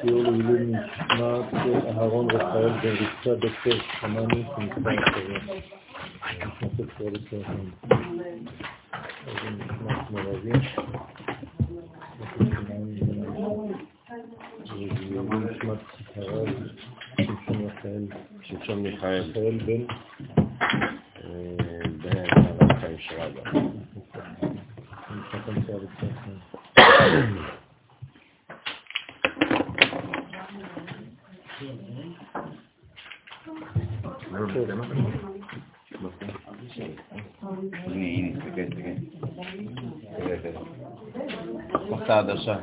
שיעור לעילוי נשמת אהרון רפאל בן רבקה דוקטור חמני הרב שמשון מיכאל. בן הרב חיים שרגא. נשמת ישראל ישראל. הנה, הנה, תסתכל, תסתכל. מסע עדשה.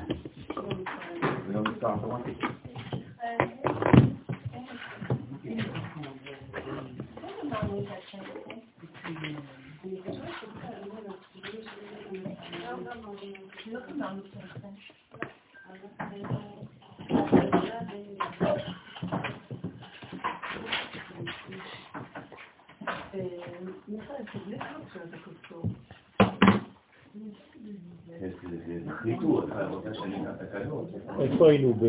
איפה היינו? ב...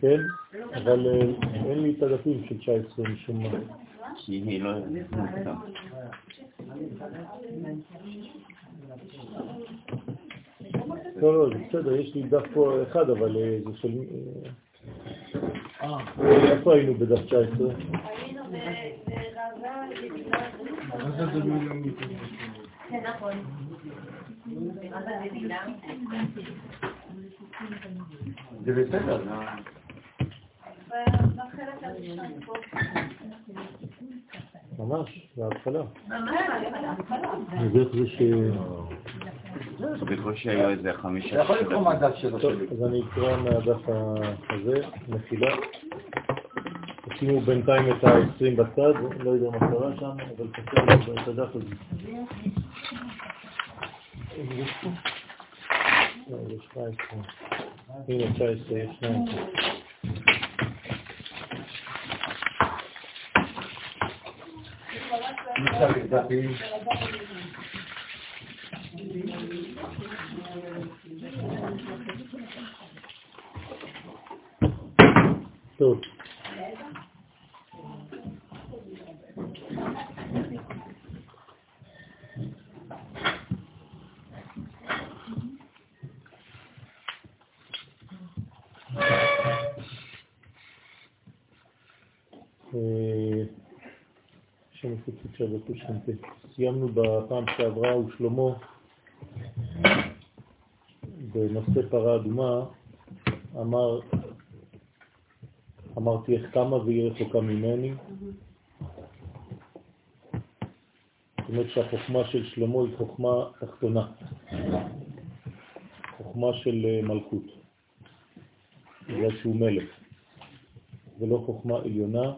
כן? אבל אה, אין לי את הדפים של 19 משום מה. כי היא לא... לא, לא, זה בסדר, יש לי דף פה אחד, אבל אה, זה של... אה, איפה היינו בדף 19? היינו ברבה כן, נכון. זה בסדר. ממש, זה ההתחלה. ממש, בהתחלה. דרך זה ש... בקושי היו איזה חמישה... אתה יכול לקרוא מהדף שלו. טוב, אז אני אקרא מהדף הזה, מחילה. עשינו בינתיים את ה-20 בצד, לא יודע מה קרה שם, אבל תקראו את הדף הזה. אה, הנה 19, 19. טוב. שבתו שנתה. סיימנו בפעם שעברה ושלמה בנושא פרה אדומה אמר אמרתי איך כמה והיא רחוקה ממני. זאת אומרת שהחוכמה של שלמה היא חוכמה תחתונה, חוכמה של אה, מלכות, בגלל שהוא מלך, ולא חוכמה עליונה.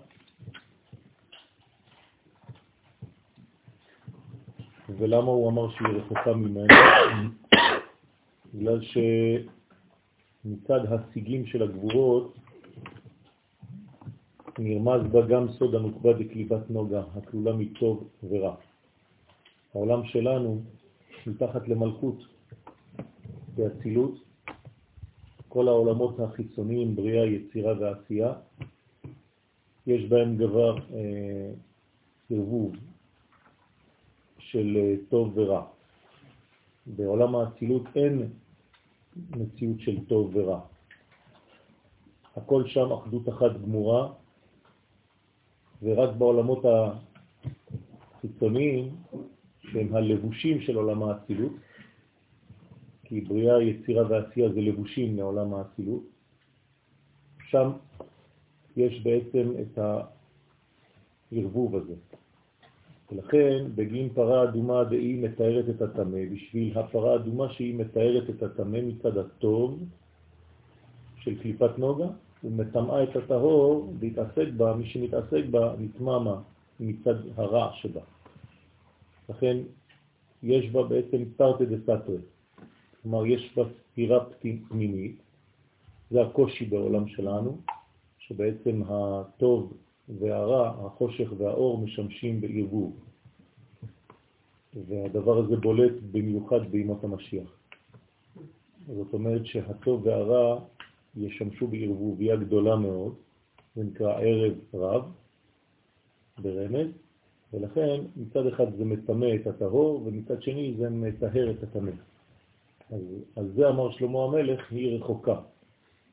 ולמה הוא אמר שהיא רחוקה ממנו? בגלל שמצד השיגים של הגבורות נרמז בה גם סוד הנוקבה דקליבת נוגה, הכלולה מטוב ורע. העולם שלנו מתחת למלכות באצילות, כל העולמות החיצוניים, בריאה, יצירה ועשייה, יש בהם דבר אה, ערבוב של אה, טוב ורע. בעולם האצילות אין מציאות של טוב ורע. הכל שם אחדות אחת גמורה, ורק בעולמות החיצוניים, שהם הלבושים של עולם האצילות, כי בריאה, יצירה ועשייה זה לבושים מעולם האצילות, שם יש בעצם את הערבוב הזה. ולכן בגין פרה אדומה דהי מתארת את הטמא, בשביל הפרה אדומה שהיא מתארת את הטמא מצד הטוב של קליפת נוגה, ומטמאה את הטהור להתעסק בה, מי שמתעסק בה נטמע מצד הרע שבה. לכן יש בה בעצם תרתי דסתרי, כלומר יש בה סתירה פנימית, זה הקושי בעולם שלנו, שבעצם הטוב והרע, החושך והאור משמשים בערבוב. והדבר הזה בולט במיוחד בימות המשיח. זאת אומרת שהטוב והרע ישמשו בערבוביה גדולה מאוד, זה נקרא ערב רב, ברמז, ולכן מצד אחד זה מטמא את הטהור, ומצד שני זה מטהר את הטמא. אז על זה אמר שלמה המלך, היא רחוקה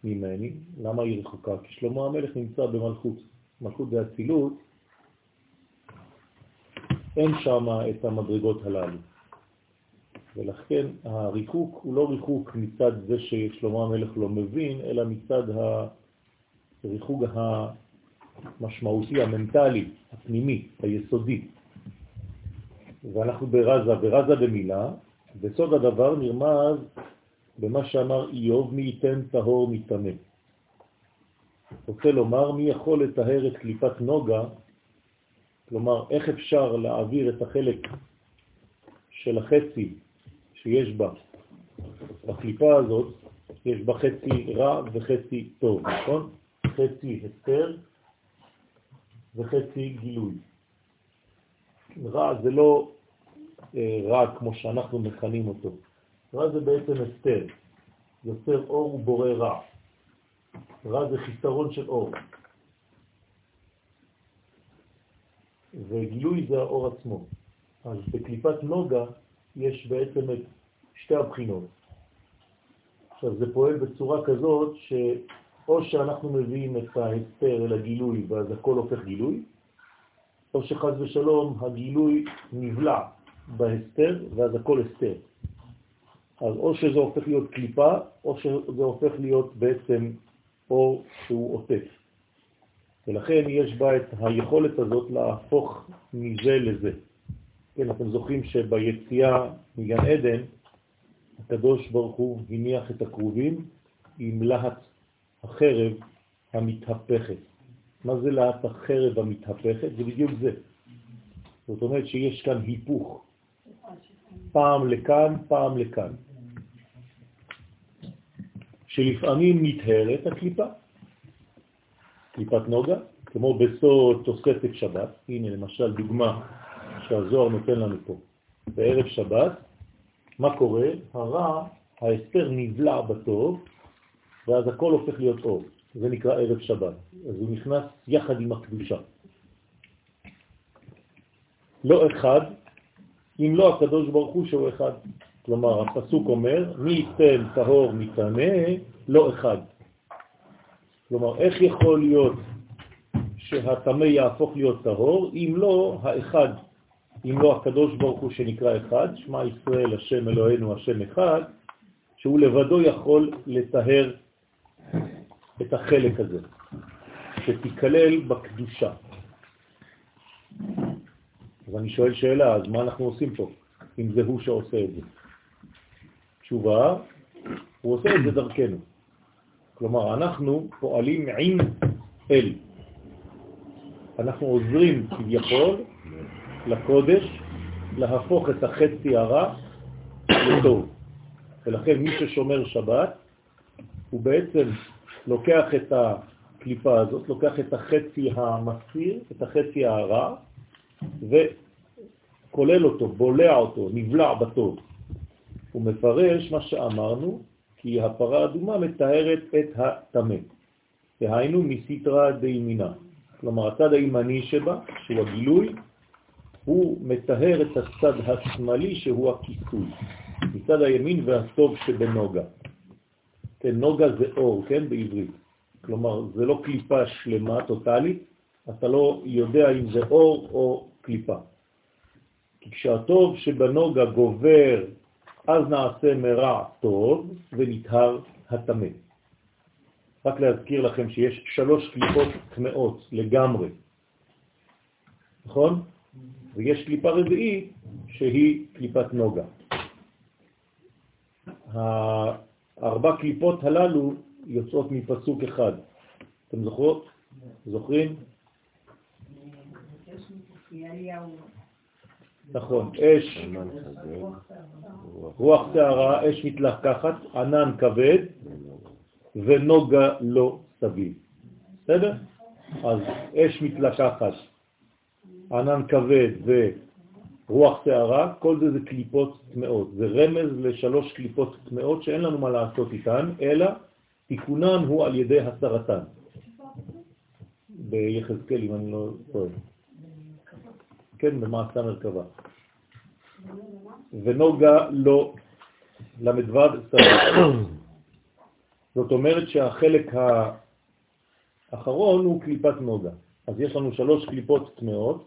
ממני. למה היא רחוקה? כי שלמה המלך נמצא במלכות. מלכות זה אצילות, אין שם את המדרגות הללו. ולכן הריחוק הוא לא ריחוק מצד זה ששלמה המלך לא מבין, אלא מצד הריחוק המשמעותי, המנטלי, הפנימי, היסודי. ואנחנו ברזה, ברזה במילה, וסוד הדבר נרמז במה שאמר איוב, מי ייתן טהור מתאמה. רוצה לומר, מי יכול לטהר את קליפת נוגה, כלומר, איך אפשר להעביר את החלק של החצי שיש בה, בקליפה הזאת, יש בה חצי רע וחצי טוב, נכון? חצי הסתר וחצי גילוי. רע זה לא אה, רע כמו שאנחנו מכנים אותו. רע זה בעצם הסתר, יוצר אור ובורא רע. רע זה חיסרון של אור. וגילוי זה האור עצמו. אז בקליפת נוגה יש בעצם את שתי הבחינות. עכשיו זה פועל בצורה כזאת שאו שאנחנו מביאים את ההסתר אל הגילוי ואז הכל הופך גילוי, או שחז ושלום הגילוי נבלע בהסתר ואז הכל הסתר. אז או שזה הופך להיות קליפה, או שזה הופך להיות בעצם אור שהוא עוטף. ולכן יש בה את היכולת הזאת להפוך מזה לזה. כן, אתם זוכרים שביציאה מגן עדן, הקדוש ברוך הוא הניח את הקרובים עם להט החרב המתהפכת. מה זה להט החרב המתהפכת? זה בדיוק זה. זאת אומרת שיש כאן היפוך. פעם לכאן, פעם לכאן. שלפעמים נטהרת הקליפה, קליפת נוגה, כמו בסוד תוספת שבת, הנה למשל דוגמה שהזוהר נותן לנו פה. בערב שבת, מה קורה? הרע, ההסתר נבלע בטוב, ואז הכל הופך להיות אור. זה נקרא ערב שבת. אז הוא נכנס יחד עם הקדושה. לא אחד, אם לא הקדוש ברוך הוא שהוא אחד. כלומר, הפסוק אומר, מי ייתן טהור מתענה, לא אחד. כלומר, איך יכול להיות שהטמא יהפוך להיות טהור, אם לא האחד, אם לא הקדוש ברוך הוא שנקרא אחד, שמע ישראל השם אלוהינו השם אחד, שהוא לבדו יכול לטהר את החלק הזה, שתיכלל בקדושה. אז אני שואל שאלה, אז מה אנחנו עושים פה, אם זה הוא שעושה את זה? תשובה, הוא עושה את זה דרכנו. כלומר, אנחנו פועלים עם אל. אנחנו עוזרים כביכול לקודש להפוך את החצי הרע לטוב. ולכן מי ששומר שבת, הוא בעצם לוקח את הקליפה הזאת, לוקח את החצי המסיר, את החצי הרע, וכולל אותו, בולע אותו, נבלע בטוב. הוא מפרש מה שאמרנו, כי הפרה האדומה מתארת את הטמא. דהיינו מסיטרה דימינה. כלומר, הצד הימני שבה, שהוא הגילוי, הוא מתאר את הצד השמאלי שהוא הכיסוי. מצד הימין והטוב שבנוגה. כן, נוגה זה אור, כן, בעברית. כלומר, זה לא קליפה שלמה, טוטלית, אתה לא יודע אם זה אור או קליפה. כי כשהטוב שבנוגה גובר אז נעשה מרע טוב ונטהר הטמא. רק להזכיר לכם שיש שלוש קליפות טמאות לגמרי, נכון? ויש קליפה רביעית שהיא קליפת נוגה. הארבע קליפות הללו יוצאות מפסוק אחד. אתם זוכרות? זוכרים? נכון, אש, רוח שערה, אש מתלקחת, ענן כבד ונוגה לא סביב. בסדר? אז אש מתלקחת, ענן כבד רוח שערה, כל זה זה קליפות טמאות. זה רמז לשלוש קליפות טמאות שאין לנו מה לעשות איתן, אלא תיקונן הוא על ידי הסרתן. ביחזקאל, אם אני לא טועה. כן, במעשה מרכבה. ונוגה לא ל"ו. זאת אומרת שהחלק האחרון הוא קליפת נוגה. אז יש לנו שלוש קליפות טמאות,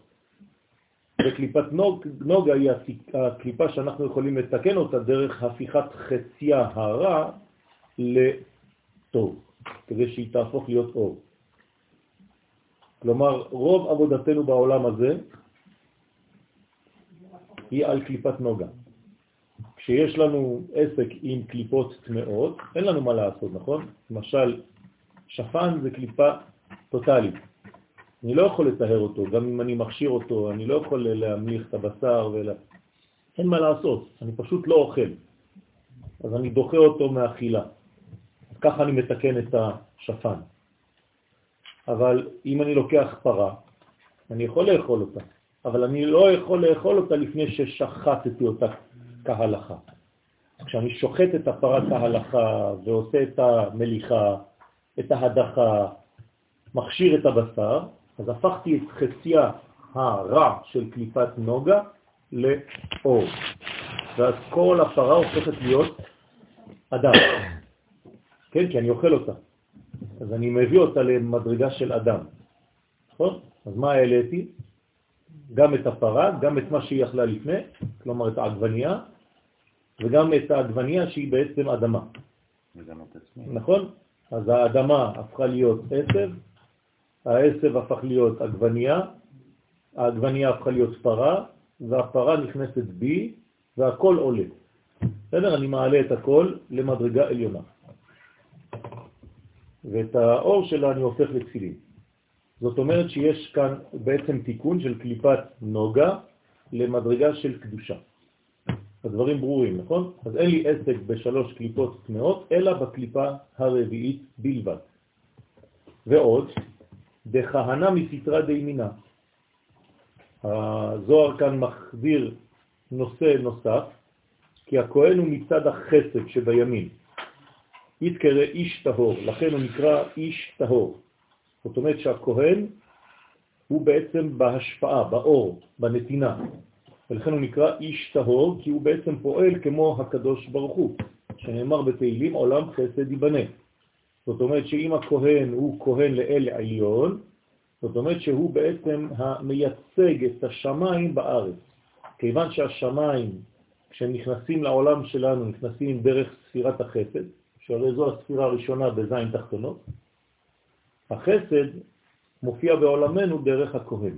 וקליפת נוג, נוגה היא הקליפה שאנחנו יכולים לתקן אותה דרך הפיכת חציה הרע לטוב, כדי שהיא תהפוך להיות אור. כלומר, רוב עבודתנו בעולם הזה היא על קליפת נוגה. כשיש לנו עסק עם קליפות טמאות, אין לנו מה לעשות, נכון? למשל, שפן זה קליפה טוטלית. אני לא יכול לטהר אותו, גם אם אני מכשיר אותו, אני לא יכול להמליך את הבשר ול... אין מה לעשות, אני פשוט לא אוכל. אז אני דוחה אותו מאכילה. אז ככה אני מתקן את השפן. אבל אם אני לוקח פרה, אני יכול לאכול אותה, אבל אני לא יכול לאכול אותה לפני ששחטתי אותה כהלכה. כשאני שוחט את הפרה כהלכה ועושה את המליחה, את ההדחה, מכשיר את הבשר, אז הפכתי את חציה הרע של קליפת נוגה לאור. ואז כל הפרה הופכת להיות אדם. כן, כי אני אוכל אותה. אז אני מביא אותה למדרגה של אדם. נכון? אז מה העליתי? גם את הפרה, גם את מה שהיא יכלה לפני, כלומר את העגבנייה, וגם את העגבנייה שהיא בעצם אדמה. נכון? אז האדמה הפכה להיות עשב, העשב הפך להיות עגבנייה, העגבנייה הפכה להיות פרה, והפרה נכנסת בי, והכל עולה. בסדר? אני מעלה את הכל למדרגה עליונה. ואת האור שלה אני הופך לתפילין. זאת אומרת שיש כאן בעצם תיקון של קליפת נוגה למדרגה של קדושה. הדברים ברורים, נכון? אז אין לי עסק בשלוש קליפות טמאות, אלא בקליפה הרביעית בלבד. ועוד, דכהנה מסתרה דימינה. הזוהר כאן מחזיר נושא נוסף, כי הכהן הוא מצד החסד שבימין. יתקרא איש טהור, לכן הוא נקרא איש טהור. זאת אומרת שהכהן הוא בעצם בהשפעה, באור, בנתינה, ולכן הוא נקרא איש טהור, כי הוא בעצם פועל כמו הקדוש ברוך הוא, שנאמר בתהילים עולם חסד ייבנה. זאת אומרת שאם הכהן הוא כהן לאל עליון, זאת אומרת שהוא בעצם המייצג את השמיים בארץ. כיוון שהשמיים, כשהם נכנסים לעולם שלנו, נכנסים דרך ספירת החסד, שהרי זו הספירה הראשונה בזין תחתונות, החסד מופיע בעולמנו דרך הכהן.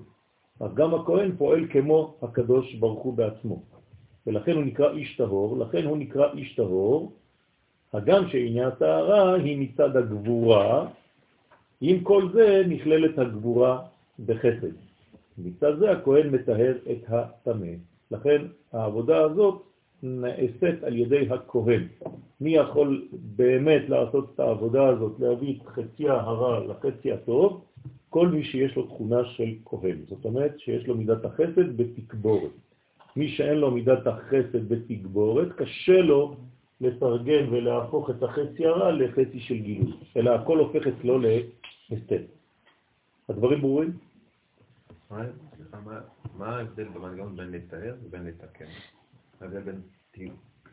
אז גם הכהן פועל כמו הקדוש ברוך הוא בעצמו. ולכן הוא נקרא איש טהור, לכן הוא נקרא איש טהור, הגם שעניין הטהרה היא מצד הגבורה, עם כל זה נכללת הגבורה בחסד. מצד זה הכהן מטהר את הטמא. לכן העבודה הזאת נעשית על ידי הכהן. מי יכול באמת לעשות את העבודה הזאת, להביא את חצי הרע לחצי הטוב? כל מי שיש לו תכונה של כהן. זאת אומרת שיש לו מידת החסד בתקבורת. מי שאין לו מידת החסד בתגבורת, קשה לו לתרגם ולהפוך את החצי הרע לחצי של גילוי, אלא הכל הופך אצלו להסתר. הדברים ברורים? מה ההבדל במנגנון בין לתאר ובין לתקן? ההבדל בין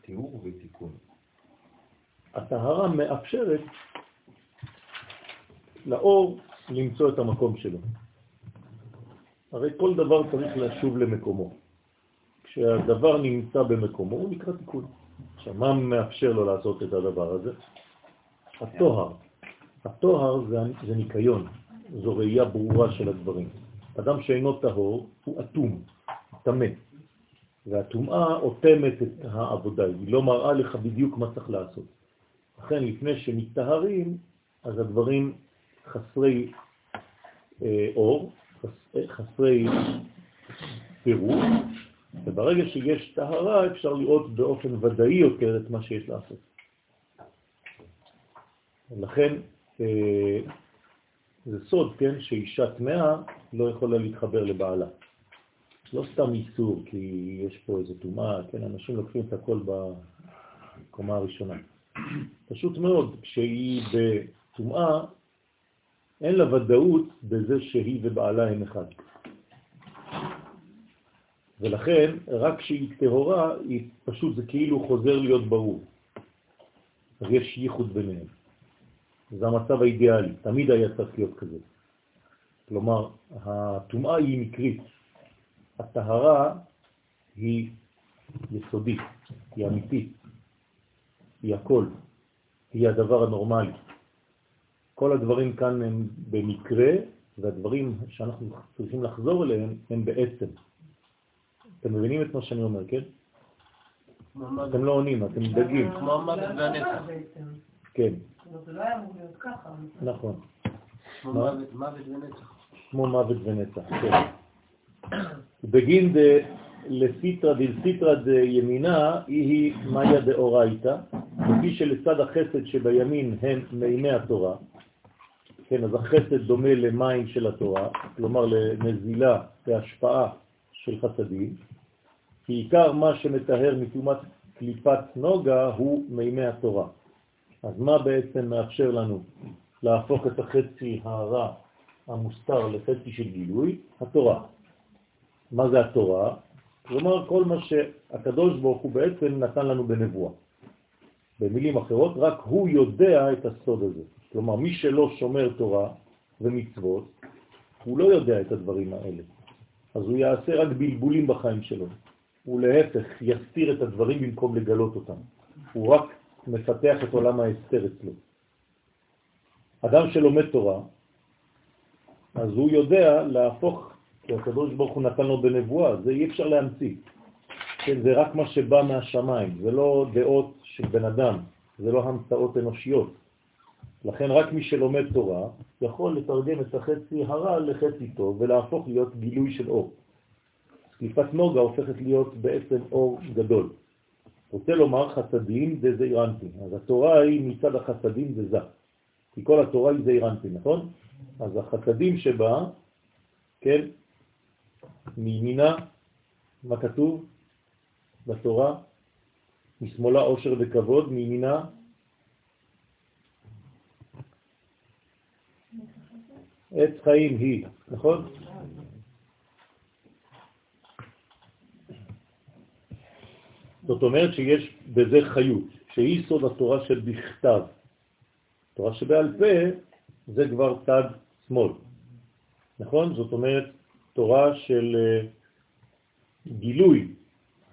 תיאור ותיקון. הטהרה מאפשרת לאור למצוא את המקום שלו. הרי כל דבר צריך לשוב למקומו. כשהדבר נמצא במקומו, הוא נקרא תיקון. עכשיו, מה מאפשר לו לעשות את הדבר הזה? התוהר. התוהר זה, זה ניקיון, זו ראייה ברורה של הדברים. אדם שאינו טהור הוא אטום, טמא, והטומאה אוטמת את העבודה, היא לא מראה לך בדיוק מה צריך לעשות. לכן לפני שמתטהרים, אז הדברים חסרי אה, אור, חס, חסרי פירוט, וברגע שיש טהרה אפשר לראות באופן ודאי יותר את מה שיש לעשות. לכן אה, זה סוד, כן, שאישה טמאה לא יכולה להתחבר לבעלה. לא סתם איסור, כי יש פה איזו טומאה, כן, אנשים לוקחים את הכל בקומה הראשונה. פשוט מאוד, כשהיא בטומאה, אין לה ודאות בזה שהיא ובעלה הם אחד. ולכן, רק כשהיא טהורה, היא פשוט, זה כאילו חוזר להיות ברור. אז יש ייחוד ביניהם. זה המצב האידיאלי, תמיד היה צריך להיות כזה. כלומר, הטומאה היא מקרית, הטהרה היא יסודית, היא אמיתית, היא הכל, היא הדבר הנורמלי. כל הדברים כאן הם במקרה, והדברים שאנחנו צריכים לחזור אליהם הם בעצם. אתם מבינים את מה שאני אומר, כן? אתם לא עונים, אתם דגים. כמו המוות והנצח. כן, זה לא היה אמור להיות ככה. נכון. כמו מוות- מוות ונצח. כמו מוות ונצח, כן. בגין לסיטרא דלסיטרא דימינה היא מאיה דאורייתא, לפי שלצד החסד שבימין הם מימי התורה, כן, אז החסד דומה למים של התורה, כלומר לנזילה והשפעה של חסדים, כי עיקר מה שמטהר מטומאת קליפת נוגה הוא מימי התורה. אז מה בעצם מאפשר לנו להפוך את החצי הרע המוסתר לחצי של גילוי? התורה. מה זה התורה? כלומר, כל מה שהקדוש ברוך הוא בעצם נתן לנו בנבואה. במילים אחרות, רק הוא יודע את הסוד הזה. כלומר, מי שלא שומר תורה ומצוות, הוא לא יודע את הדברים האלה. אז הוא יעשה רק בלבולים בחיים שלו. הוא להפך יסתיר את הדברים במקום לגלות אותם. הוא רק מפתח את עולם ההסתר אצלו. אדם שלומד תורה, אז הוא יודע להפוך, כי הקדוש ברוך הוא נתן לו בנבואה, זה אי אפשר להמציא. כן, זה רק מה שבא מהשמיים, זה לא דעות של בן אדם, זה לא המצאות אנושיות. לכן רק מי שלומד תורה יכול לתרגם את החצי הרע לחצי טוב ולהפוך להיות גילוי של אור. קליפת נוגה הופכת להיות בעצם אור גדול. רוצה לומר חסדים זה זעירנטי. אז התורה היא מצד החסדים זה זה. כי כל התורה היא זעירנטי, נכון? אז החסדים שבה, כן, מימינה, מה כתוב בתורה? משמאלה עושר וכבוד, מימינה עץ חיים היא, נכון? זאת אומרת שיש בזה חיות, שהיא סוד התורה של בכתב. תורה שבעל פה זה כבר צד שמאל, נכון? זאת אומרת תורה של אה, גילוי,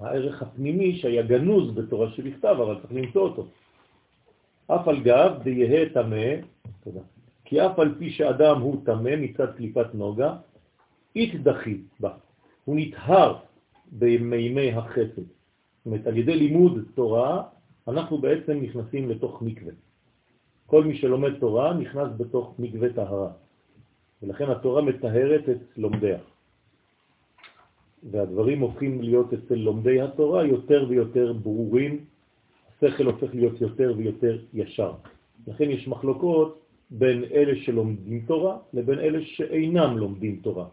הערך הפנימי שהיה גנוז בתורה שבכתב, אבל צריך למצוא אותו. אף על גב דיהה תמה, תודה, כי אף על פי שאדם הוא תמה מצד קליפת נוגה, התדחי בה, הוא נטהר במימי החסד. זאת אומרת, על ידי לימוד תורה, אנחנו בעצם נכנסים לתוך מקווה. כל מי שלומד תורה נכנס בתוך מקווה טהרה, ולכן התורה מטהרת את לומדיה. והדברים הופכים להיות אצל לומדי התורה יותר ויותר ברורים, השכל הופך להיות יותר ויותר ישר. לכן יש מחלוקות בין אלה שלומדים תורה לבין אלה שאינם לומדים תורה.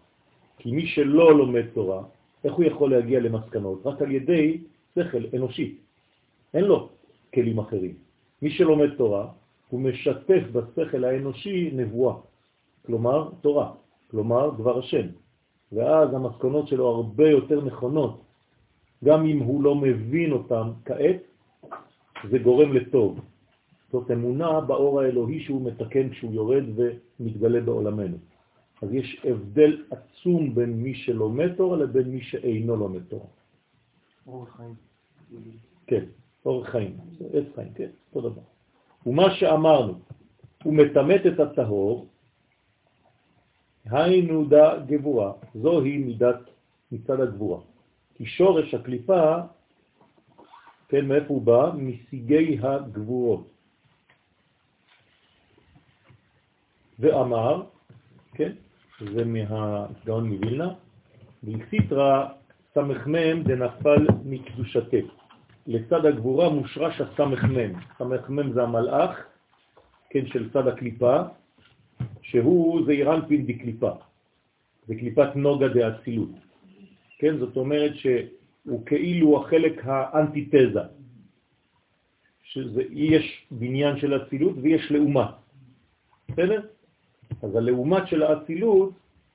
כי מי שלא לומד תורה, איך הוא יכול להגיע למסקנות? רק על ידי שכל אנושי. אין לו כלים אחרים. מי שלומד תורה, הוא משתף בשכל האנושי נבואה, כלומר תורה, כלומר דבר השם. ואז המסקנות שלו הרבה יותר נכונות. גם אם הוא לא מבין אותם כעת, זה גורם לטוב. זאת אמונה באור האלוהי שהוא מתקן כשהוא יורד ומתגלה בעולמנו. אז יש הבדל עצום בין מי שלומד תורה לבין מי שאינו לומד תורה. אורח חיים. כן, אורח חיים, עץ חיים, כן, אותו דבר. ומה שאמרנו, הוא מתמת את הטהור, היינו דה גבורה, זוהי מידת מצד הגבורה. כי שורש הקליפה, כן, מאיפה הוא בא? מסיגי הגבורות. ואמר, כן, זה מהגאון מווילנה, בלסיטרה סמ"ם דנפל מקדושתה. לצד הגבורה מושרש הסמ"ם. סמ"ם זה המלאך, כן, של צד הקליפה, שהוא זעירנפין דקליפה. זה קליפת נוגה דאצילות. כן? זאת אומרת שהוא כאילו החלק האנטיתזה, שיש בניין של אצילות ויש לאומה, בסדר? אז הלעומת של האצילות,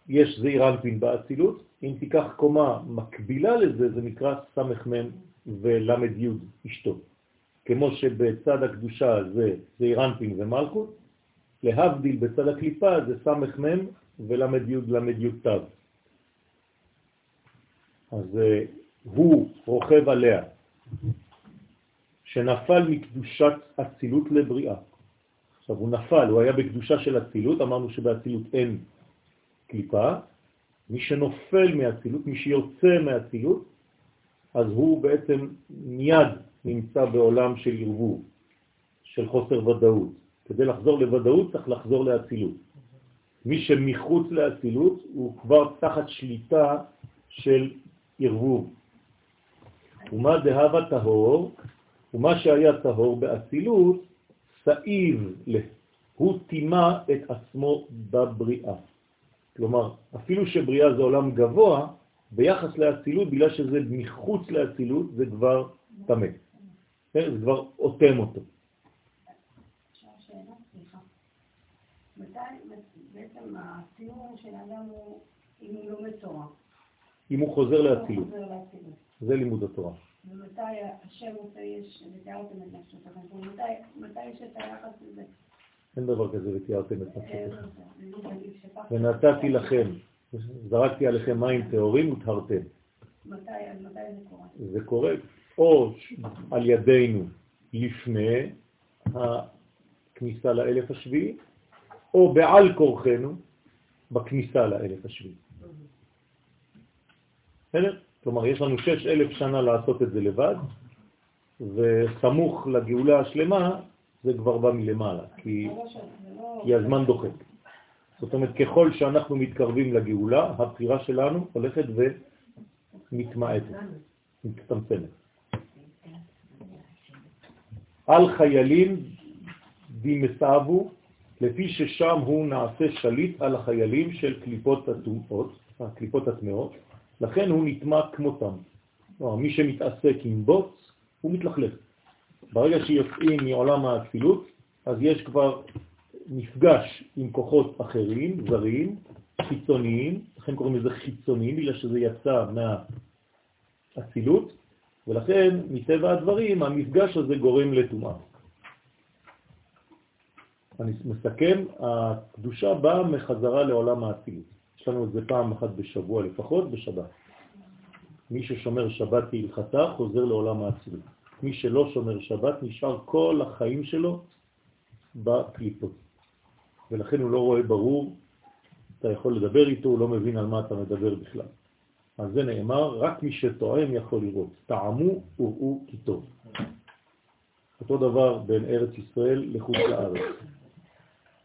יש זעיר אנפין באצילות, אם תיקח קומה מקבילה לזה, זה נקרא סמ"ם ולמד י' אשתו. כמו שבצד הקדושה זה זעיר אנפין ומלכות, להבדיל בצד הקליפה זה סמ"ם למד י' תו. אז אה, הוא רוכב עליה, שנפל מקדושת אצילות לבריאה. עכשיו הוא נפל, הוא היה בקדושה של אצילות, אמרנו שבאצילות אין קליפה, מי שנופל מאצילות, מי שיוצא מאצילות, אז הוא בעצם מיד נמצא בעולם של ערבוב, של חוסר ודאות. כדי לחזור לוודאות צריך לחזור לאצילות. מי שמחוץ לאצילות הוא כבר תחת שליטה של ערבוב. ומה דהבה טהור, ומה שהיה טהור באצילות, סעיב לה. הוא טימה את עצמו בבריאה. כלומר, אפילו שבריאה זה עולם גבוה, ביחס לאצילות, בגלל שזה מחוץ לאצילות, זה כבר תמה. כן? זה כבר אוטם אותו. מתי בעצם הציור של האדם הוא אם הוא לומד תורה? אם הוא חוזר לאצילות. זה לימוד התורה. ומתי השם רוצה יש, ותיארתם את נפשותיכם, ומתי מתי יש את היחס הזה? אין דבר כזה ותיארתם את אה, נפשותיכם. זה לא. ונתתי לכם, זרקתי עליכם מים טהורים וטהרתם. מתי מתי זה קורה? זה קורה או על ידינו לפני הכניסה לאלף השביעי, או בעל כורחנו בכניסה לאלף השביעי. בסדר? כלומר, יש לנו שש אלף שנה לעשות את זה לבד, וסמוך לגאולה השלמה זה כבר בא מלמעלה, כי, כי הזמן דוחק. זאת אומרת, ככל שאנחנו מתקרבים לגאולה, הבחירה שלנו הולכת ומתמעטת, מצטמצמת. על חיילים דימסאבו, לפי ששם הוא נעשה שליט על החיילים של קליפות הטומאות, הקליפות הטמאות, לכן הוא נטמע כמותם. כלומר, מי שמתעסק עם בוץ, הוא מתלכלך. ברגע שיוצאים מעולם האצילות, אז יש כבר מפגש עם כוחות אחרים, זרים, חיצוניים, לכן קוראים לזה חיצוניים, בגלל שזה יצא מהאצילות, ולכן מטבע הדברים המפגש הזה גורם לטומאה. אני מסכם, הקדושה באה מחזרה לעולם האצילות. יש לנו את זה פעם אחת בשבוע לפחות, בשבת. מי ששומר שבת כהלכתה חוזר לעולם האצילות. מי שלא שומר שבת נשאר כל החיים שלו בקליפות. ולכן הוא לא רואה ברור, אתה יכול לדבר איתו, הוא לא מבין על מה אתה מדבר בכלל. אז זה נאמר, רק מי שטועם יכול לראות. טעמו וראו כי טוב. אותו דבר בין ארץ ישראל לחוץ לארץ.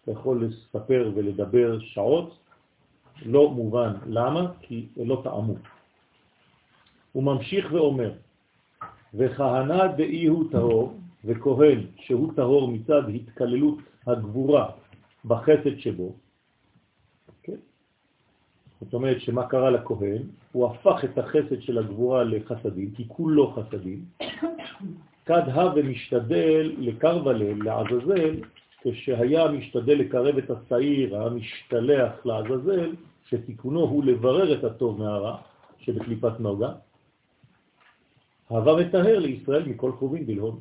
יכול לספר ולדבר שעות, לא מובן למה, כי לא טעמו. הוא ממשיך ואומר, וכהנה דאי הוא טהור, וכהן שהוא טהור מצד התקללות הגבורה בחסד שבו, כן? זאת אומרת שמה קרה לכהן? הוא הפך את החסד של הגבורה לחסדים, כי כולו חסדים, כד הא ומשתדל לקרבלל, לעזאזל, כשהיה משתדל לקרב את השעיר המשתלח לעזאזל, שתיקונו הוא לברר את הטוב מהרע שבקליפת נוגה, הווה מטהר לישראל מכל חובין בלהון.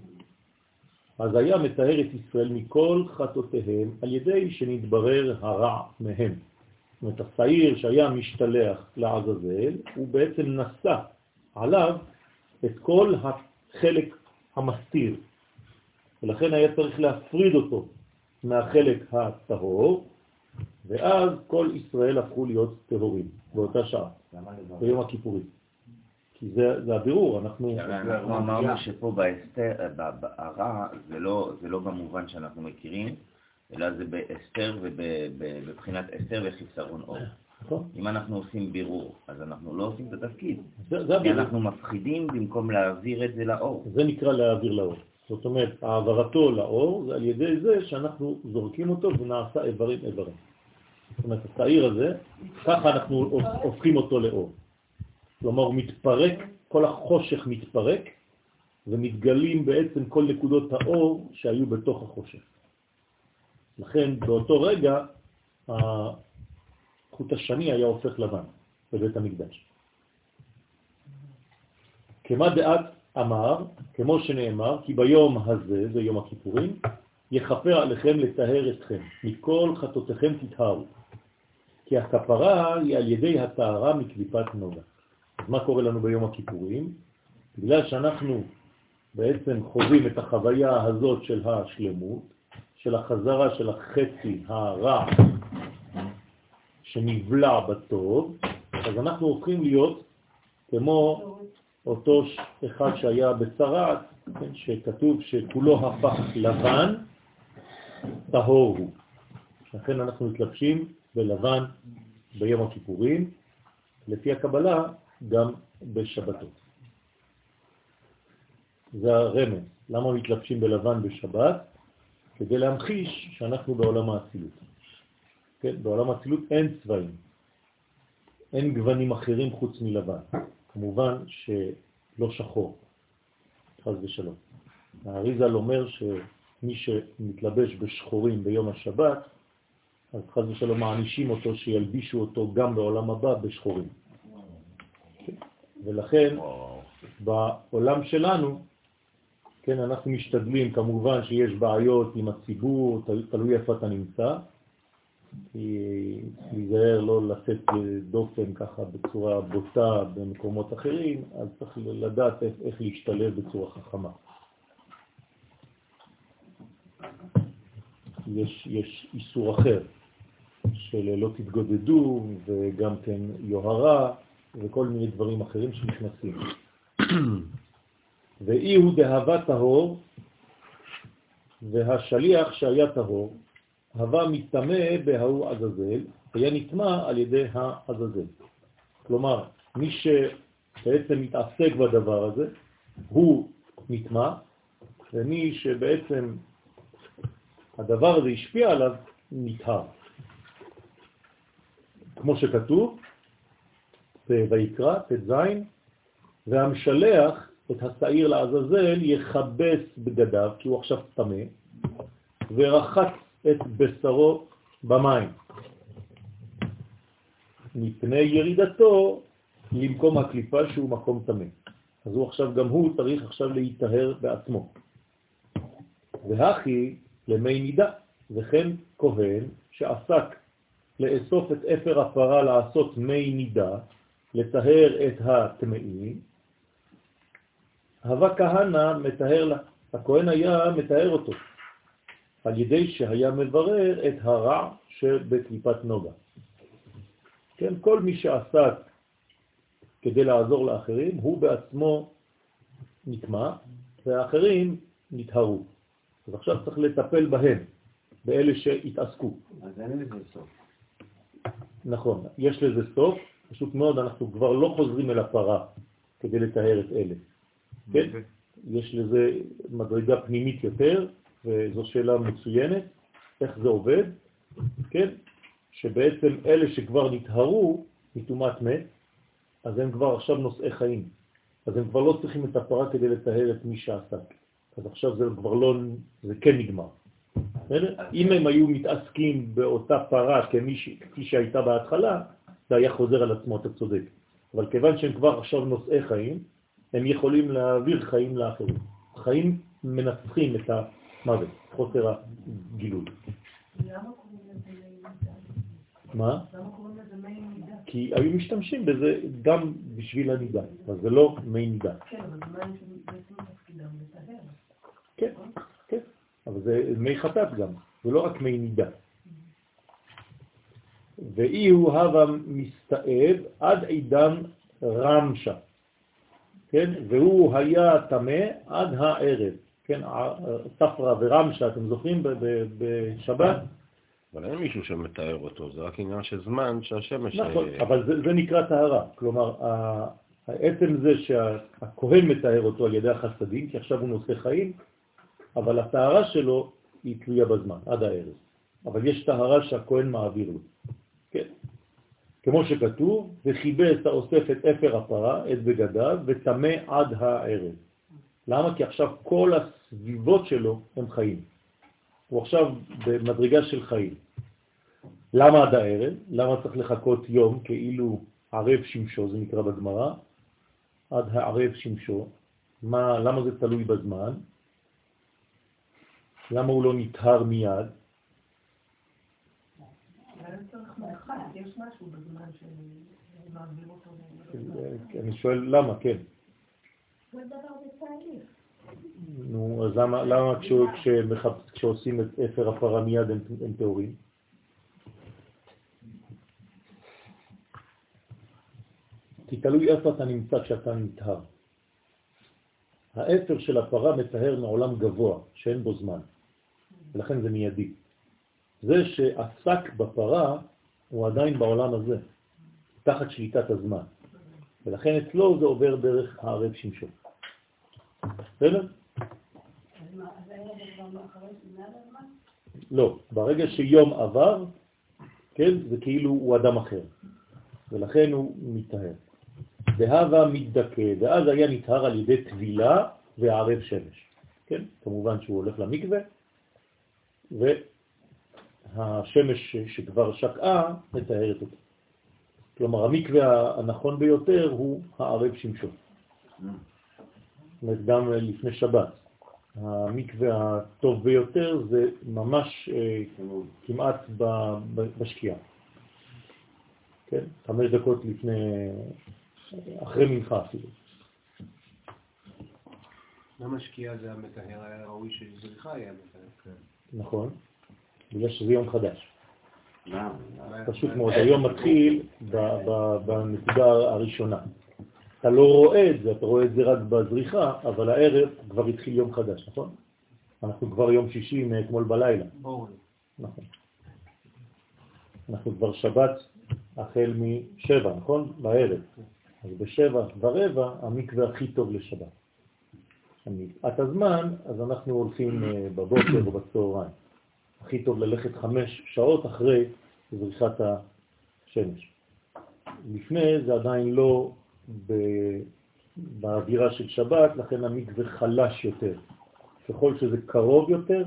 אז היה מטהר את ישראל מכל חטאותיהם על ידי שנתברר הרע מהם. זאת אומרת, השעיר שהיה משתלח לעזאזל, הוא בעצם נשא עליו את כל החלק המסתיר, ולכן היה צריך להפריד אותו מהחלק הטהור, ואז כל ישראל הפכו להיות טהורים באותה שעה, ביום הכיפורים. כי זה, זה הבירור, אנחנו... אנחנו אמרנו שפה בהסתר, ב- ב- הרע זה לא, זה לא במובן שאנחנו מכירים, אלא זה באסתר ובבחינת אסתר וחיסרון אור. נכון? אם אנחנו עושים בירור, אז אנחנו לא עושים את התפקיד. זה, זה כי. אנחנו מפחידים במקום להעביר את זה לאור. זה נקרא להעביר לאור. זאת אומרת, העברתו לאור זה על ידי זה שאנחנו זורקים אותו ונעשה איברים איברים. זאת אומרת, השעיר הזה, ככה אנחנו הופכים אותו לאור. כלומר הוא מתפרק, כל החושך מתפרק, ומתגלים בעצם כל נקודות האור שהיו בתוך החושך. לכן באותו רגע החוט השני היה הופך לבן בבית המקדש. כמה דעת אמר, כמו שנאמר, כי ביום הזה, זה יום הכיפורים, יכפר עליכם לטהר אתכם, מכל חטאותיכם תטהרו. כי הכפרה היא על ידי הטהרה מקליפת נוגה. אז מה קורה לנו ביום הכיפורים? בגלל שאנחנו בעצם חווים את החוויה הזאת של השלמות, של החזרה של החצי הרע שנבלע בטוב, אז אנחנו הופכים להיות כמו אותו אחד שהיה בצרעת, כן, שכתוב שכולו הפך לבן, טהור הוא. לכן אנחנו מתלבשים בלבן ביום הכיפורים, לפי הקבלה גם בשבתות. זה הרמז. למה מתלבשים בלבן בשבת? כדי להמחיש שאנחנו בעולם האצילות. כן, בעולם האצילות אין צבעים, אין גוונים אחרים חוץ מלבן. כמובן שלא שחור, חז ושלום. האריזל אומר שמי שמתלבש בשחורים ביום השבת, אז חז ושלום מענישים אותו שילבישו אותו גם בעולם הבא בשחורים. ולכן בעולם שלנו, כן, אנחנו משתדלים, כמובן שיש בעיות עם הציבור, תלוי איפה אתה נמצא, להיזהר לא לצאת דופן ככה בצורה בוטה במקומות אחרים, אז צריך לדעת איך, איך להשתלב בצורה חכמה. יש, יש איסור אחר של לא תתגודדו וגם כן יוהרה וכל מיני דברים אחרים שנכנסים. ואי הוא דהבה טהור והשליח שהיה טהור הווה מתאמה בהוא עזזל, היה נטמע על ידי העזזל. כלומר, מי שבעצם מתעסק בדבר הזה, הוא נטמע, ומי שבעצם הדבר הזה השפיע עליו, נטהר. כמו שכתוב, ויקרא, ט"ז, והמשלח את השעיר לעזאזל יכבס בגדיו, כי הוא עכשיו טמא, ורחץ את בשרו במים. מפני ירידתו למקום הקליפה שהוא מקום תמה. אז הוא עכשיו, גם הוא צריך עכשיו להיטהר בעצמו. והכי למי נידה, וכן כהן שעסק לאסוף את אפר הפרה לעשות מי נידה, לטהר את הטמאים, הווה כהנה מטהר לה. הכהן היה מטהר אותו. על ידי שהיה מברר את הרע שבקליפת נוגה. כן, כל מי שעסק כדי לעזור לאחרים, הוא בעצמו נטמע, והאחרים נטהרו. אז עכשיו צריך לטפל בהם, באלה שהתעסקו. אז אין לזה סוף. נכון, יש לזה סוף, פשוט מאוד אנחנו כבר לא חוזרים אל הפרה כדי לתאר את אלה. כן? אוקיי. יש לזה מדרגה פנימית יותר, וזו שאלה מצוינת, איך זה עובד, כן? שבעצם אלה שכבר נטהרו מטומאת מת, אז הם כבר עכשיו נושאי חיים. אז הם כבר לא צריכים את הפרה כדי לטהר את מי שעסק. אז עכשיו זה כבר לא, זה כן נגמר. אם הם היו מתעסקים באותה פרה כפי שהייתה בהתחלה, זה היה חוזר על עצמו, אתה צודק. אבל כיוון שהם כבר עכשיו נושאי חיים, הם יכולים להעביר חיים לאחרים. חיים מנצחים את המוות, חוסר הגילוי. מה? כי היו משתמשים בזה גם בשביל הנידה, אז זה לא מי נידה. כן, אבל מה הם בעצם תפקידם לטהר? כן, כן, אבל זה מי חטאת גם, זה לא רק מי נידה. ואי הוא הווה מסתאב עד עידן רמשה, כן? והוא היה תמה עד הערב, כן? ספרה ורמשה, אתם זוכרים בשבת? אבל אין מישהו שמתאר אותו, זה רק עניין של זמן שהשמש... נכון, אה, אבל זה, זה נקרא טהרה. כלומר, העצם זה שהכהן מתאר אותו על ידי החסדים, כי עכשיו הוא נושא חיים, אבל הטהרה שלו היא תלויה בזמן, עד הערב. אבל יש טהרה שהכהן מעביר לו. כן. כמו שכתוב, וכיבס האוסף את אפר הפרה, את בגדיו, וטמא עד הערב. למה? כי עכשיו כל הסביבות שלו הם חיים. הוא עכשיו במדרגה של חיים. למה עד הערב? למה צריך לחכות יום כאילו ערב שמשו, זה נקרא בגמרא? עד הערב שמשו. מה, למה זה תלוי בזמן? למה הוא לא נטהר מיד? אני שואל למה, כן. כל דבר בתהליך. נו, אז למה, למה כשעושים את אפר הפרה מיד הם, טהורים? כי תלוי איפה אתה נמצא כשאתה נטהר. האפר של הפרה מטהר מעולם גבוה, שאין בו זמן, ולכן זה מיידי. זה שעסק בפרה הוא עדיין בעולם הזה, תחת שליטת הזמן, ולכן אצלו זה עובר דרך הערב שמשו. בסדר? לא, ברגע שיום עבר, כן, זה כאילו הוא אדם אחר, ולכן הוא מתאר. והווה מתדכא, ואז היה נטהר על ידי טבילה וערב שמש. כן, כמובן שהוא הולך למקווה, והשמש שכבר שקעה מתארת אותו. כלומר, המקווה הנכון ביותר הוא הערב שמשו. אומרת, גם לפני שבת. המקווה הטוב ביותר זה ממש אה, כמעט בשקיעה. כן? חמש דקות לפני, אחרי מנחה אפילו. למה שקיעה זה המטהר? היה ראוי שזריחה היה מטהר. נכון? בגלל שזה יום חדש. למה? פשוט מאוד, היום מתחיל ב- ב- בנקודה הראשונה. אתה לא רואה את זה, אתה רואה את זה רק בזריחה, אבל הערב כבר התחיל יום חדש, נכון? אנחנו כבר יום שישי מאתמול בלילה. אור. נכון. אנחנו כבר שבת החל משבע, נכון? בערב. אז בשבע ורבע המקווה הכי טוב לשבת. את הזמן, אז אנחנו הולכים אה, בבוקר או בצהריים. הכי טוב ללכת חמש שעות אחרי זריחת השמש. לפני זה עדיין לא באווירה של שבת, לכן המקווה חלש יותר. ככל שזה קרוב יותר,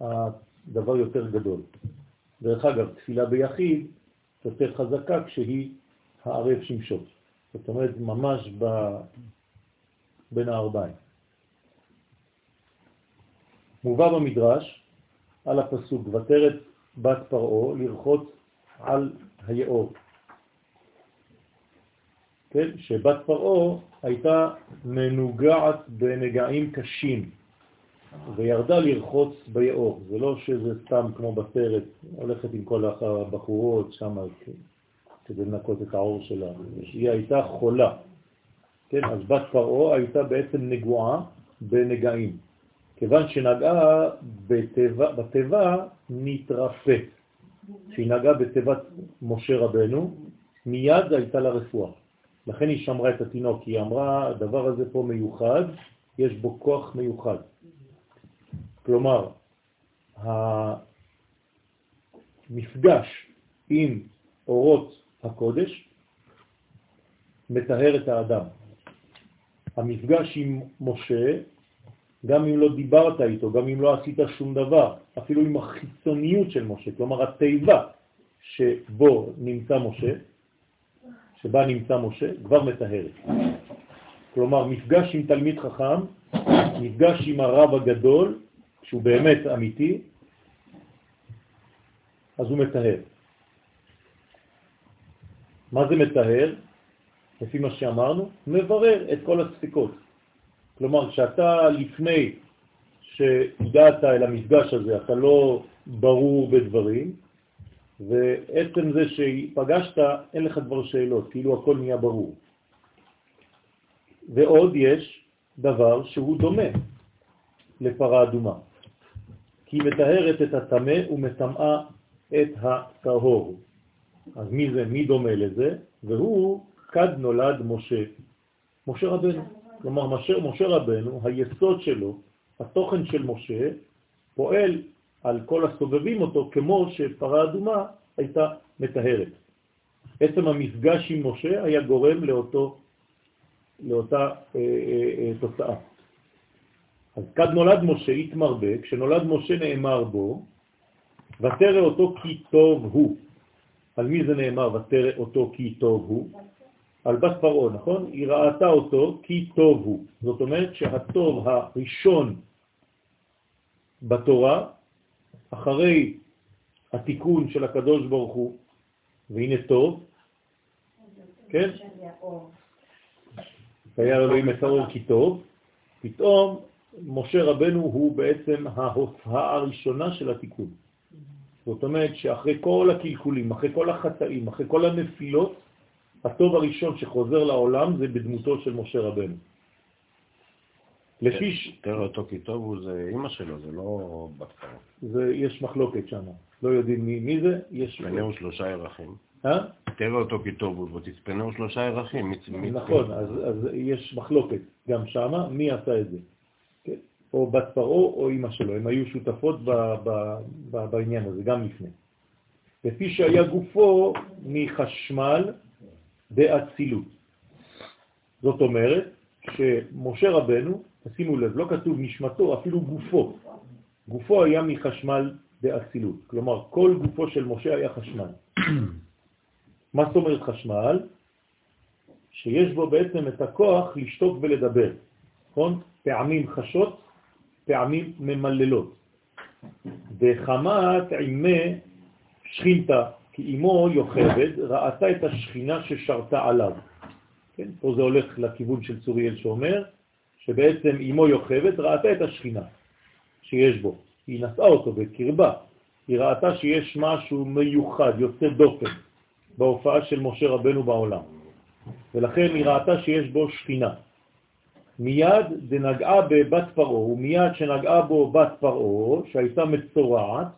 הדבר יותר גדול. דרך אגב, תפילה ביחיד יותר חזקה כשהיא הערב שמשות. זאת אומרת, ממש ב... בין הארבעים. מובא במדרש על הפסוק, ותרת בת פרעה לרחוץ על היאור. כן? שבת פרעה הייתה מנוגעת בנגעים קשים וירדה לרחוץ ביאור. זה לא שזה סתם כמו בסרט, הולכת עם כל הבחורות שם כדי לנקות את העור שלה. היא הייתה חולה. כן? אז בת פרעה הייתה בעצם נגועה בנגעים. כיוון שנגעה בטבע, בטבע נתרפא. כשהיא נגעה בטבעת משה רבנו, מיד הייתה לה רפואה. לכן היא שמרה את התינוק, היא אמרה, הדבר הזה פה מיוחד, יש בו כוח מיוחד. כלומר, המפגש עם אורות הקודש מטהר את האדם. המפגש עם משה, גם אם לא דיברת איתו, גם אם לא עשית שום דבר, אפילו עם החיצוניות של משה, כלומר התיבה שבו נמצא משה, שבה נמצא משה, כבר מטהרת. כלומר, מפגש עם תלמיד חכם, מפגש עם הרב הגדול, שהוא באמת אמיתי, אז הוא מטהר. מה זה מטהר? לפי מה שאמרנו, מברר את כל הספקות. כלומר, כשאתה לפני שהגעת אל המפגש הזה, אתה לא ברור בדברים, ועצם זה שפגשת, אין לך כבר שאלות, כאילו הכל נהיה ברור. ועוד יש דבר שהוא דומה לפרה אדומה, כי היא מטהרת את הטמא ומטמאה את הטהור. אז מי זה, מי דומה לזה? והוא כד נולד משה, משה רבנו. כלומר, משה, משה רבנו, היסוד שלו, התוכן של משה, פועל על כל הסובבים אותו כמו שפרה אדומה הייתה מטהרת. עצם המפגש עם משה היה גורם לאותו, לאותה אה, אה, אה, תוצאה. אז כד נולד משה התמרבה, כשנולד משה נאמר בו, ותרא אותו כי טוב הוא. על מי זה נאמר ותרא אותו כי טוב הוא? על בת פרעה, נכון? היא ראתה אותו כי טוב הוא. זאת אומרת שהטוב הראשון בתורה, אחרי התיקון של הקדוש ברוך הוא, והנה טוב, כן? היה אלוהים את האור כי טוב, פתאום משה רבנו הוא בעצם ההופעה הראשונה של התיקון. זאת אומרת שאחרי כל הקלקולים, אחרי כל החטאים, אחרי כל הנפילות, הטוב הראשון שחוזר לעולם זה בדמותו של משה רבנו. לפי ש... תראה אותו כי טוב הוא זה אימא שלו, זה לא בת. זה, יש מחלוקת שם, לא יודעים מי, מי זה, יש... תצפנהו שלושה ירחים. אה? תראה אותו כי טוב הוא, ותצפנהו שלושה ירחים. נכון, אז, אז יש מחלוקת גם שם, מי עשה את זה. כן? או בת פרעה או אימא שלו, הם היו שותפות ב, ב, ב, בעניין הזה, גם לפני. לפי שהיה גופו מחשמל באצילות. זאת אומרת, כשמשה רבנו, תשימו לב, לא כתוב נשמתו, אפילו גופו. גופו היה מחשמל באצילות. כלומר, כל גופו של משה היה חשמל. מה זאת אומרת חשמל? שיש בו בעצם את הכוח לשתוק ולדבר, נכון? פעמים חשות, פעמים ממללות. וחמת עימי שכינתה, כי אמו יוכבד ראתה את השכינה ששרתה עליו. כן? פה זה הולך לכיוון של צוריאל שאומר שבעצם אמו יוכבד ראתה את השכינה שיש בו. היא נשאה אותו בקרבה. היא ראתה שיש משהו מיוחד, יוצא דופן, בהופעה של משה רבנו בעולם. ולכן היא ראתה שיש בו שכינה. מיד דנגעה בבת פרעה, ומיד שנגעה בו בת פרעה, שהייתה מצורעת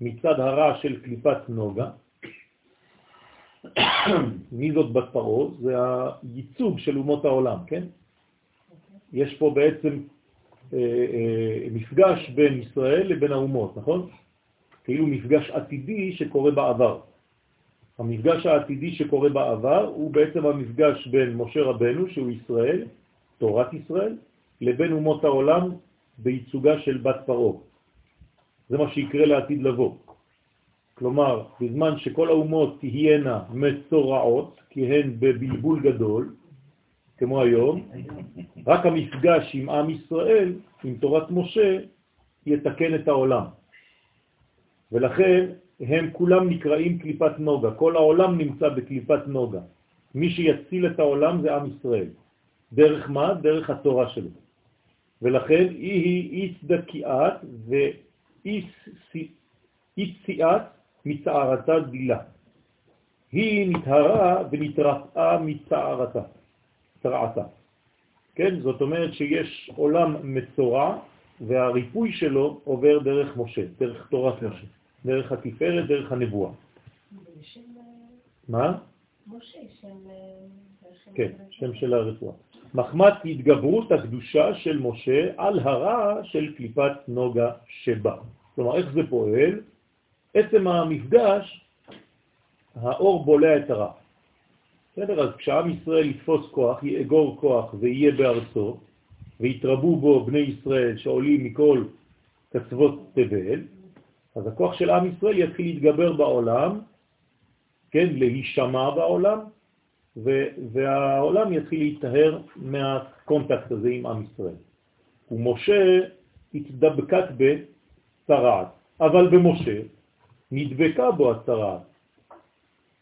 מצד הרע של קליפת נוגה, מי זאת בת פרעה? זה הייצוג של אומות העולם, כן? יש פה בעצם אה, אה, מפגש בין ישראל לבין האומות, נכון? כאילו מפגש עתידי שקורה בעבר. המפגש העתידי שקורה בעבר הוא בעצם המפגש בין משה רבנו, שהוא ישראל, תורת ישראל, לבין אומות העולם בייצוגה של בת פרעה. זה מה שיקרה לעתיד לבוא. כלומר, בזמן שכל האומות תהיינה מצורעות, כי הן בבלבול גדול, כמו היום, רק המפגש עם עם ישראל, עם תורת משה, יתקן את העולם. ולכן הם כולם נקראים קליפת נוגה, כל העולם נמצא בקליפת נוגה. מי שיציל את העולם זה עם ישראל. דרך מה? דרך התורה שלו. ולכן היא איצדקיאת ואיציאת מצערתה דילה. היא נטהרה ונתרפאה מצערתה. צרעתה. כן? זאת אומרת שיש עולם מצורע והריפוי שלו עובר דרך משה, דרך תורת משה, דרך התפארת, דרך הנבואה. מה? משה, שם... כן, שם של הרפואה. מחמת התגברות הקדושה של משה על הרע של קליפת נוגה שבה. כלומר, איך זה פועל? עצם המפגש, האור בולע את הרע. בסדר? אז כשעם ישראל יתפוס כוח, יאגור כוח ויהיה בארצו, ויתרבו בו בני ישראל שעולים מכל קצוות תבל, אז הכוח של עם ישראל יתחיל להתגבר בעולם, כן, להישמע בעולם, והעולם יתחיל להיטהר מה contact הזה עם עם ישראל. ומשה התדבקת בצרעת, אבל במשה נדבקה בו הצרעת.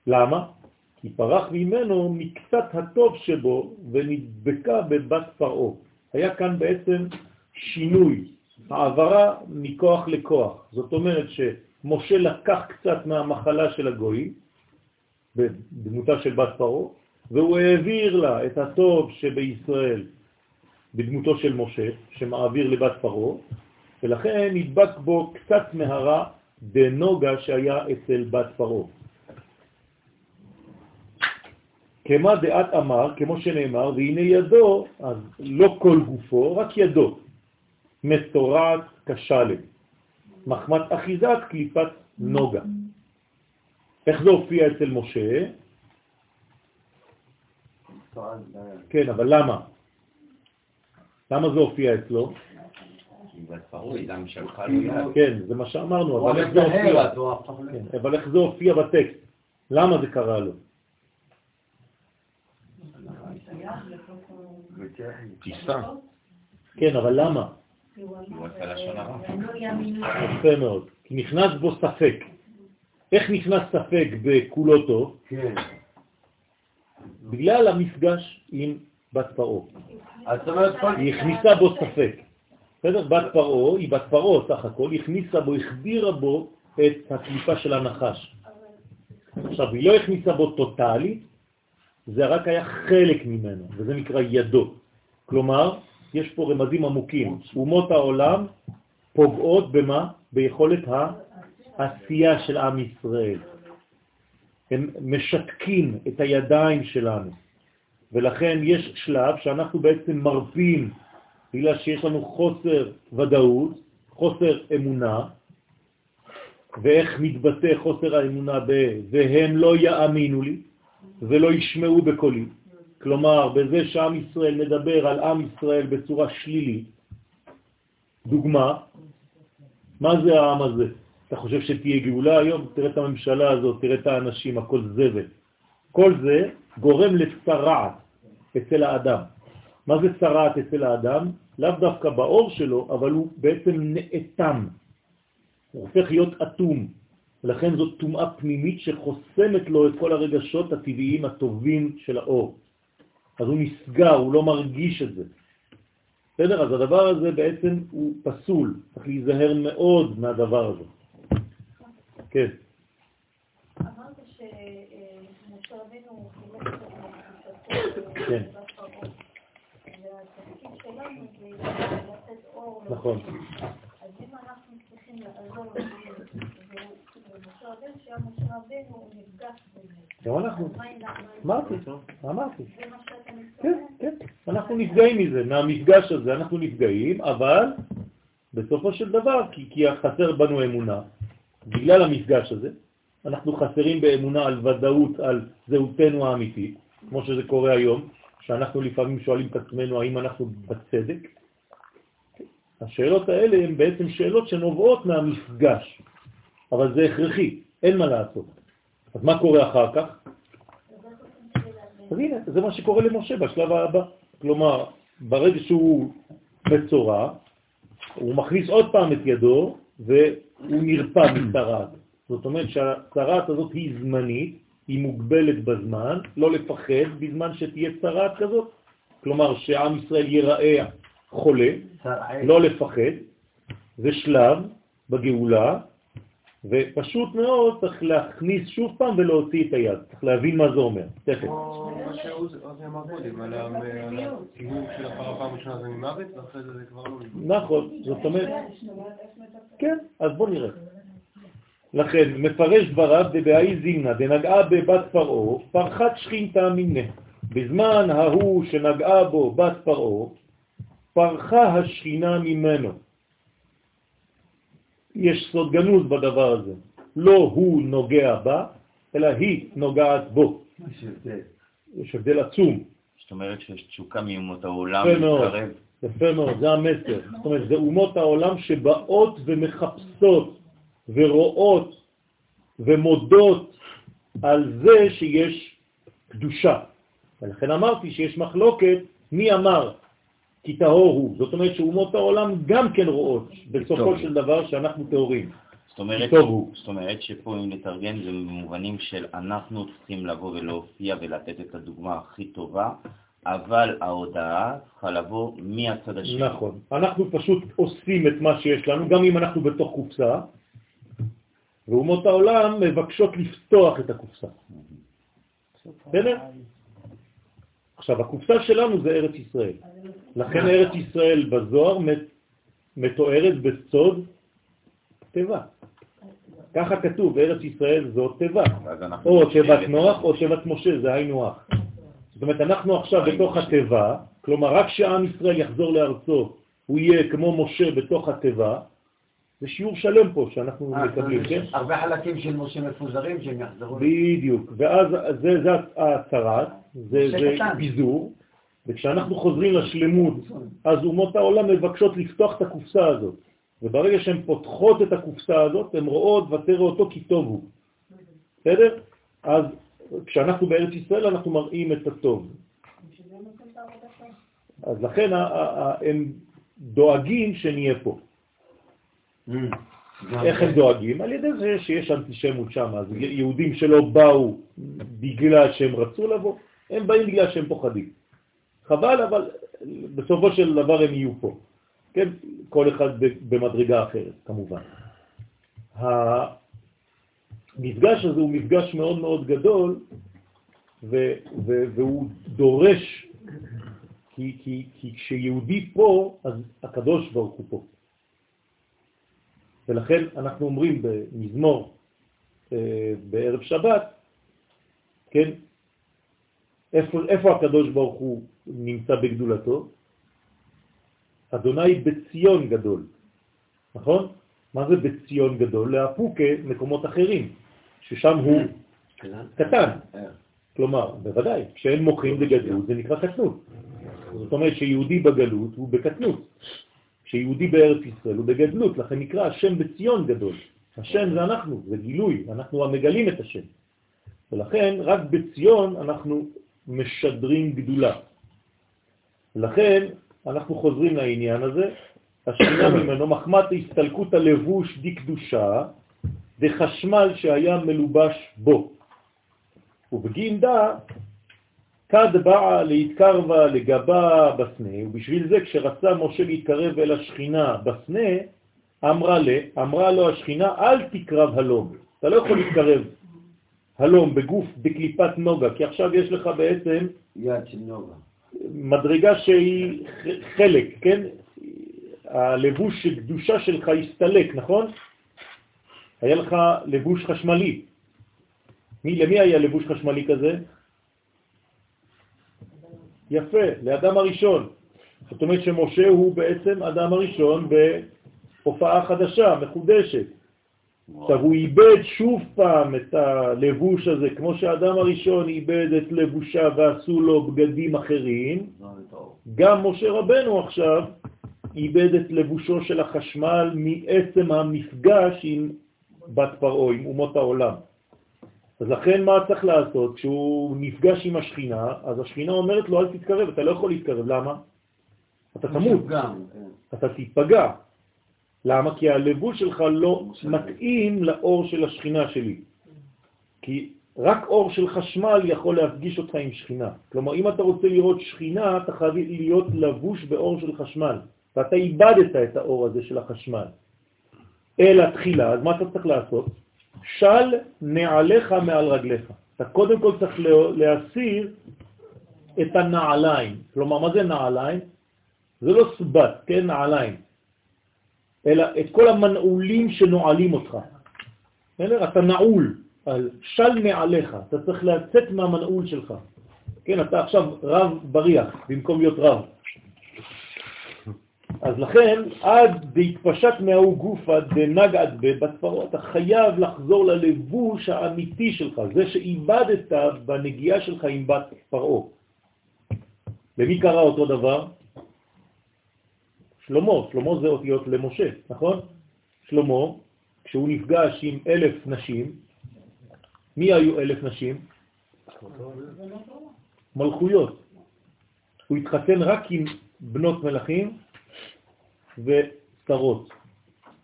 למה? כי פרח ממנו מקצת הטוב שבו ונדבקה בבת פרעה. היה כאן בעצם שינוי, העברה מכוח לכוח. זאת אומרת שמשה לקח קצת מהמחלה של הגויים, בדמותה של בת פרעה, והוא העביר לה את הטוב שבישראל בדמותו של משה, שמעביר לבת פרעה, ולכן נדבק בו קצת מהרע דנוגה שהיה אצל בת פרעה. כמה דעת אמר, כמו שנאמר, והנה ידו, אז לא כל גופו, רק ידו, מסורעת כשלם, מחמת אחיזת קליפת נוגה. איך זה הופיע אצל משה? כן, אבל למה? למה זה הופיע אצלו? כן, זה מה שאמרנו, אבל איך זה הופיע? כן, אבל איך זה הופיע בטקסט? למה זה קרה לו? טיסה. כן, אבל למה? יפה מאוד. כי נכנס בו ספק. איך נכנס ספק בכולו טוב? כן. בגלל המפגש עם בת פרעה. היא הכניסה בו ספק. בסדר? בת פרעה, היא בת פרעה סך הכל, היא הכניסה בו, החדירה בו את הקליפה של הנחש. עכשיו, היא לא הכניסה בו טוטאלית, זה רק היה חלק ממנו, וזה נקרא ידו. כלומר, יש פה רמזים עמוקים. אומות העולם פוגעות במה? ביכולת העשייה של עם ישראל. הם משתקים את הידיים שלנו, ולכן יש שלב שאנחנו בעצם מרפים בגלל שיש לנו חוסר ודאות, חוסר אמונה, ואיך מתבטא חוסר האמונה ב... והם לא יאמינו לי ולא ישמעו בקולי. כלומר, בזה שעם ישראל מדבר על עם ישראל בצורה שלילית, דוגמה, מה זה העם הזה? אתה חושב שתהיה גאולה היום? תראה את הממשלה הזאת, תראה את האנשים, הכל זבל. כל זה גורם לצרעת אצל האדם. מה זה צרעת אצל האדם? לאו דווקא באור שלו, אבל הוא בעצם נאטם. הוא הופך להיות אטום. ולכן זאת טומאה פנימית שחוסמת לו את כל הרגשות הטבעיים הטובים של האור. אז הוא נסגר, הוא לא מרגיש את זה. בסדר? אז הדבר הזה בעצם הוא פסול, צריך להיזהר מאוד מהדבר הזה. כן. אמרת שמשה רבינו חילק את כן. אור. נכון. אז אם אנחנו צריכים לעזור נפגש בזה. גם אנחנו. אז מה אם אנחנו- אמרתי, אמרתי. כן? כן. אנחנו נפגעים מזה, מהמפגש הזה אנחנו נפגעים, אבל בסופו של דבר, כי, כי חסר בנו אמונה, בגלל המפגש הזה, אנחנו חסרים באמונה על ודאות, על זהותנו האמיתית, כמו שזה קורה היום, שאנחנו לפעמים שואלים את עצמנו האם אנחנו בצדק. השאלות האלה הן בעצם שאלות שנובעות מהמפגש, אבל זה הכרחי, אין מה לעשות. אז מה קורה אחר כך? אז הנה, זה מה שקורה למשה בשלב הבא. כלומר, ברגע שהוא בצורה, הוא מכניס עוד פעם את ידו והוא נרפא מצרעת. זאת אומרת שהצרעת הזאת היא זמנית, היא מוגבלת בזמן, לא לפחד בזמן שתהיה צרעת כזאת. כלומר, שעם ישראל ייראה חולה, לא לפחד, זה שלב בגאולה, ופשוט מאוד צריך להכניס שוב פעם ולהוציא את היד, צריך להבין מה זה אומר, תכף. כמו מה שעוזי אמר קודם, על ה- על הציבור של הפרה פעם ראשונה זה ממוות, ואחרי זה זה כבר לא... נכון, זאת אומרת, כן, אז בוא נראה. לכן, מפרש דבריו דבהאי זימנה דנגעה בבת פרעה, פרחת שכינתה מיניה. בזמן ההוא שנגעה בו בת פרעה, פרחה השכינה ממנו. יש סוד גנוז בדבר הזה. לא הוא נוגע בה, אלא היא נוגעת בו. יש הבדל. יש הבדל עצום. זאת אומרת שיש תשוקה מאומות העולם. להתקרב. יפה מאוד, זה המסר. זאת אומרת, זה אומות העולם שבאות ומחפשות ורואות ומודות על זה שיש קדושה. ולכן אמרתי שיש מחלוקת מי אמר כי טהור הוא. זאת אומרת שאומות העולם גם כן רואות בסופו. של דבר שאנחנו טהורים. זאת אומרת. זאת אומרת שפה אם לתרגם זה במובנים של אנחנו צריכים לבוא ולהופיע ולתת את הדוגמה הכי טובה, אבל ההודעה צריכה לבוא מהצד השני. נכון. אנחנו פשוט עושים את מה שיש לנו, גם אם אנחנו בתוך קופסה, ואומות העולם מבקשות לפתוח את הקופסה. בסדר? עכשיו, הקופסה שלנו זה ארץ ישראל. לכן ארץ ישראל בזוהר מת- מתוארת בסוד תיבה. ככה כתוב, ארץ ישראל זו תיבה. או תיבת נוח או תיבת משה, זה היינו הך. זאת אומרת, אנחנו עכשיו בתוך התיבה, כלומר, רק כשעם ישראל יחזור לארצו, הוא יהיה כמו משה בתוך התיבה, זה שיעור שלם פה שאנחנו אה, מקבלים, כן? הרבה חלקים של משה מפוזרים שהם יחזרו. בדיוק, ואז זה, זה ההצהרת, זה. פיזור, וכשאנחנו חוזרים לשלמות, אז אומות העולם מבקשות לפתוח את הקופסה הזאת, וברגע שהן פותחות את הקופסה הזאת, הן רואות ותראה אותו כי טוב הוא. בסדר? אז כשאנחנו בארץ ישראל אנחנו מראים את הטוב. אז לכן הם דואגים שנהיה פה. איך הם דואגים? על ידי זה שיש אנטישמות שם, אז יהודים שלא באו בגלל שהם רצו לבוא, הם באים בגלל שהם פוחדים. חבל, אבל בסופו של דבר הם יהיו פה. כן, כל אחד במדרגה אחרת, כמובן. המפגש הזה הוא מפגש מאוד מאוד גדול, והוא דורש, כי, כי, כי כשיהודי פה, אז הקדוש ברוך הוא פה. ולכן אנחנו אומרים במזמור אה, בערב שבת, כן, איפה, איפה הקדוש ברוך הוא נמצא בגדולתו? אדוני בציון גדול, נכון? מה זה בציון גדול? להפוקה מקומות אחרים, ששם הוא קטן. כלומר, בוודאי, כשאין מוחים בגדלות זה נקרא קטנות. זאת אומרת שיהודי בגלות הוא בקטנות. כשיהודי בארץ ישראל הוא בגדלות, לכן נקרא השם בציון גדול. השם זה אנחנו, זה גילוי, אנחנו המגלים את השם. ולכן רק בציון אנחנו משדרים גדולה. לכן אנחנו חוזרים לעניין הזה, השכינה ממנו מחמת הסתלקות הלבוש דקדושה וחשמל שהיה מלובש בו. ובגינדה כד באה להתקרבה לגבה בסנה, ובשביל זה כשרצה משה להתקרב אל השכינה בסנה, אמרה, לה, אמרה לו השכינה, אל תקרב הלום. אתה לא יכול להתקרב הלום בגוף בקליפת נוגה, כי עכשיו יש לך בעצם יד של נוגה. מדרגה שהיא חלק, כן? הלבוש של קדושה שלך הסתלק, נכון? היה לך לבוש חשמלי. מי, למי היה לבוש חשמלי כזה? יפה, לאדם הראשון. זאת אומרת שמשה הוא בעצם אדם הראשון בהופעה חדשה, מחודשת. עכשיו הוא איבד שוב פעם את הלבוש הזה, כמו שהאדם הראשון איבד את לבושה ועשו לו בגדים אחרים, גם משה רבנו עכשיו איבד את לבושו של החשמל מעצם המפגש עם בת פרעה, עם אומות העולם. אז לכן מה צריך לעשות? כשהוא נפגש עם השכינה, אז השכינה אומרת לו אל תתקרב, אתה לא יכול להתקרב, למה? אתה תמות, כן. אתה תיפגע. למה? כי הלבוש שלך לא מתאים לאור של השכינה שלי. כי רק אור של חשמל יכול להפגיש אותך עם שכינה. כלומר, אם אתה רוצה לראות שכינה, אתה חייב להיות לבוש באור של חשמל. ואתה איבדת את האור הזה של החשמל. אלא תחילה, אז מה אתה צריך לעשות? של נעליך מעל רגליך. אתה קודם כל צריך לה- להסיר את הנעליים. כלומר, מה זה נעליים? זה לא סבת, כן, נעליים. אלא את כל המנעולים שנועלים אותך. אתה נעול, על של נעליך, אתה צריך לצאת מהמנעול שלך. כן, אתה עכשיו רב בריח במקום להיות רב. אז לכן, עד בהתפשט מההוא גופה דנגעת בבת פרעה, אתה חייב לחזור ללבוש האמיתי שלך, זה שאיבדת בנגיעה שלך עם בת פרעה. למי קרה אותו דבר? שלמה, שלמה זה אותיות למשה, נכון? שלמה, כשהוא נפגש עם אלף נשים, מי היו אלף נשים? מלכויות. הוא התחתן רק עם בנות מלכים ושרות,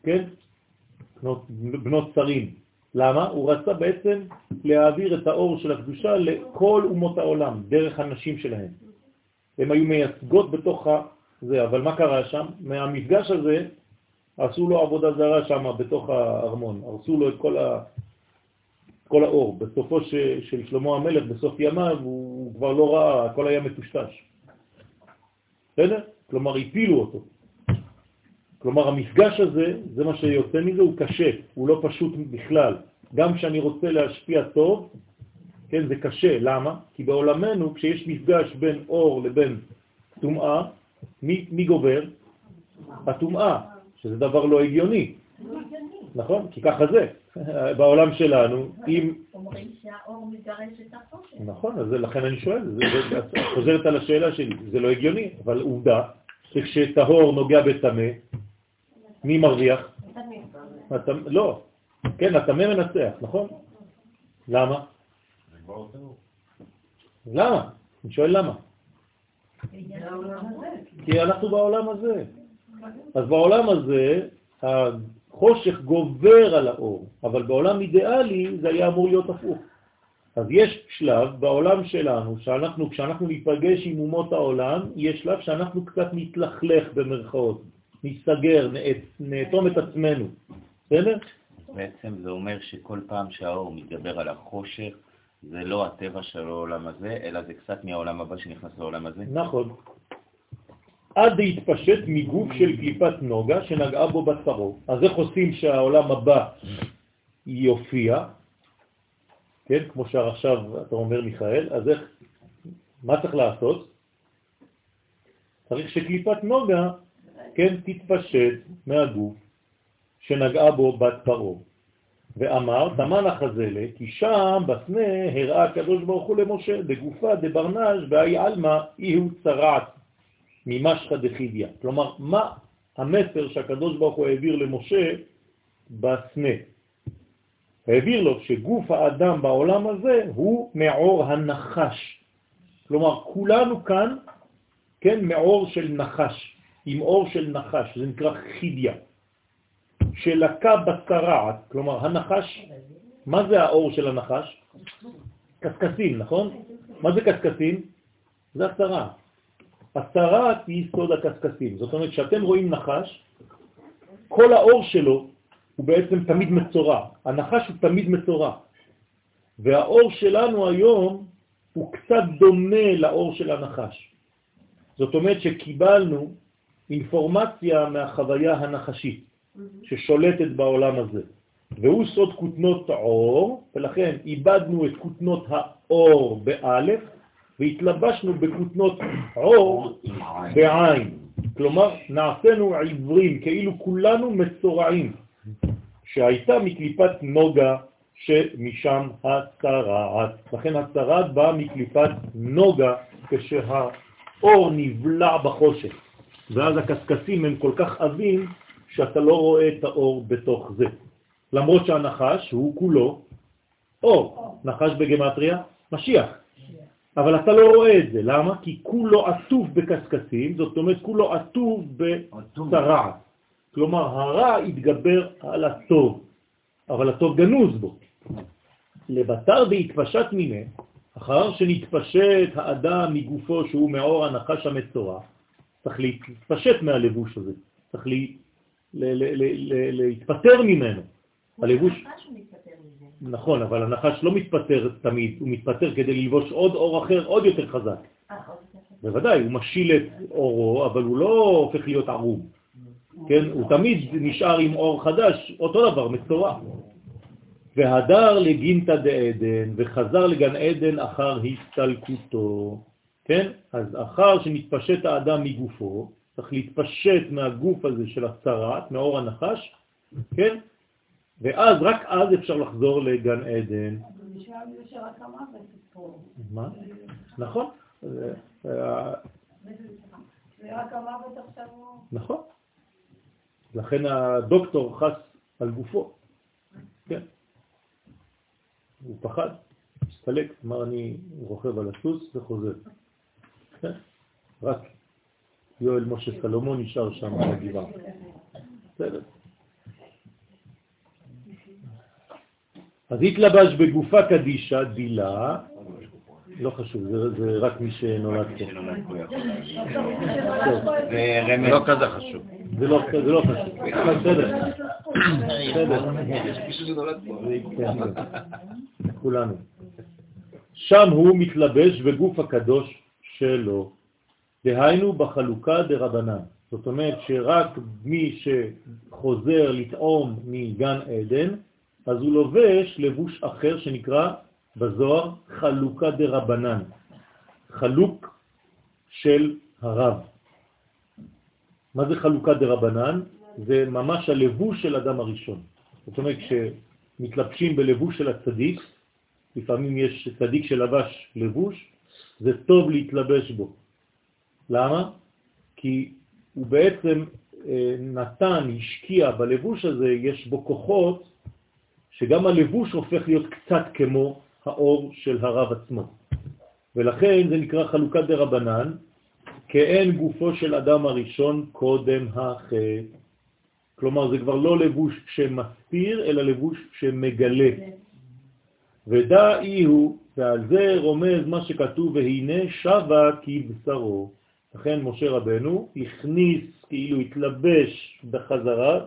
כן? בנות, בנות שרים. למה? הוא רצה בעצם להעביר את האור של הקדושה לכל אומות העולם, דרך הנשים שלהם. הן היו מייצגות בתוך ה... זה, אבל מה קרה שם? מהמפגש הזה עשו לו עבודה זרה שם בתוך הארמון, הרסו לו את כל, ה... כל האור. בסופו ש... של שלמה המלך, בסוף ימיו, הוא כבר לא ראה, הכל היה מטושטש. בסדר? כלומר, הפילו אותו. כלומר, המפגש הזה, זה מה שיוצא מזה, הוא קשה, הוא לא פשוט בכלל. גם כשאני רוצה להשפיע טוב, כן, זה קשה. למה? כי בעולמנו, כשיש מפגש בין אור לבין טומאה, מי, מי גובר? הטומאה. שזה דבר לא הגיוני, נכון? כי ככה זה. בעולם שלנו, אם... אומרים שהאור מגרש את החושך. נכון, אז לכן אני שואל, את חוזרת על השאלה שלי, זה לא הגיוני, אבל עובדה שכשטהור נוגע בטמא, מי מרוויח? לא, כן, הטמא מנצח, נכון? למה? למה? אני שואל למה. כי אנחנו בעולם הזה. אז בעולם הזה החושך גובר על האור, אבל בעולם אידיאלי זה היה אמור להיות הפוך. אז יש שלב בעולם שלנו, שאנחנו, כשאנחנו ניפגש עם אומות העולם, יש שלב שאנחנו קצת נתלכלך במרכאות, נאט- נאטום את עצמנו. בסדר? בעצם זה אומר שכל פעם שהאור מתגבר על החושך, זה לא הטבע של העולם הזה, אלא זה קצת מהעולם הבא שנכנס לעולם הזה. נכון. עד להתפשט מגוף של קליפת נוגה שנגעה בו בצרו. אז איך עושים שהעולם הבא יופיע? כן, כמו שעכשיו אתה אומר מיכאל, אז איך, מה צריך לעשות? צריך שקליפת נוגה, כן, תתפשט מהגוף שנגעה בו בת פרעה. ואמר, תמן החזלה, כי שם בסנה הראה הקדוש ברוך הוא למשה, בגופה דברנש באי עלמא איהו צרעת ממשחא דחידיה. כלומר, מה המסר שהקדוש ברוך הוא העביר למשה בסנה? העביר לו שגוף האדם בעולם הזה הוא מעור הנחש. כלומר, כולנו כאן, כן, מעור של נחש, עם אור של נחש, זה נקרא חידיה. שלקה בצרעת, כלומר הנחש, מה זה האור של הנחש? קסקסים, נכון? מה זה קסקסים? זה הצרעת. הצרעת היא סוד הקסקסים. זאת אומרת, כשאתם רואים נחש, כל האור שלו הוא בעצם תמיד מצורע. הנחש הוא תמיד מצורע. והאור שלנו היום הוא קצת דומה לאור של הנחש. זאת אומרת שקיבלנו אינפורמציה מהחוויה הנחשית. ששולטת בעולם הזה. והוא סוד כותנות האור, ולכן איבדנו את כותנות האור באלף, והתלבשנו בכותנות אור בעין. כלומר, נעשינו עיוורים, כאילו כולנו מצורעים, שהייתה מקליפת נוגה שמשם הצרעת. לכן הצרעת באה מקליפת נוגה כשהאור נבלע בחושך. ואז הקסקסים הם כל כך עבים שאתה לא רואה את האור בתוך זה. למרות שהנחש הוא כולו אור. נחש בגמטריה, משיח. אבל אתה לא רואה את זה. למה? כי כולו עטוף בקסקסים, זאת אומרת כולו עטוף בצרעת. כלומר, הרע יתגבר על הטוב, אבל הטוב גנוז בו. לבטר בהתפשט מיני, אחר שנתפשט האדם מגופו שהוא מאור הנחש המצורע, צריך להתפשט מהלבוש הזה, צריך ל- ל- ל- ל- ל- להתפטר ממנו. הלבוש. נכון, אבל הנחש לא מתפטר תמיד, הוא מתפטר כדי ללבוש עוד אור אחר עוד יותר חזק. אה. בוודאי, הוא משיל את אורו, אבל הוא לא הופך להיות ערום. כן, הוא תמיד נשאר עם אור חדש, אותו דבר, מצורע. והדר לגינתא דעדן, וחזר לגן עדן אחר הסתלקותו. כן? אז אחר שנתפשט האדם מגופו, צריך להתפשט מהגוף הזה של הצרת, מאור הנחש, כן? ואז, רק אז אפשר לחזור לגן עדן. מה? נכון. נכון. לכן הדוקטור חס על גופו. כן. הוא פחד, הסתלק, אמר אני רוכב על הסוס וחוזר. כן. רק יואל משה סלומון נשאר שם על הגבעה. בסדר. אז התלבש בגופה קדישה, דילה, לא חשוב, זה, זה רק מי שנולד פה. זה. לא כזה חשוב. זה לא, זה לא חשוב. בסדר. בסדר. כן, כן. כולנו. שם הוא מתלבש בגוף הקדוש שלו. דהיינו בחלוקה דרבנן. זאת אומרת שרק מי שחוזר לטעום מגן עדן, אז הוא לובש לבוש אחר שנקרא בזוהר חלוקה דרבנן. חלוק של הרב. מה זה חלוקה דרבנן? זה ממש הלבוש של אדם הראשון. זאת אומרת, כשמתלבשים בלבוש של הצדיק, לפעמים יש צדיק שלבש לבוש, זה טוב להתלבש בו. למה? כי הוא בעצם אה, נתן, השקיע בלבוש הזה, יש בו כוחות שגם הלבוש הופך להיות קצת כמו האור של הרב עצמו. ולכן זה נקרא חלוקת דרבנן, כאין גופו של אדם הראשון קודם החטא. כלומר, זה כבר לא לבוש שמסתיר, אלא לבוש שמגלה. ודע אי הוא, ועל זה רומז מה שכתוב, והנה שווה כבשרו. לכן משה רבנו הכניס, כאילו התלבש בחזרה,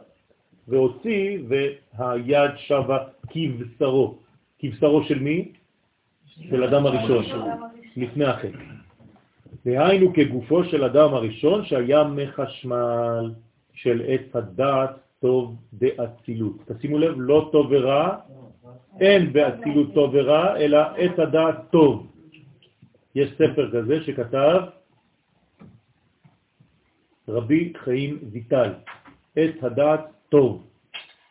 והוציא, והיד שווה כבשרו. כבשרו של מי? של אדם הראשון, לפני החטא. והיינו כגופו של אדם הראשון שהיה מחשמל של עץ הדעת טוב באצילות. תשימו לב, לא טוב ורע, אין באצילות טוב ורע, אלא עץ הדעת טוב. יש ספר כזה שכתב רבי חיים ויטל, עץ הדעת טוב.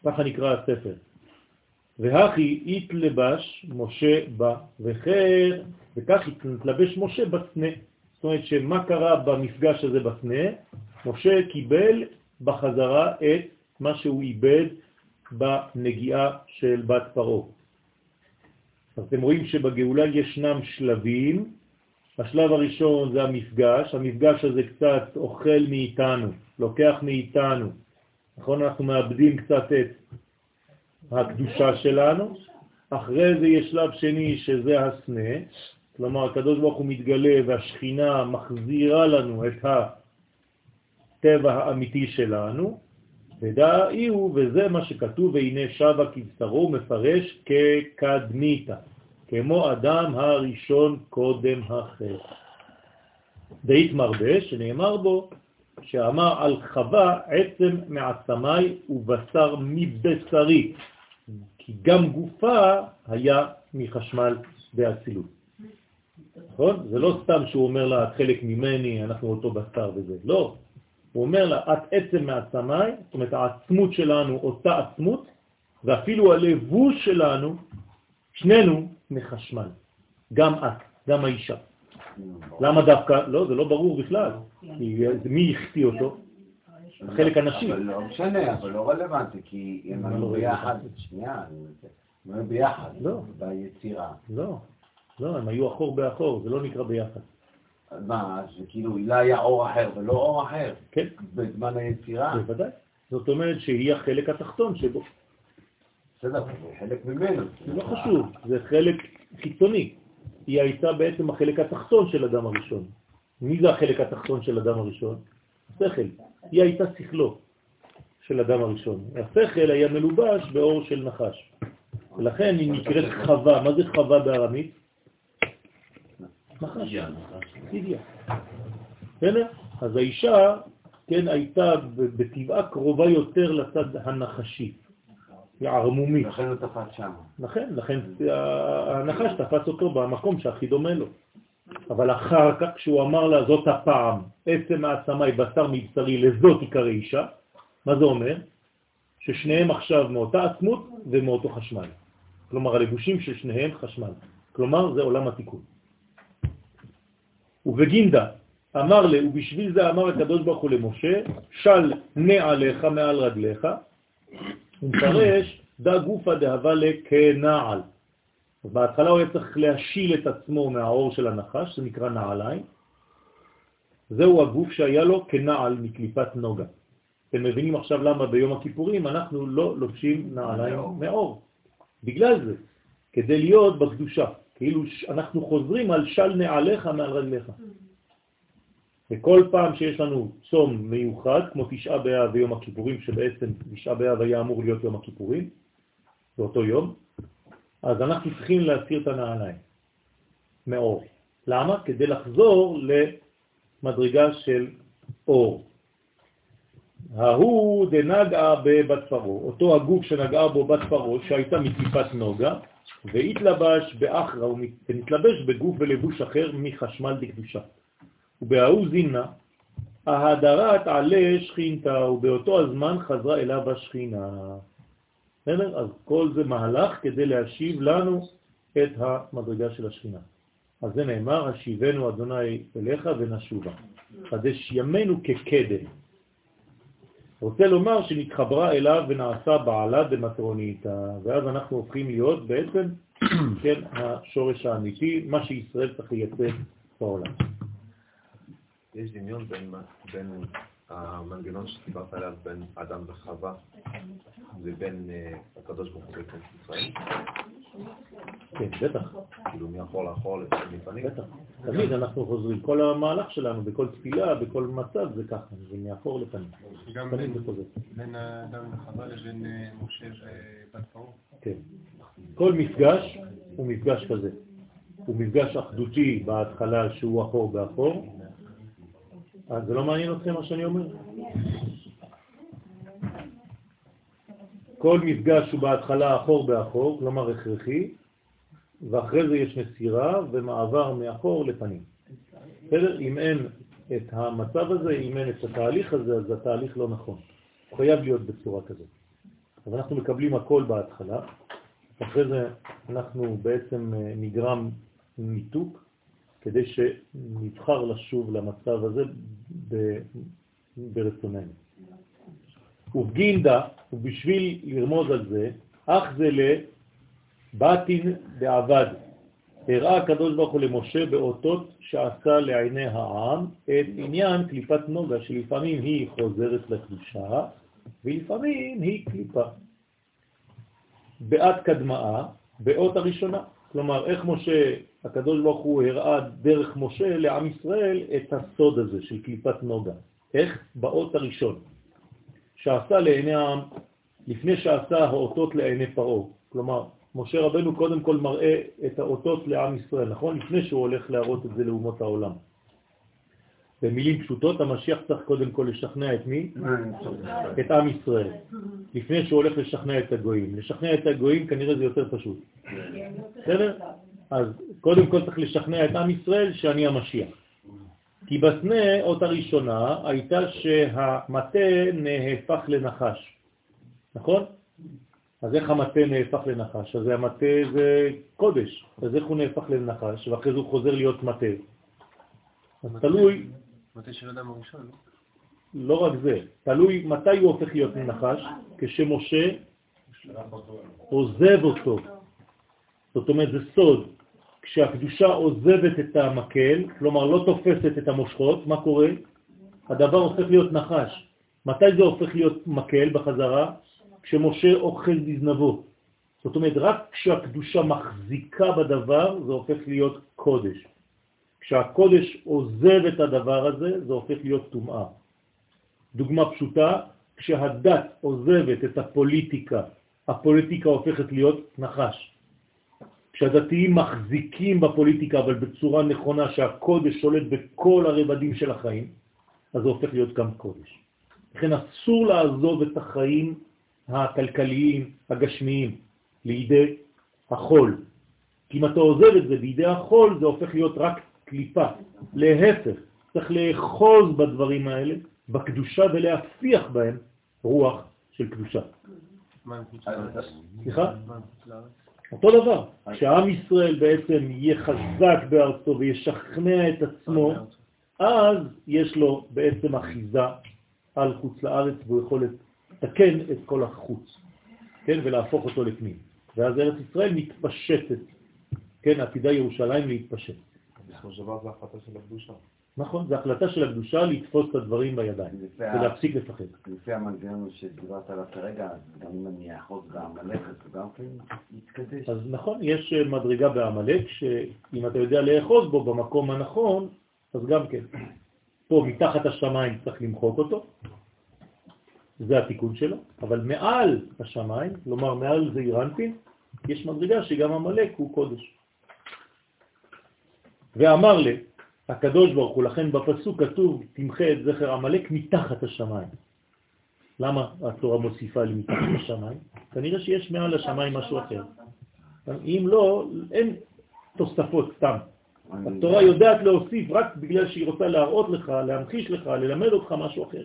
ככה נקרא הספר. והכי התלבש משה בה, וחר, וכך התלבש משה בסנה. זאת אומרת שמה קרה במפגש הזה בסנה? משה קיבל בחזרה את מה שהוא איבד בנגיעה של בת פרעה. אז אתם רואים שבגאולה ישנם שלבים, השלב הראשון זה המפגש, המפגש הזה קצת אוכל מאיתנו, לוקח מאיתנו, נכון? אנחנו מאבדים קצת את הקדושה שלנו, אחרי זה יש שלב שני שזה הסנה, כלומר הקדוש ברוך הוא מתגלה והשכינה מחזירה לנו את הטבע האמיתי שלנו, ודאי הוא, וזה מה שכתוב, והנה שווה כבשרו מפרש כקדמיתה, כמו אדם הראשון קודם החטא. דאית מרבה, שנאמר בו, שאמר על חווה עצם מעצמי ובשר מבשרי, כי גם גופה היה מחשמל באצילות. נכון? זה לא סתם שהוא אומר לה, חלק ממני, אנחנו אותו בשר וזה. לא. הוא אומר לה, את עצם מעצמי, זאת אומרת, העצמות שלנו אותה עצמות, ואפילו הלבוש שלנו, שנינו מחשמל. גם את, גם האישה. למה דווקא? לא, זה לא ברור בכלל. מי החטיא אותו? החלק הנשי. אבל לא משנה, אבל לא רלוונטי, כי הם היו ביחד, שנייה, הם היו ביחד, לא. ביצירה. לא, לא, הם היו אחור באחור, זה לא נקרא ביחד. מה, זה כאילו, לא היה אור אחר ולא אור אחר? כן. בזמן היצירה? בוודאי. זאת אומרת שהיא החלק התחתון שבו. בסדר, זה חלק ממנו. זה לא חשוב, זה חלק חיצוני. היא הייתה בעצם החלק התחתון של אדם הראשון. מי זה החלק התחתון של אדם הראשון? השכל. היא הייתה שכלו של אדם הראשון. השכל היה מלובש באור של נחש. ולכן היא נקראת חווה. מה זה חווה בארמית? נחש. סידיה. בסדר? אז האישה, כן, הייתה בטבעה קרובה יותר לצד הנחשי. היא ערמומית. לכן הוא תפס שם. לכן, לכן הנחש תפס אותו במקום שהכי דומה לו. אבל אחר כך כשהוא אמר לה זאת הפעם, עצם העצמי בשר מבשרי לזאת עיקר אישה, מה זה אומר? ששניהם עכשיו מאותה עצמות ומאותו חשמל. כלומר הלבושים של שניהם חשמל. כלומר זה עולם התיקון. ובגינדה אמר לה, ובשביל זה אמר הקדוש ברוך הוא למשה, של נעליך מעל רגליך, הוא מפרש, דא גופה דהבה לכנעל. אז בהתחלה הוא היה צריך להשיל את עצמו מהאור של הנחש, זה נקרא נעליים. זהו הגוף שהיה לו כנעל מקליפת נוגה. אתם מבינים עכשיו למה ביום הכיפורים אנחנו לא לובשים נעליים מאור. בגלל זה, כדי להיות בקדושה. כאילו אנחנו חוזרים על של נעליך מעל רגליך. וכל פעם שיש לנו צום מיוחד, כמו תשעה באב ויום הכיפורים, שבעצם תשעה באב היה אמור להיות יום הכיפורים, באותו יום, אז אנחנו צריכים להסיר את הנעליים מאור. למה? כדי לחזור למדרגה של אור. ההוא דנגעה בבת פרו, אותו הגוף שנגעה בו בת פרו, שהייתה מקליפת נוגה, והתלבש באחרה, ונתלבש בגוף ולבוש אחר מחשמל דקדושה. ובההוא זינה, ההדרת עלה שכינתה, ובאותו הזמן חזרה אליו השכינה. בסדר? אז כל זה מהלך כדי להשיב לנו את המדרגה של השכינה. אז זה נאמר, השיבנו אדוני אליך ונשובה. חדש ימינו כקדם. רוצה לומר שנתחברה אליו ונעשה בעלה דמטרוניתא, ואז אנחנו הופכים להיות בעצם, כן, השורש האמיתי, מה שישראל צריך לייצג בעולם. יש דמיון בין, בין המנגנון שדיברת עליו, בין אדם וחווה, לבין uh, הקדוש ברוך הוא בכנסת ישראל? כן, בטח. כאילו מאחור לאחור לפנים מפנים? בטח. תמיד אנחנו חוזרים. כל המהלך שלנו, בכל תפילה, בכל מצב, זה ככה, זה מאחור לפנים. גם בין- האדם לחווה לבין אה, משה ובת פרעה. כן. כל מפגש הוא מפגש כזה. הוא מפגש אחדותי בהתחלה שהוא אחור באחור. אז זה לא מעניין אתכם מה שאני אומר? כל מפגש הוא בהתחלה אחור באחור, כלומר הכרחי, ואחרי זה יש מסירה ומעבר מאחור לפנים. בסדר? אם אין את המצב הזה, אם אין את התהליך הזה, אז התהליך לא נכון. הוא חייב להיות בצורה כזאת. אז אנחנו מקבלים הכל בהתחלה, אחרי זה אנחנו בעצם אה, נגרם ניתוק, כדי שנבחר לשוב למצב הזה ברצוננו. ובגינדה, ובשביל לרמוז על זה, אך זה לבטין בעבד. הראה הקדוש ברוך הוא למשה באותות שעשה לעיני העם את עניין קליפת נוגה, שלפעמים היא חוזרת לקדושה, ולפעמים היא קליפה. בעת קדמאה, באות הראשונה. כלומר, איך משה, הקדוש ברוך הוא הראה דרך משה לעם ישראל את הסוד הזה של קליפת נוגה. איך? באות הראשון. שעשה לעיני העם, לפני שעשה האותות לעיני פרעה. כלומר, משה רבנו קודם כל מראה את האותות לעם ישראל, נכון? לפני שהוא הולך להראות את זה לאומות העולם. במילים פשוטות, המשיח צריך קודם כל לשכנע את מי? את עם ישראל. לפני שהוא הולך לשכנע את הגויים. לשכנע את הגויים כנראה זה יותר פשוט. בסדר? אז קודם כל צריך לשכנע את עם ישראל שאני המשיח. כי בסנה, אות הראשונה, הייתה שהמטה נהפך לנחש. נכון? אז איך המטה נהפך לנחש? אז המטה זה קודש, אז איך הוא נהפך לנחש, ואחרי זה הוא חוזר להיות מטה? אז תלוי, מטה של אדם הראשון, לא? לא רק זה, תלוי מתי הוא הופך להיות נחש, כשמשה עוזב אותו. זאת אומרת, זה סוד. כשהקדושה עוזבת את המקל, כלומר לא תופסת את המושכות, מה קורה? הדבר הופך להיות נחש. מתי זה הופך להיות מקל בחזרה? כשמשה אוכל בזנבו. זאת אומרת, רק כשהקדושה מחזיקה בדבר, זה הופך להיות קודש. כשהקודש עוזב את הדבר הזה, זה הופך להיות טומאה. דוגמה פשוטה, כשהדת עוזבת את הפוליטיקה, הפוליטיקה הופכת להיות נחש. כשהדתיים מחזיקים בפוליטיקה, אבל בצורה נכונה, שהקודש שולט בכל הרבדים של החיים, אז זה הופך להיות גם קודש. לכן אסור לעזוב את החיים הכלכליים, הגשמיים, לידי החול. כי אם אתה עוזב את זה בידי החול, זה הופך להיות רק קליפה. להפך, צריך לאחוז בדברים האלה, בקדושה, ולהפיח בהם רוח של קדושה. סליחה? אותו דבר, כשעם ישראל בעצם יהיה חזק בארצו וישכנע את עצמו, אז יש לו בעצם אחיזה על חוץ לארץ והוא יכול לתקן את כל החוץ, כן, ולהפוך אותו לפנים. ואז ארץ ישראל מתפשטת, כן, עתידה ירושלים להתפשט. בסופו של דבר החלטה של הקדושה. נכון, זו החלטה של הקדושה לתפוס את הדברים בידיים ולהפסיק לפחד. לפי המנגנון שדיברת עליו כרגע, גם אם אני אאחוז בעמלק, אז גם כן יתקדש. אז נכון, יש אה, מדרגה בעמלק, שאם אתה יודע לאחוז בו במקום הנכון, אז גם כן. פה מתחת השמיים צריך למחוק אותו, זה התיקון שלו, אבל מעל השמיים, כלומר מעל זה אירנטין, יש מדרגה שגם המלאק הוא קודש. ואמר לי, הקדוש ברוך הוא, לכן בפסוק כתוב, תמחה את זכר המלאק מתחת השמיים. למה התורה מוסיפה לי מתחת השמיים? כנראה שיש מעל השמיים משהו אחר. אם לא, אין תוספות סתם. התורה יודעת להוסיף רק בגלל שהיא רוצה להראות לך, להמחיש לך, ללמד אותך משהו אחר.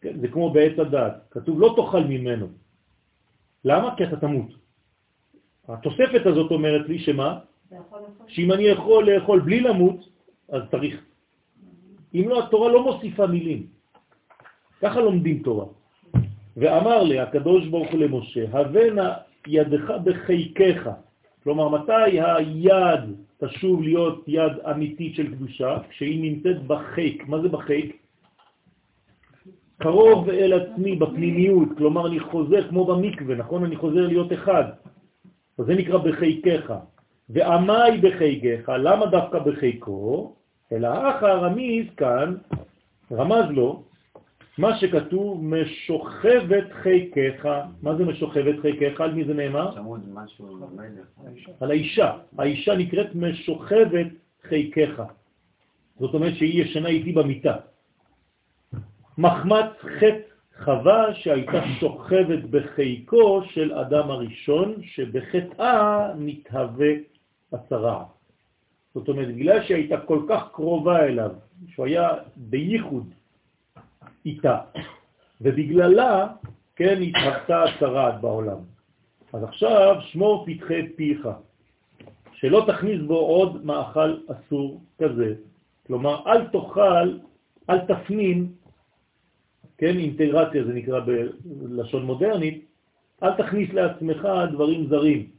כן, זה כמו בעץ הדעת, כתוב לא תאכל ממנו. למה? כי אתה תמות. התוספת הזאת אומרת לי שמה? שאם אני יכול לאכול בלי למות, אז צריך. אם לא, התורה לא מוסיפה מילים. ככה לומדים תורה. ואמר לי הקדוש ברוך הוא למשה, הבנה ידך בחיקך. כלומר, מתי היד תשוב להיות יד אמיתית של קדושה? כשהיא נמצאת בחיק. מה זה בחיק? קרוב אל עצמי, בפנימיות, כלומר אני חוזר כמו במקווה, נכון? אני חוזר להיות אחד. אז זה נקרא בחיקך. ועמי בחיקך, למה דווקא בחיקו? אלא האח הרמיז כאן רמז לו מה שכתוב משוכבת חיקך. מה זה משוכבת חיקך? על מי זה נאמר? על האישה. האישה נקראת משוכבת חיקך. זאת אומרת שהיא ישנה איתי במיטה. מחמת חטא חווה שהייתה שוכבת בחיקו של אדם הראשון, שבחטאה מתהווה הצרה. זאת אומרת, בגלל שהייתה כל כך קרובה אליו, שהוא היה בייחוד איתה, ובגללה, כן, התהוותה הצרעת בעולם. אז עכשיו שמור פתחי פיך, שלא תכניס בו עוד מאכל אסור כזה. כלומר, אל תאכל, אל תפנים כן, אינטגרציה זה נקרא בלשון מודרנית, אל תכניס לעצמך דברים זרים.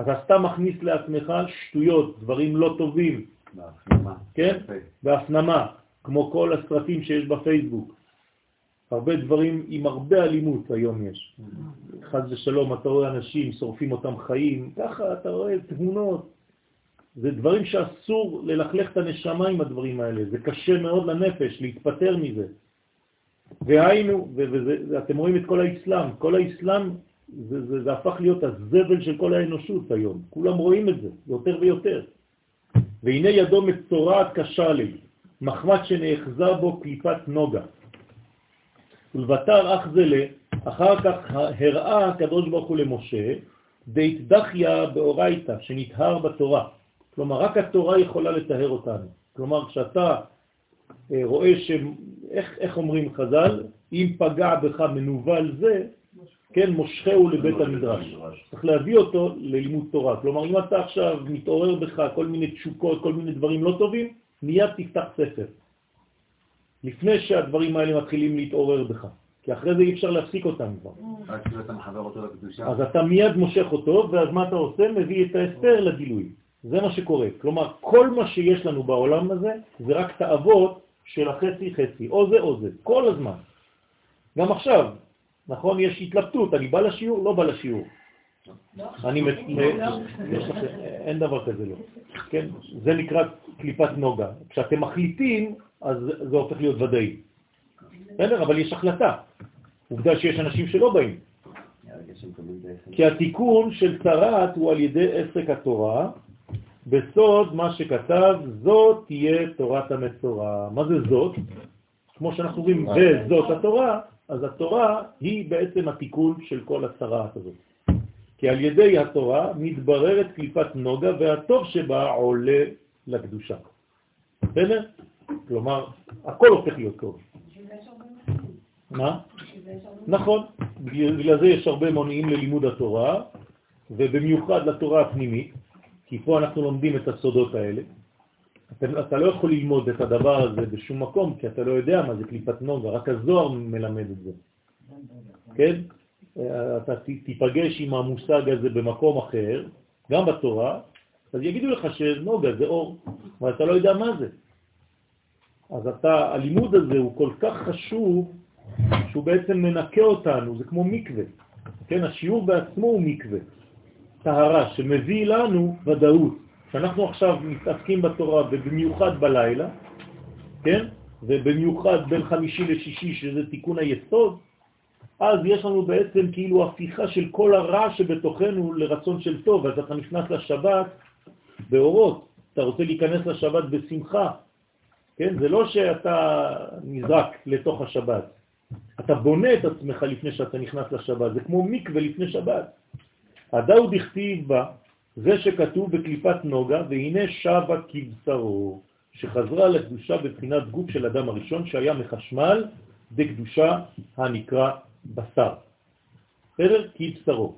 אתה סתם מכניס לעצמך שטויות, דברים לא טובים. בהפנמה. כן? בהפנמה, כמו כל הסרטים שיש בפייסבוק. הרבה דברים עם הרבה אלימות היום יש. חד ושלום, אתה רואה אנשים, שורפים אותם חיים, ככה אתה רואה תמונות. זה דברים שאסור ללכלך את הנשמה עם הדברים האלה. זה קשה מאוד לנפש להתפטר מזה. והיינו, ואתם רואים את כל האסלאם, כל האסלאם זה, זה, זה הפך להיות הזבל של כל האנושות היום, כולם רואים את זה, יותר ויותר. והנה ידו מצורעת קשה לי, מחמד שנאחזה בו קליפת נוגה. ולבטר אח זה אחר כך הראה הקדוש ברוך הוא למשה, דית דחיה באורייתא, שנטהר בתורה. כלומר, רק התורה יכולה לטהר אותנו. כלומר, כשאתה אה, רואה ש... איך, איך אומרים חז"ל? אם פגע בך מנוול זה, כן, מושכהו לבית המדרש. צריך להביא אותו ללימוד תורה. כלומר, אם אתה עכשיו מתעורר בך כל מיני תשוקות, כל מיני דברים לא טובים, מיד תפתח ספר. לפני שהדברים האלה מתחילים להתעורר בך. כי אחרי זה אי אפשר להפסיק אותם כבר. אז אתה מיד מושך אותו, ואז מה אתה עושה? מביא את האסתר לגילוי. זה מה שקורה. כלומר, כל מה שיש לנו בעולם הזה זה רק תאוות של החצי חצי, או זה או זה, כל הזמן. גם עכשיו, נכון, יש התלבטות, אני בא לשיעור, לא בא לשיעור. אני, אין דבר כזה לא. כן? זה נקרא קליפת נוגה. כשאתם מחליטים, אז זה הופך להיות ודאי. בסדר? אבל יש החלטה. עובדה שיש אנשים שלא באים. כי התיקון של צרת הוא על ידי עסק התורה, בסוד מה שכתב, זאת תהיה תורת המצורע. מה זה זאת? כמו שאנחנו רואים, וזאת התורה, אז התורה היא בעצם התיקון של כל הצרעת הזאת. כי על ידי התורה מתבררת קליפת נוגה והטוב שבה עולה לקדושה. בסדר? כלומר, הכל הופך להיות טוב. מה? נכון, בגלל זה יש הרבה מונעים ללימוד התורה, ובמיוחד לתורה הפנימית, כי פה אנחנו לומדים את הסודות האלה. אתה, אתה לא יכול ללמוד את הדבר הזה בשום מקום, כי אתה לא יודע מה זה קליפת נוגה, רק הזוהר מלמד את זה. כן? אתה תיפגש עם המושג הזה במקום אחר, גם בתורה, אז יגידו לך שנוגה זה אור, אבל אתה לא יודע מה זה. אז אתה, הלימוד הזה הוא כל כך חשוב, שהוא בעצם מנקה אותנו, זה כמו מקווה. כן, השיעור בעצמו הוא מקווה. טהרה שמביא לנו ודאות. כשאנחנו עכשיו מתעסקים בתורה ובמיוחד בלילה, כן? ובמיוחד בין חמישי לשישי שזה תיקון היסוד, אז יש לנו בעצם כאילו הפיכה של כל הרע שבתוכנו לרצון של טוב, אז אתה נכנס לשבת באורות, אתה רוצה להיכנס לשבת בשמחה, כן? זה לא שאתה נזרק לתוך השבת, אתה בונה את עצמך לפני שאתה נכנס לשבת, זה כמו מקווה לפני שבת. הדאו דכתיב בה, זה שכתוב בקליפת נוגה, והנה שבה כבשרו, שחזרה לקדושה בבחינת גוף של אדם הראשון שהיה מחשמל בקדושה הנקרא בשר. בסדר? כבשרו.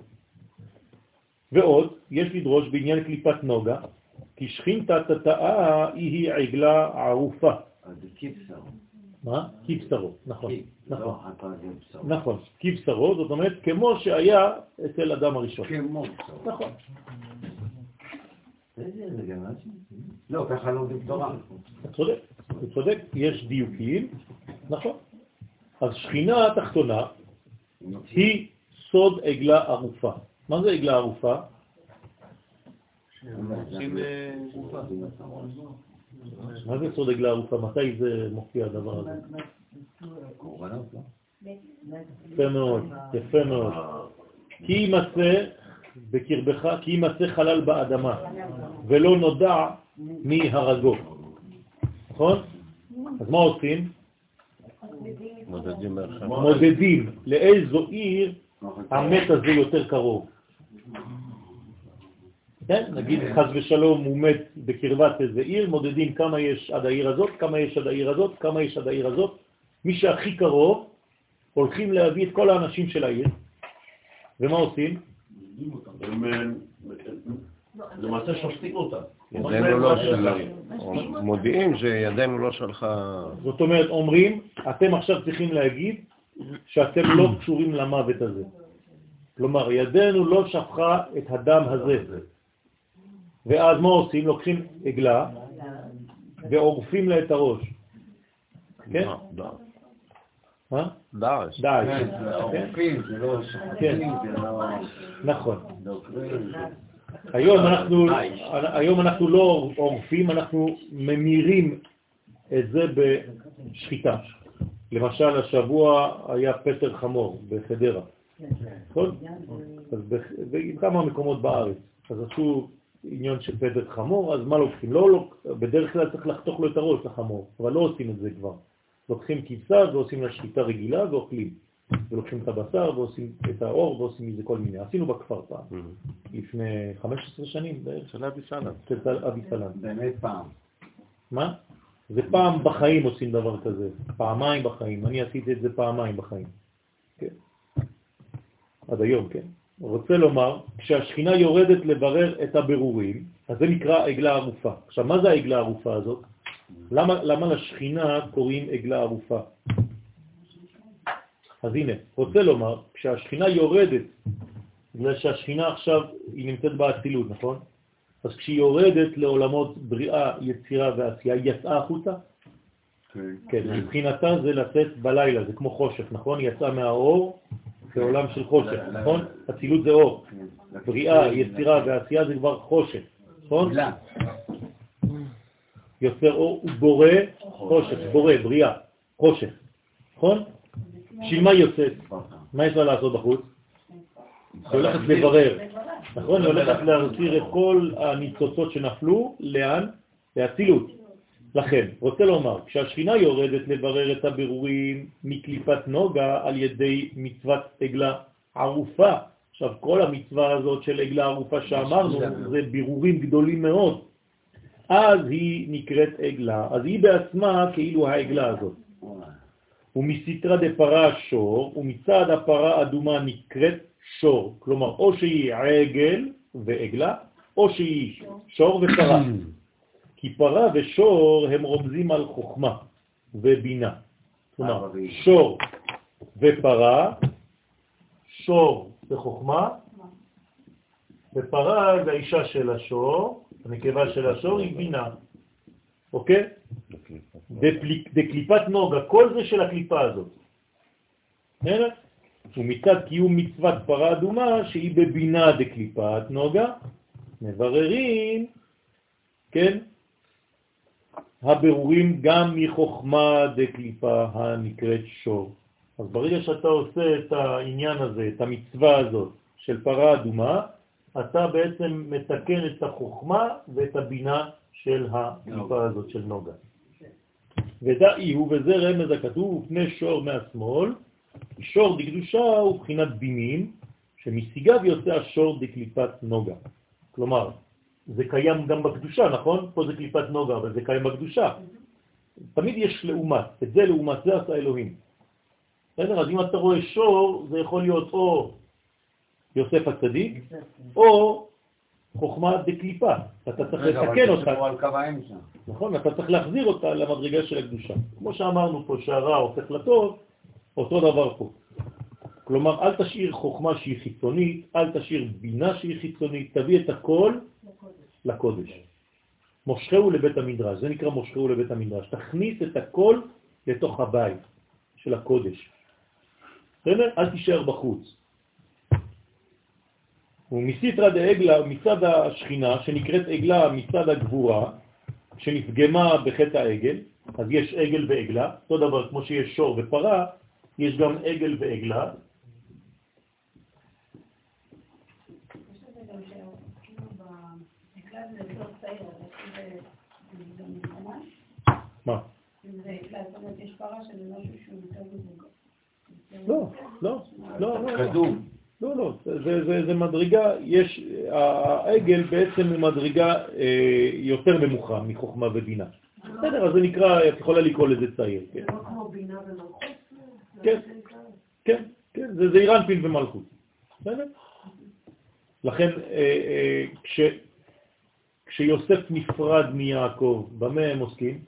ועוד, יש לדרוש בעניין קליפת נוגה, כי שכינתא תתאה היא עגלה ערופה. אז זה כבשרו. מה? כבשרו, נכון. לא נכון. בשרו. נכון, כבשרו, זאת אומרת, כמו שהיה אצל אדם הראשון. כמו. נכון. לא, ככה לומדים תורה. אתה צודק, אתה צודק, יש דיוקים, נכון. אז שכינה התחתונה היא סוד עגלה ערופה. מה זה עגלה ערופה? אה. מה זה סוד עגלה ערופה? מתי זה מופיע הדבר הזה? לא? יפה מאוד, יפה מאוד. כי יימצא בקרבך, כי יימצא חלל באדמה, ולא נודע מי הרגו. נכון? אז מה עושים? מודדים לאיזו עיר המת הזה יותר קרוב. כן, נגיד חז ושלום הוא מת בקרבת איזה עיר, מודדים כמה יש עד העיר הזאת, כמה יש עד העיר הזאת, כמה יש עד העיר הזאת. מי שהכי קרוב, הולכים להביא את כל האנשים של העיר, ומה עושים? הם אה, למעשה שופטים אותם. ידינו לא שלחה. מודיעים שידינו לא שלחה. זאת אומרת, אומרים, אתם עכשיו צריכים להגיד שאתם לא קשורים למוות הזה. כלומר, ידינו לא שפכה את הדם הזה. ואז מה עושים? לוקחים עגלה ועורפים לה את הראש. כן? מה? דאעש. דאעש. כן, זה לא זה לא נכון. היום אנחנו, היום אנחנו לא עורפים, אנחנו ממירים את זה בשחיטה. למשל, השבוע היה פטר חמור בחדרה, נכון? אז בכ- בכמה מקומות בארץ. אז עשו עניין של פטר חמור, אז מה לוקחים? לא, בדרך כלל צריך לחתוך לו את הראש לחמור, אבל לא עושים את זה כבר. לוקחים כבשה ועושים לה שחיטה רגילה ואוכלים. ולוקחים את הבשר ועושים את האור ועושים מזה כל מיני. עשינו בכפר פעם, לפני 15 שנים בערך, של אבי סלאם. של אבי סלאם. באמת פעם. מה? זה פעם בחיים עושים דבר כזה, פעמיים בחיים. אני עשיתי את זה פעמיים בחיים. כן. עד היום, כן. רוצה לומר, כשהשכינה יורדת לברר את הבירורים, אז זה נקרא עגלה ערופה. עכשיו, מה זה העגלה הערופה הזאת? למה, למה לשכינה קוראים עגלה ערופה? אז הנה, רוצה לומר, כשהשכינה יורדת, בגלל שהשכינה עכשיו היא נמצאת באצילות, נכון? אז כשהיא יורדת לעולמות בריאה, יצירה ועשייה, היא יצאה החוצה? כן. כן, מבחינתה זה לצאת בלילה, זה כמו חושך, נכון? היא יצאה מהאור, זה עולם של חושך, נכון? אצילות זה אור. בריאה, יצירה ועשייה זה כבר חושך, נכון? יוצר אור ובורא חושך, בורא, בריאה, חושך, נכון? בשביל מה היא יוצאת? מה יש לה לעשות בחוץ? היא הולכת לברר, נכון? היא הולכת להחזיר את כל הניצוצות שנפלו, לאן? לאצילות. לכן, רוצה לומר, כשהשכינה יורדת לברר את הבירורים מקליפת נוגה על ידי מצוות עגלה ערופה, עכשיו כל המצווה הזאת של עגלה ערופה שאמרנו זה בירורים גדולים מאוד, אז היא נקראת עגלה, אז היא בעצמה כאילו העגלה הזאת. ומסתרא דפרה שור, ומצד הפרה אדומה נקראת שור, כלומר או שהיא עגל ועגלה, או שהיא שור ופרה. כי פרה ושור הם רומזים על חוכמה ובינה. כלומר. שור ופרה, שור זה חוכמה, ופרה זה האישה של השור, הנקבה של השור היא בינה. אוקיי? דפליק- דקליפת נוגה, כל זה של הקליפה הזאת. ומצד קיום מצוות פרה אדומה, שהיא בבינה דקליפת נוגה, מבררים, כן, הבירורים גם מחוכמה דקליפה הנקראת שור. אז ברגע שאתה עושה את העניין הזה, את המצווה הזאת של פרה אדומה, אתה בעצם מתקן את החוכמה ואת הבינה של הקליפה הזאת של נוגה. ודאי הוא, וזה רמז הכתוב, ופני שור מהשמאל, שור דקדושה הוא בחינת בינים, שמשיגיו יוצא השור דקליפת נוגה. כלומר, זה קיים גם בקדושה, נכון? פה זה קליפת נוגה, אבל זה קיים בקדושה. תמיד יש לעומת, את זה לעומת זה עשה אלוהים. בסדר? אז אם אתה רואה שור, זה יכול להיות או יוסף הצדיק, או חוכמה דקליפה. אתה צריך לתקן אותה. נכון, אתה צריך להחזיר אותה למדרגה של הקדושה. כמו שאמרנו פה שהרע הופך לטוב, אותו דבר פה. כלומר, אל תשאיר חוכמה שהיא חיצונית, אל תשאיר בינה שהיא חיצונית, תביא את הכל לקודש. מושכהו לבית המדרש, זה נקרא מושכהו לבית המדרש. תכניס את הכל לתוך הבית של הקודש. בסדר? אל תישאר בחוץ. ומסיתרא דעגלה, מצד השכינה, שנקראת עגלה מצד הגבורה, שנפגמה בחטא העגל, אז יש עגל ועגלה, אותו דבר כמו שיש שור ופרה, יש גם עגל ועגלה. מה? לא, לא, לא, לא. לא, לא, זה, זה, זה מדרגה, יש, העגל בעצם הוא מדרגה אה, יותר נמוכה מחוכמה ובינה. בסדר, אז זה נקרא, את יכולה לקרוא לזה צעיר, כן. זה לא כמו בינה ומלכות? כן, כן, כן, זה זעיר אנפין ומלכות. בסדר? לכן, אה, אה, כש, כשיוסף נפרד מיעקב, במה הם עוסקים?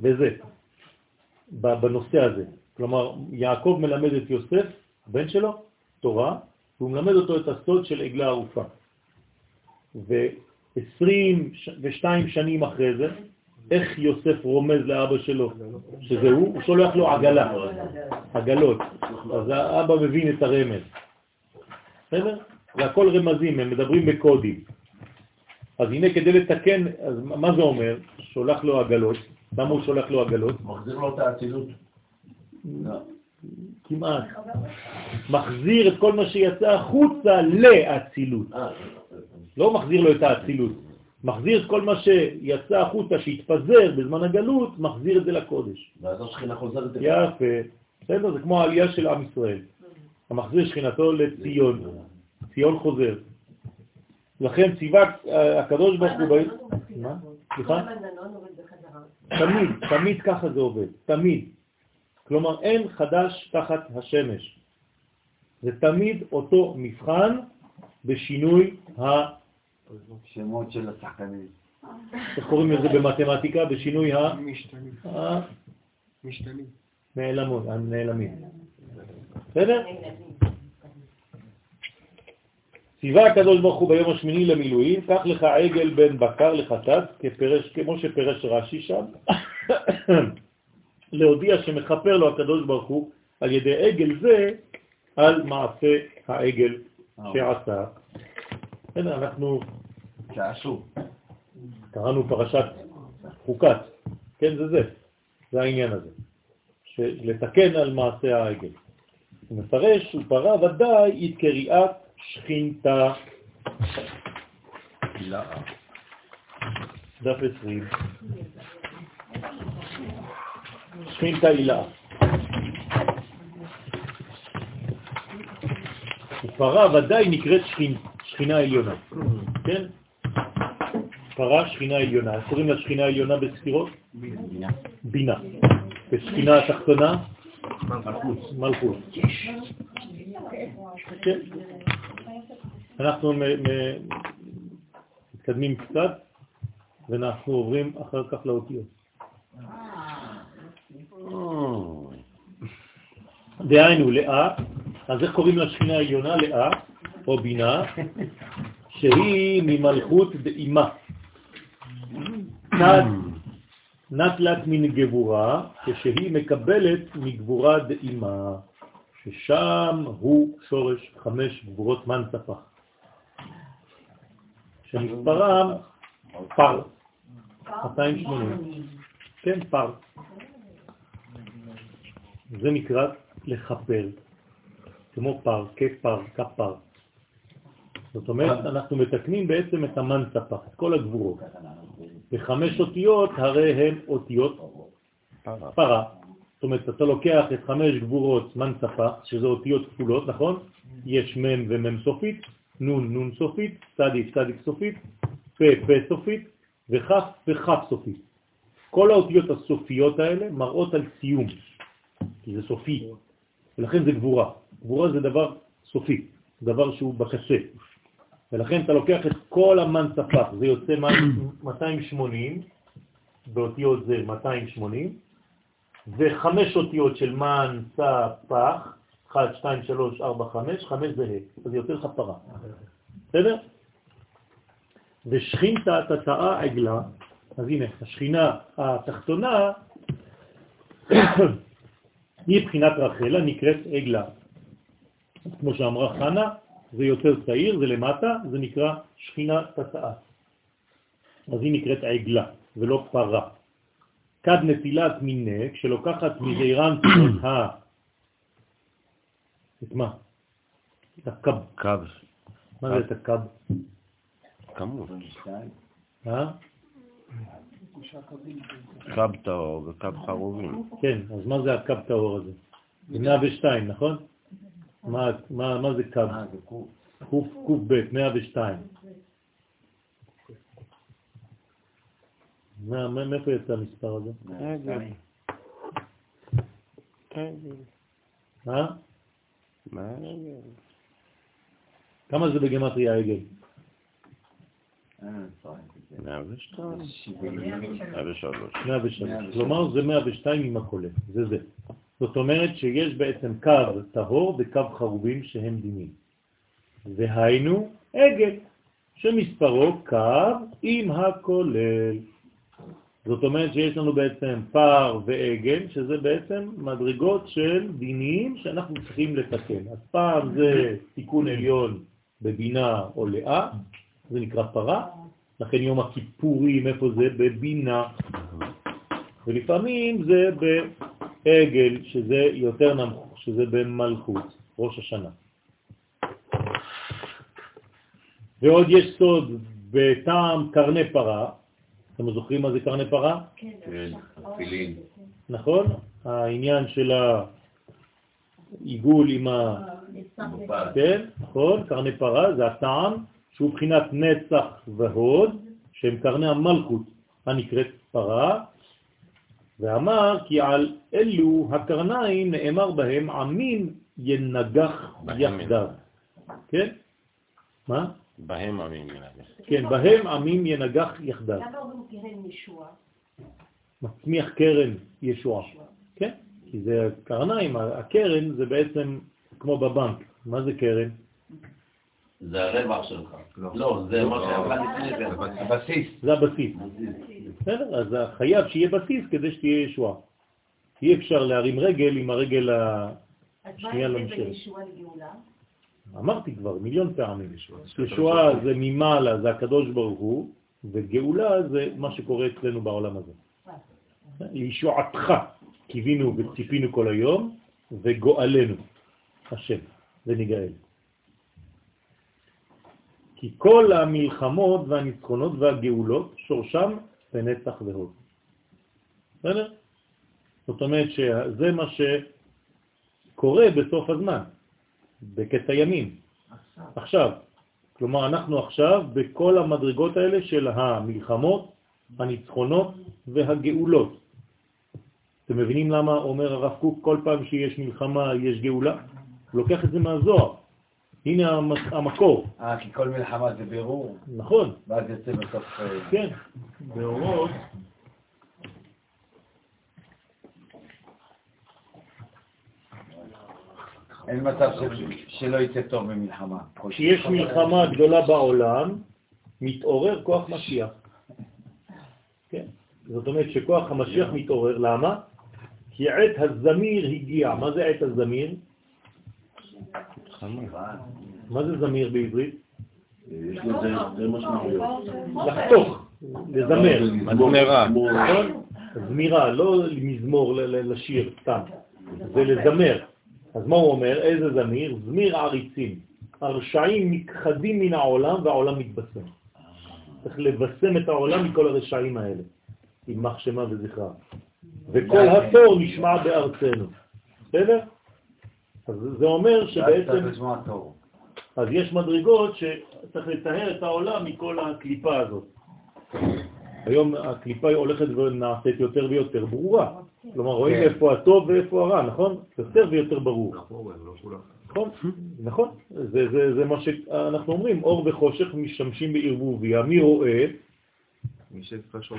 בזה, בנושא הזה. כלומר, יעקב מלמד את יוסף, בן שלו, תורה, והוא מלמד אותו את הסוד של עגלה ערופה. ו-22 שנים אחרי זה, איך יוסף רומז לאבא שלו שזה הוא? הוא שולח לו עגלה, עגלות. אז האבא מבין את הרמז. בסדר? זה הכל רמזים, הם מדברים בקודים. אז הנה כדי לתקן, אז מה זה אומר? שולח לו עגלות. למה הוא שולח לו עגלות? מחזיר לו את האצילות. כמעט. מחזיר את כל מה שיצא החוצה לאצילות. לא מחזיר לו את האצילות. מחזיר את כל מה שיצא החוצה, שהתפזר בזמן הגלות, מחזיר את זה לקודש. ואז השכינה חוזרת. יפה. בסדר, זה כמו העלייה של עם ישראל. המחזיר שכינתו לציון. ציון חוזר. לכן ציווה הקדוש ברוך הוא... מה? סליחה? תמיד, תמיד ככה זה עובד. תמיד. כלומר, אין חדש תחת השמש. זה תמיד אותו מבחן בשינוי ה... שמות של השחקנים. איך קוראים לזה במתמטיקה? בשינוי ה... משתנים. נעלמות, הנעלמים. בסדר? ציווה הקדוש ברוך הוא ביום השמיני למילואים, קח לך עגל בן בקר לחטאת, כמו שפרש רש"י שם, להודיע שמחפר לו הקדוש ברוך הוא על ידי עגל זה על מעשה העגל שעשה. הנה, אנחנו שעשו. קראנו פרשת חוקת, כן, זה זה, זה העניין הזה, לתקן על מעשה העגל. הוא מפרש, ופרה ודאי את קריאת שכינתה. דף 20. שכינתה הילה. ופרה ודאי נקראת שכין, שכינה עליונה, כן? פרה שכינה עליונה. קוראים לה שכינה עליונה בספירות? בינה. בינה. ושכינה התחתונה? מלכות. מלכות. כן. אנחנו מתקדמים קצת, ואנחנו עוברים אחר כך לאותיות. דהיינו, לאה, אז איך קוראים לשכינה העליונה? לאה, או בינה, שהיא ממלכות דאימה. נטלת מן גבורה, כשהיא מקבלת מגבורה דאימה, ששם הוא שורש חמש גבורות מנצפח, שמספרם פר, 280. כן, פר. זה נקרא לחפר, כמו פר, כפר, כפר. זאת אומרת, אנחנו מתקנים בעצם את המנצפח, את כל הגבורות. וחמש אותיות הרי הן אותיות פרה. זאת אומרת, אתה לוקח את חמש גבורות מנצפח, שזה אותיות כפולות, נכון? יש מם ומם סופית, נון נון סופית, צדיק צדיק סופית, פה פה סופית וכף וכף סופית. כל האותיות הסופיות האלה מראות על סיום, כי זה סופי, ולכן זה גבורה. גבורה זה דבר סופי, דבר שהוא בקצה. ולכן אתה לוקח את כל המן ספח, זה יוצא 280, באותיות זה 280, וחמש אותיות של מן ספח, 1, 2, 3, 4, 5, 5 זה ה', אז יוצא לך פרה. בסדר? ושכינתא תתאה עגלה, אז הנה, השכינה התחתונה היא בחינת רחלה, נקראת עגלה. כמו שאמרה חנה, זה יותר צעיר, זה למטה, זה נקרא שכינה תתאה. אז היא נקראת עגלה, ולא פרה. כד נטילת מיני, כשלוקחת מזעירן את ה... את מה? את הקב. קו. מה זה את הקב? כמות. אה? קו טהור וקו חרובים. כן, אז מה זה הקב טהור הזה? זה 102, נכון? מה, מה, מה זה קב? אה, זה קוף. קוף קוף ב' 102. מה, מה- מאיפה יצא המספר הזה? אה? מה? כמה זה בגמטריה עגל? אה, צורך, זה 102. שבעים. 103. 103. כלומר זה 102 עם הכולל, זה זה. זאת אומרת שיש בעצם קו טהור וקו חרובים שהם דינים. והיינו עגל, שמספרו קו עם הכולל. זאת אומרת שיש לנו בעצם פער ועגל, שזה בעצם מדרגות של דינים שאנחנו צריכים לתקן. אז פעם זה תיקון עליון בבינה או לאה, זה נקרא פרה, לכן יום הכיפורים, איפה זה? בבינה. ולפעמים זה בעגל, שזה יותר נמוך, שזה במלכות, ראש השנה. ועוד יש סוד בטעם קרני פרה, אתם זוכרים מה זה קרני פרה? כן, תפילין. נכון? העניין של העיגול עם ה... כן, נכון, קרני פרה זה הטעם שהוא בחינת נצח והוד, שהם קרני המלכות הנקראת פרה, ואמר כי על אלו הקרניים נאמר בהם עמים ינגח יחדיו. כן? מה? בהם עמים ינגח. כן, בהם עמים ינגח יחדיו. למה אומרים קרן ישוע? מצמיח קרן ישועה. כן? כי זה קרניים, הקרן זה בעצם כמו בבנק. מה זה קרן? זה הרווח שלך. לא. לא, זה מה שעבד לפני זה. הבסיס. זה הבסיס. בסדר? אז חייב שיהיה בסיס כדי שתהיה ישועה. אי אפשר להרים רגל עם הרגל ה... אז מה שנייה לא ההבדל בין נשארת. ישועה לגאולה? אמרתי כבר מיליון פעמים. ישועה זה ממעלה, זה הקדוש ברוך הוא, וגאולה זה מה שקורה אצלנו בעולם הזה. לישועתך קיווינו וציפינו כל היום, וגואלנו, השם, וניגאל. כי כל המלחמות והניצחונות והגאולות שורשם בנצח והוד. בסדר? זאת אומרת שזה מה שקורה בסוף הזמן, בקץ הימים. עכשיו. כלומר, אנחנו עכשיו בכל המדרגות האלה של המלחמות, הניצחונות והגאולות. אתם מבינים למה אומר הרב קוק כל פעם שיש מלחמה יש גאולה? הוא לוקח את זה מהזוהר. הנה המ- המקור, אה, כי כל מלחמה זה בירור, נכון, ואז יוצא בסוף... אה, כן, באורות, אין מצב שלא יצא טוב במלחמה. כשיש מלחמה- מלחמה גדולה בעולם, מתעורר כוח משיח. כן, זאת אומרת שכוח המשיח מתעורר, למה? כי עת הזמיר הגיע. מה זה עת הזמיר? מה זה זמיר בעברית? יש לזה משמעויות. לחתוך, לזמר. מזמרה. נכון? זמירה, לא מזמור לשיר סתם, זה לזמר. אז מה הוא אומר? איזה זמיר? זמיר עריצים. הרשעים נכחדים מן העולם והעולם מתבשם. צריך לבשם את העולם מכל הרשעים האלה, עם מחשמה וזכרה. וכל התור נשמע בארצנו. בסדר? אז זה אומר שבעצם... אז יש מדרגות שצריך לטהר את העולם מכל הקליפה הזאת. היום הקליפה הולכת ונעשית יותר ויותר ברורה. כלומר, רואים כן. איפה הטוב ואיפה הרע, נכון? יותר ויותר ברור. נכון, לא כולם. נכון, נכון. זה, זה, זה מה שאנחנו אומרים, אור וחושך משתמשים בערבוביה. מי רואה?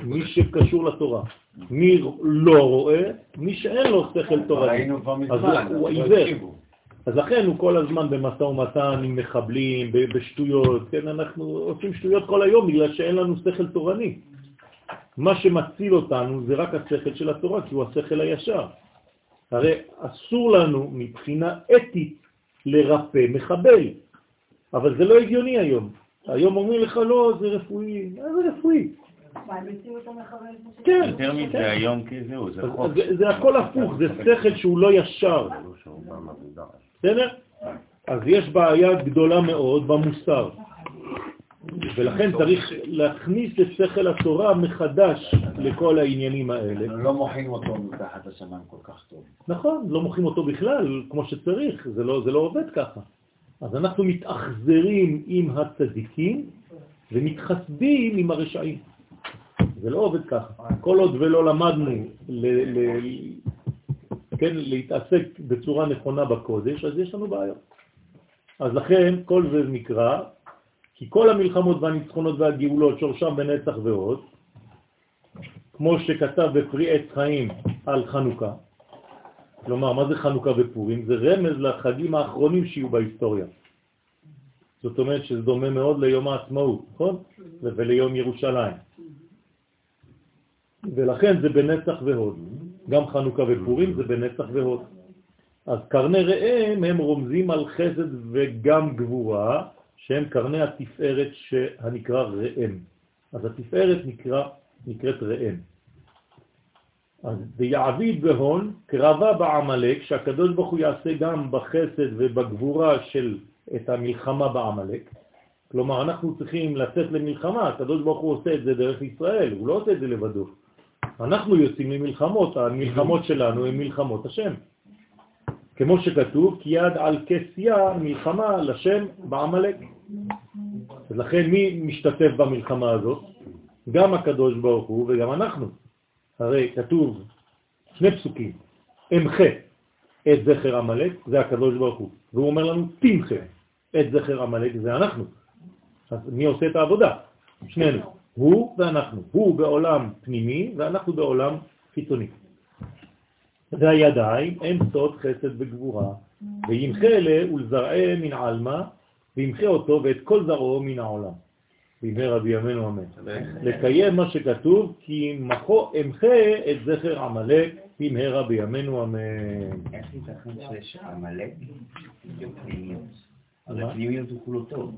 מי שקשור לתורה. מי לא רואה? מי שאין לו שכל תורני. ראינו כבר אז מזמן, הוא לא עיוור. אז לכן הוא כל הזמן במשא ומתן עם מחבלים, ב- בשטויות, כן, אנחנו עושים שטויות כל היום בגלל שאין לנו שכל תורני. מה שמציל אותנו זה רק השכל של התורה, כי הוא השכל הישר. הרי אסור לנו מבחינה אתית לרפא מחבל, אבל זה לא הגיוני היום. היום אומרים לך, לא, זה רפואי. מה זה רפואי? כן. יותר כן. מזה היום כי זהו, זה חוק. זה הכל הפוך, זה שכל שהוא לא ישר. בסדר? אז יש בעיה גדולה מאוד במוסר. ולכן צריך להכניס את שכל התורה מחדש לכל העניינים האלה. לא מוחאים אותו מתחת לשמיים כל כך טוב. נכון, לא מוכרים אותו בכלל כמו שצריך, זה לא, זה לא עובד ככה. אז אנחנו מתאכזרים עם הצדיקים ומתחסדים עם הרשעים. זה לא עובד ככה. כל עוד ולא למדנו כן, להתעסק בצורה נכונה בקודש, אז יש לנו בעיות. אז לכן כל זה נקרא, כי כל המלחמות והניצחונות והגאולות שורשם בנצח ועוד, כמו שכתב בפרי עץ חיים על חנוכה, כלומר, מה זה חנוכה ופורים? זה רמז לחגים האחרונים שיהיו בהיסטוריה. זאת אומרת שזה דומה מאוד ליום העצמאות, נכון? וליום ירושלים. ולכן זה בנצח והוד. גם חנוכה ופורים זה בנצח והוד. אז קרני ראם הם רומזים על חסד וגם גבורה, שהם קרני התפארת שהנקרא ראם. אז התפארת נקרא, נקראת ראם. אז ביעביד בהון קרבה בעמלק, שהקדוש ברוך הוא יעשה גם בחסד ובגבורה של את המלחמה בעמלק. כלומר, אנחנו צריכים לצאת למלחמה, הקדוש ברוך הוא עושה את זה דרך ישראל, הוא לא עושה את זה לבדו. אנחנו יוצאים למלחמות, המלחמות שלנו הן מלחמות השם. כמו שכתוב, כי יד על כסיה מלחמה לשם בעמלק. אז לכן מי משתתף במלחמה הזאת? גם הקדוש ברוך הוא וגם אנחנו. הרי כתוב שני פסוקים, אמחה את זכר עמלק, זה הקדוש ברוך הוא, והוא אומר לנו תמחה את זכר עמלק, זה אנחנו. אז מי עושה את העבודה? שנינו, הוא ואנחנו. הוא בעולם פנימי ואנחנו בעולם חיצוני. זה הידיים, הם סוד חסד וגבורה, וימחה אלה ולזרעה מן עלמא, וימחה אותו ואת כל זרעו מן העולם. בימי רבי ימינו אמן. לקיים מה שכתוב, כי מחו אמחה את זכר עמלק במהרה בימינו אמן. איך ייתכן שיש עמלק? אז? הפנימיות הוא כולו טוב.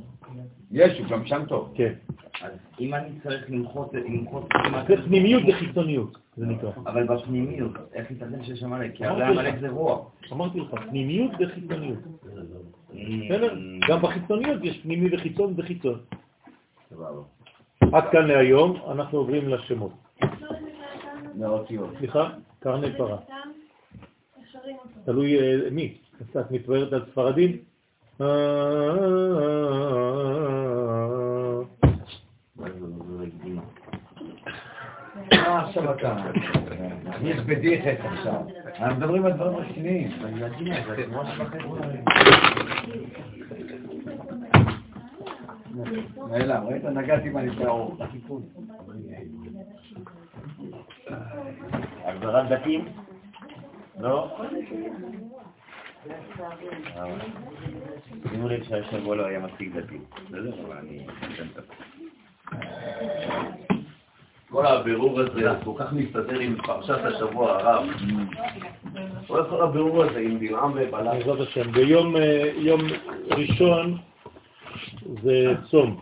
יש, הוא גם שם טוב. כן. אז אם אני צריך למחות, למחות... זה פנימיות וחיצוניות, זה נקרא. אבל בפנימיות, איך ייתכן שיש עמלק? כי הרי אמרתי עמלק לך. זה רוח. אמרתי לך, פנימיות וחיצוניות. Mm. בסדר? גם בחיצוניות יש פנימי וחיצון וחיצון. סבבה. עד כאן להיום, אנחנו עוברים לשמות. סליחה, קרני פרה. תלוי אה, מי. קצת מתבהרת על ספרדים? עכשיו אתה? יש בדיחת עכשיו. אנחנו מדברים על דברים רציניים. נעלם, ראית? נגעתי בנפלאות. הגדרת דתיים? לא? שימו לב שהשבוע לא היה מספיק דתי. בסדר? אבל אני אתן את כל הבירור הזה כל כך מסתדר עם פרשת השבוע הרב. כל כל הבירור הזה עם בלעם ובלעם. בעזרת השם. ביום אה, יום ראשון זה צום,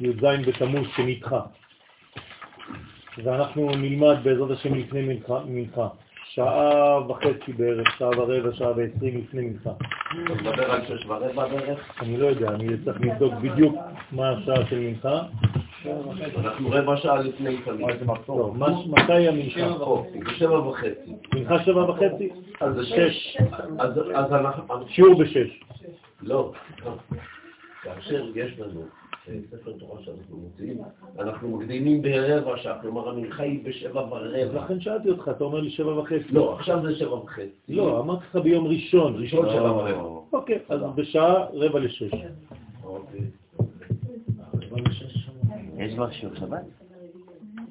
י"ז בתמוז שנדחה. ואנחנו נלמד בעזרת השם לפני מנחה. שעה וחצי בערך, שעה ורבע, שעה ועשרים לפני מנחה. אתה מדבר על שש ורבע בערך? אני לא יודע, אני צריך לבדוק בדיוק מה השעה של מנחה. אנחנו רבע שעה לפני תמיד. מתי המנחה? שבע וחצי. מנחה שבע וחצי? אז זה שש. אז אז אנחנו... שיעור בשש. לא, כאשר יש לנו ספר תורה שאנחנו מוציאים, אנחנו מקדימים ברבע שעה, כלומר אני חי בשבע ורבע. לכן שאלתי אותך, אתה אומר לי שבע וחצי. לא, עכשיו זה שבע וחצי. לא, אמרתי לך ביום ראשון. ראשון שבע ורבע. אוקיי, אז בשעה רבע לשש. אוקיי. יש כבר שיעור שבת?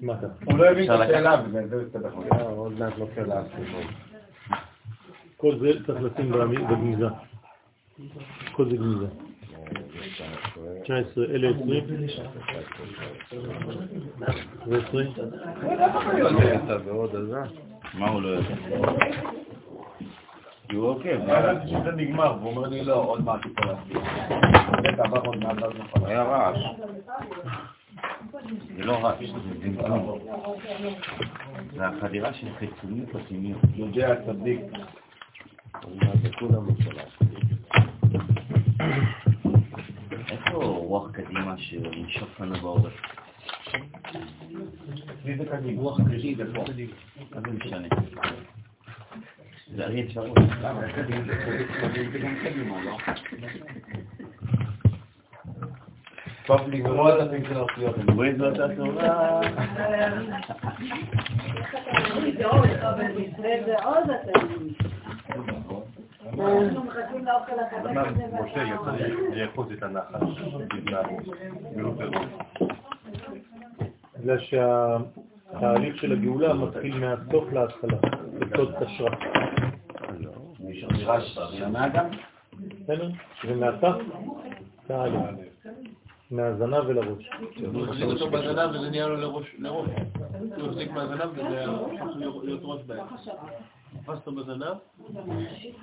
מה אתה? הוא לא הבין את השאלה, בגלל זה הוא הסתבך. אה, עוד מעט נופל לאסימון. כל זה צריך לשים בגניזה. כל זה גניזה. 19, אלה 20. ו-20. אתה ועוד עזה. מה הוא לא יודע? הוא עוקב. שזה נגמר, והוא אומר לי לא, עוד מעט הוא יכול להסביר. זה היה רעש. זה לא רעש, זה זמזום. זה החדירה של חיצוניות פנימיות. יודע זה כולם בשלב. איפה רוח קדימה שנשוף לנו בעורף? מי זה קדימה? רוח קדימה, מה זה משנה? זה הרי אפשרות. למה? קדימה זה קדימה, זה גם קדימה, לא? טוב לגמור את הפינק של האותיות. רואה זאת התורה. אנחנו. משה יצא לאחוז את פירות. בגלל שהתהליך של הגאולה מתחיל מהסוף להתחלה, בסוד תשרה. בסדר? ומהתף תעלה, מהזנב ולראש. הוא החזיק אותו בזנב וזה נהיה לו לראש. הוא החזיק מהזנב וזה היה להיות ראש בהם. תפס אותו בזנב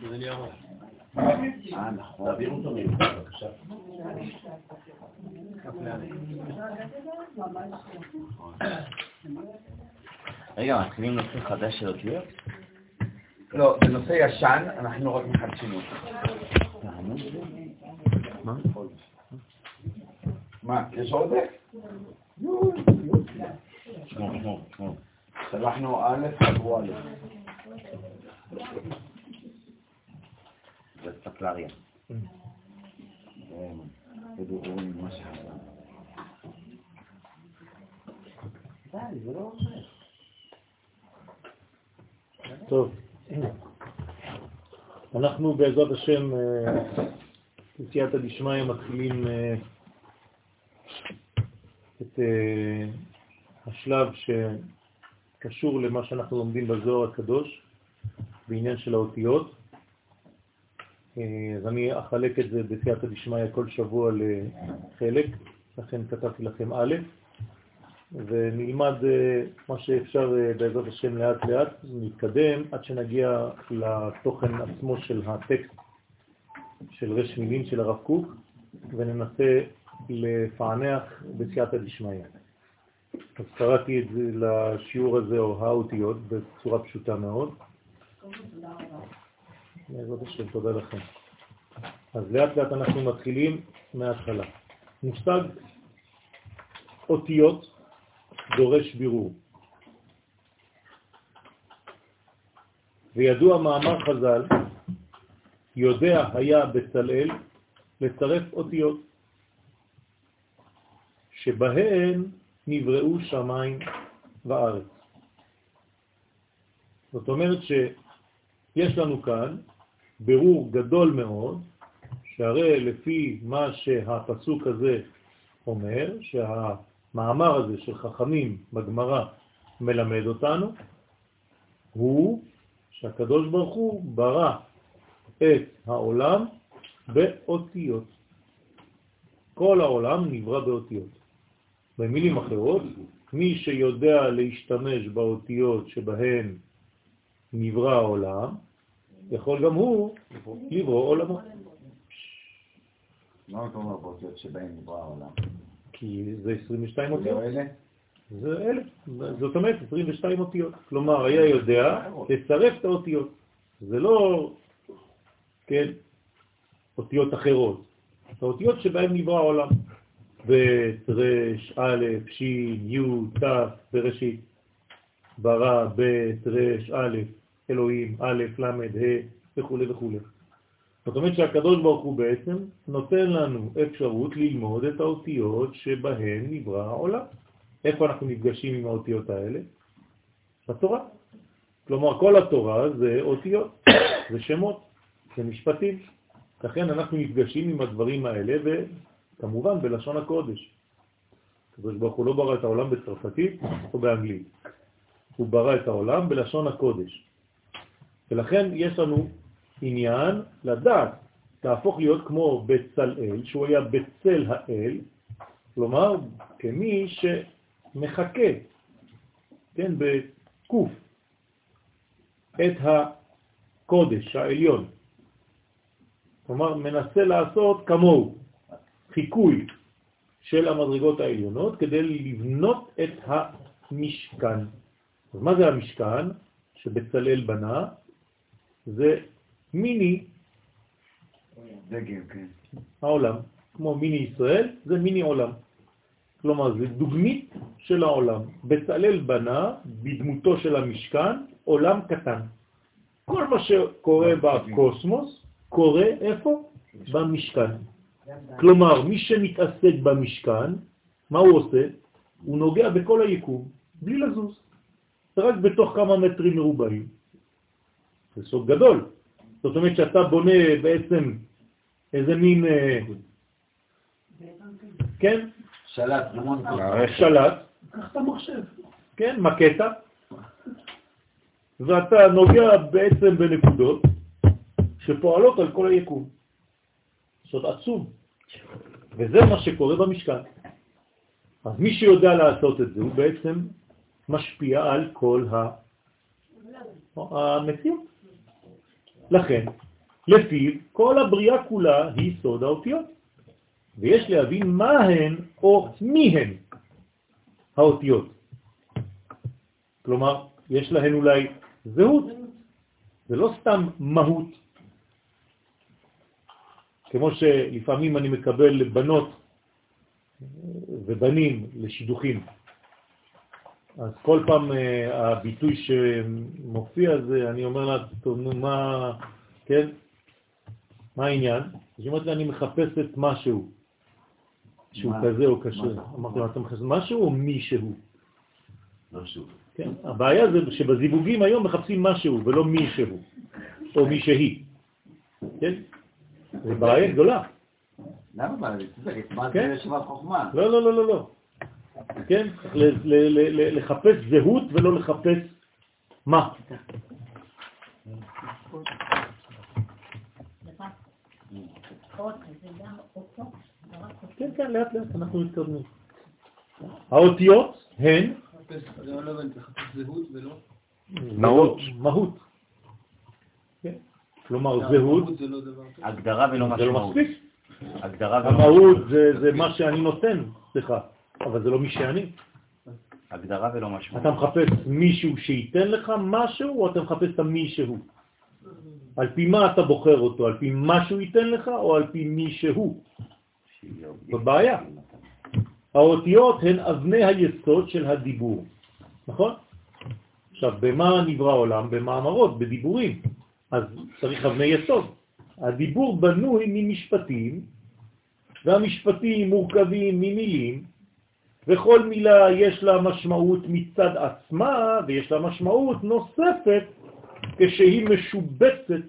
וזה נהיה ראש. אה, נכון. תעבירו אותו ממך, בבקשה. רגע, מתחילים נושא חדש של אותיות? לא, זה נושא ישן, אנחנו רק מחדשים אותו. מה? מה, יש עודף? שמור, שמור, שמור. שלחנו א', עברו א'. מה שחזר. די, זה לא. טוב, אנחנו בעזרת השם, אה, בסייעתא דשמיא, מתחילים אה, את אה, השלב שקשור למה שאנחנו לומדים בזוהר הקדוש, בעניין של האותיות. אה, אז אני אחלק את זה בסייעתא דשמיא כל שבוע לחלק, לכן כתבתי לכם א', ונלמד אה, מה שאפשר אה, בעזרת השם לאט לאט, נתקדם עד שנגיע לתוכן עצמו של הטקסט של רש מילים של הרב קוק, וננסה לפענח בסייעתא דשמיא. אז קראתי את זה לשיעור הזה, או האותיות, בצורה פשוטה מאוד. בעזרת השם, תודה לכם. אז לאט לאט אנחנו מתחילים מההתחלה. מושג אותיות דורש בירור. וידוע מאמר חז"ל, יודע היה בצלאל לצרף אותיות, שבהן נבראו שמיים וארץ. זאת אומרת שיש לנו כאן בירור גדול מאוד, שהרי לפי מה שהפסוק הזה אומר, שהמאמר הזה של חכמים בגמרא מלמד אותנו, הוא שהקדוש ברוך הוא ברא את העולם באותיות. כל העולם נברא באותיות. במילים אחרות, מי שיודע להשתמש באותיות שבהן נברא העולם, יכול גם הוא לברוא עולמו. מה אתה אומר באותיות שבהן נברא העולם? כי זה 22 זה אותיות. זה אלה. זאת אומרת 22 אותיות. כלומר, היה יודע לצרף את האותיות. זה לא, כן, אותיות אחרות. האותיות שבהן נברא העולם. ב', ר', א', ש', י', ת', בראשית. ברא, ב', ר', א', אלוהים, א', ל', ה', וכו' וכו'. זאת אומרת שהקדוש ברוך הוא בעצם נותן לנו אפשרות ללמוד את האותיות שבהן נברא העולם. איפה אנחנו נפגשים עם האותיות האלה? בתורה. כלומר, כל התורה זה אותיות, זה שמות, זה משפטים. לכן אנחנו נפגשים עם הדברים האלה, וכמובן בלשון הקודש. הקדוש ברוך הוא לא ברא את העולם בצרפתית או באנגלית. הוא ברא את העולם בלשון הקודש. ולכן יש לנו עניין לדעת, להפוך להיות כמו בצלאל, שהוא היה בצל האל, כלומר, כמי שמחכה, כן, בקוף, את הקודש העליון. כלומר, מנסה לעשות כמוהו, חיקוי של המדרגות העליונות כדי לבנות את המשכן. אז מה זה המשכן שבצלאל בנה? זה מיני דגל, כן. העולם. כמו מיני ישראל, זה מיני עולם. כלומר, זה דוגמית של העולם. בצלאל בנה בדמותו של המשכן עולם קטן. כל מה שקורה בקוסמוס קורה איפה? במשכן. כלומר, מי שמתעסק במשכן, מה הוא עושה? הוא נוגע בכל היקום, בלי לזוז. רק בתוך כמה מטרים מרובעים. זה סוד גדול. זאת אומרת שאתה בונה בעצם איזה מין, אה, כן? שלט, המון שלט. קח את המחשב. כן, מקטה, ואתה נוגע בעצם בנקודות שפועלות על כל היקום. זאת עצום. וזה מה שקורה במשכן. אז מי שיודע לעשות את זה, הוא בעצם משפיע על כל המציאות. לכן, לפיו, כל הבריאה כולה היא סוד האותיות. ויש להבין מה הן או מי הן האותיות. כלומר, יש להן אולי זהות, זה לא סתם מהות. כמו שלפעמים אני מקבל בנות ובנים לשידוכים. אז כל פעם אה, הביטוי שמופיע זה, אני אומר לה, טוב, נו, מה, כן? מה העניין? אז היא אומרת לי, אני מחפשת משהו, שהוא כזה או קשה. אמרתי לו, אתה מחפש משהו או מישהו? משהו. כן, הבעיה זה שבזיווגים היום מחפשים משהו ולא מישהו, או מי שהיא. כן? זה בעיה גדולה. למה מה? מה כן? זה שבעת חוכמה? לא, לא, לא, לא, לא. כן? ל- ל- ל- ל- לחפש זהות ולא לחפש מה. כן, כן, לאט לאט אנחנו מתקדמים. האותיות הן. מהות. מהות. כן. כלומר, לא, זהות לא. הגדרה ולא זה לא משמעות. מספיק. הגדרה ולא המהות משמעות. זה זה מה שאני נותן, סליחה, אבל זה לא מי שאני. הגדרה ולא משמעות. אתה מחפש מישהו שייתן לך משהו, או אתה מחפש את המישהו? על פי מה אתה בוחר אותו? על פי מה שהוא ייתן לך, או על פי מי שהוא? בבעיה. האותיות הן אבני היסוד של הדיבור, נכון? עכשיו, במה נברא העולם? במאמרות, בדיבורים. אז צריך אבני יסוד. הדיבור בנוי ממשפטים, והמשפטים מורכבים ממילים, וכל מילה יש לה משמעות מצד עצמה, ויש לה משמעות נוספת כשהיא משובצת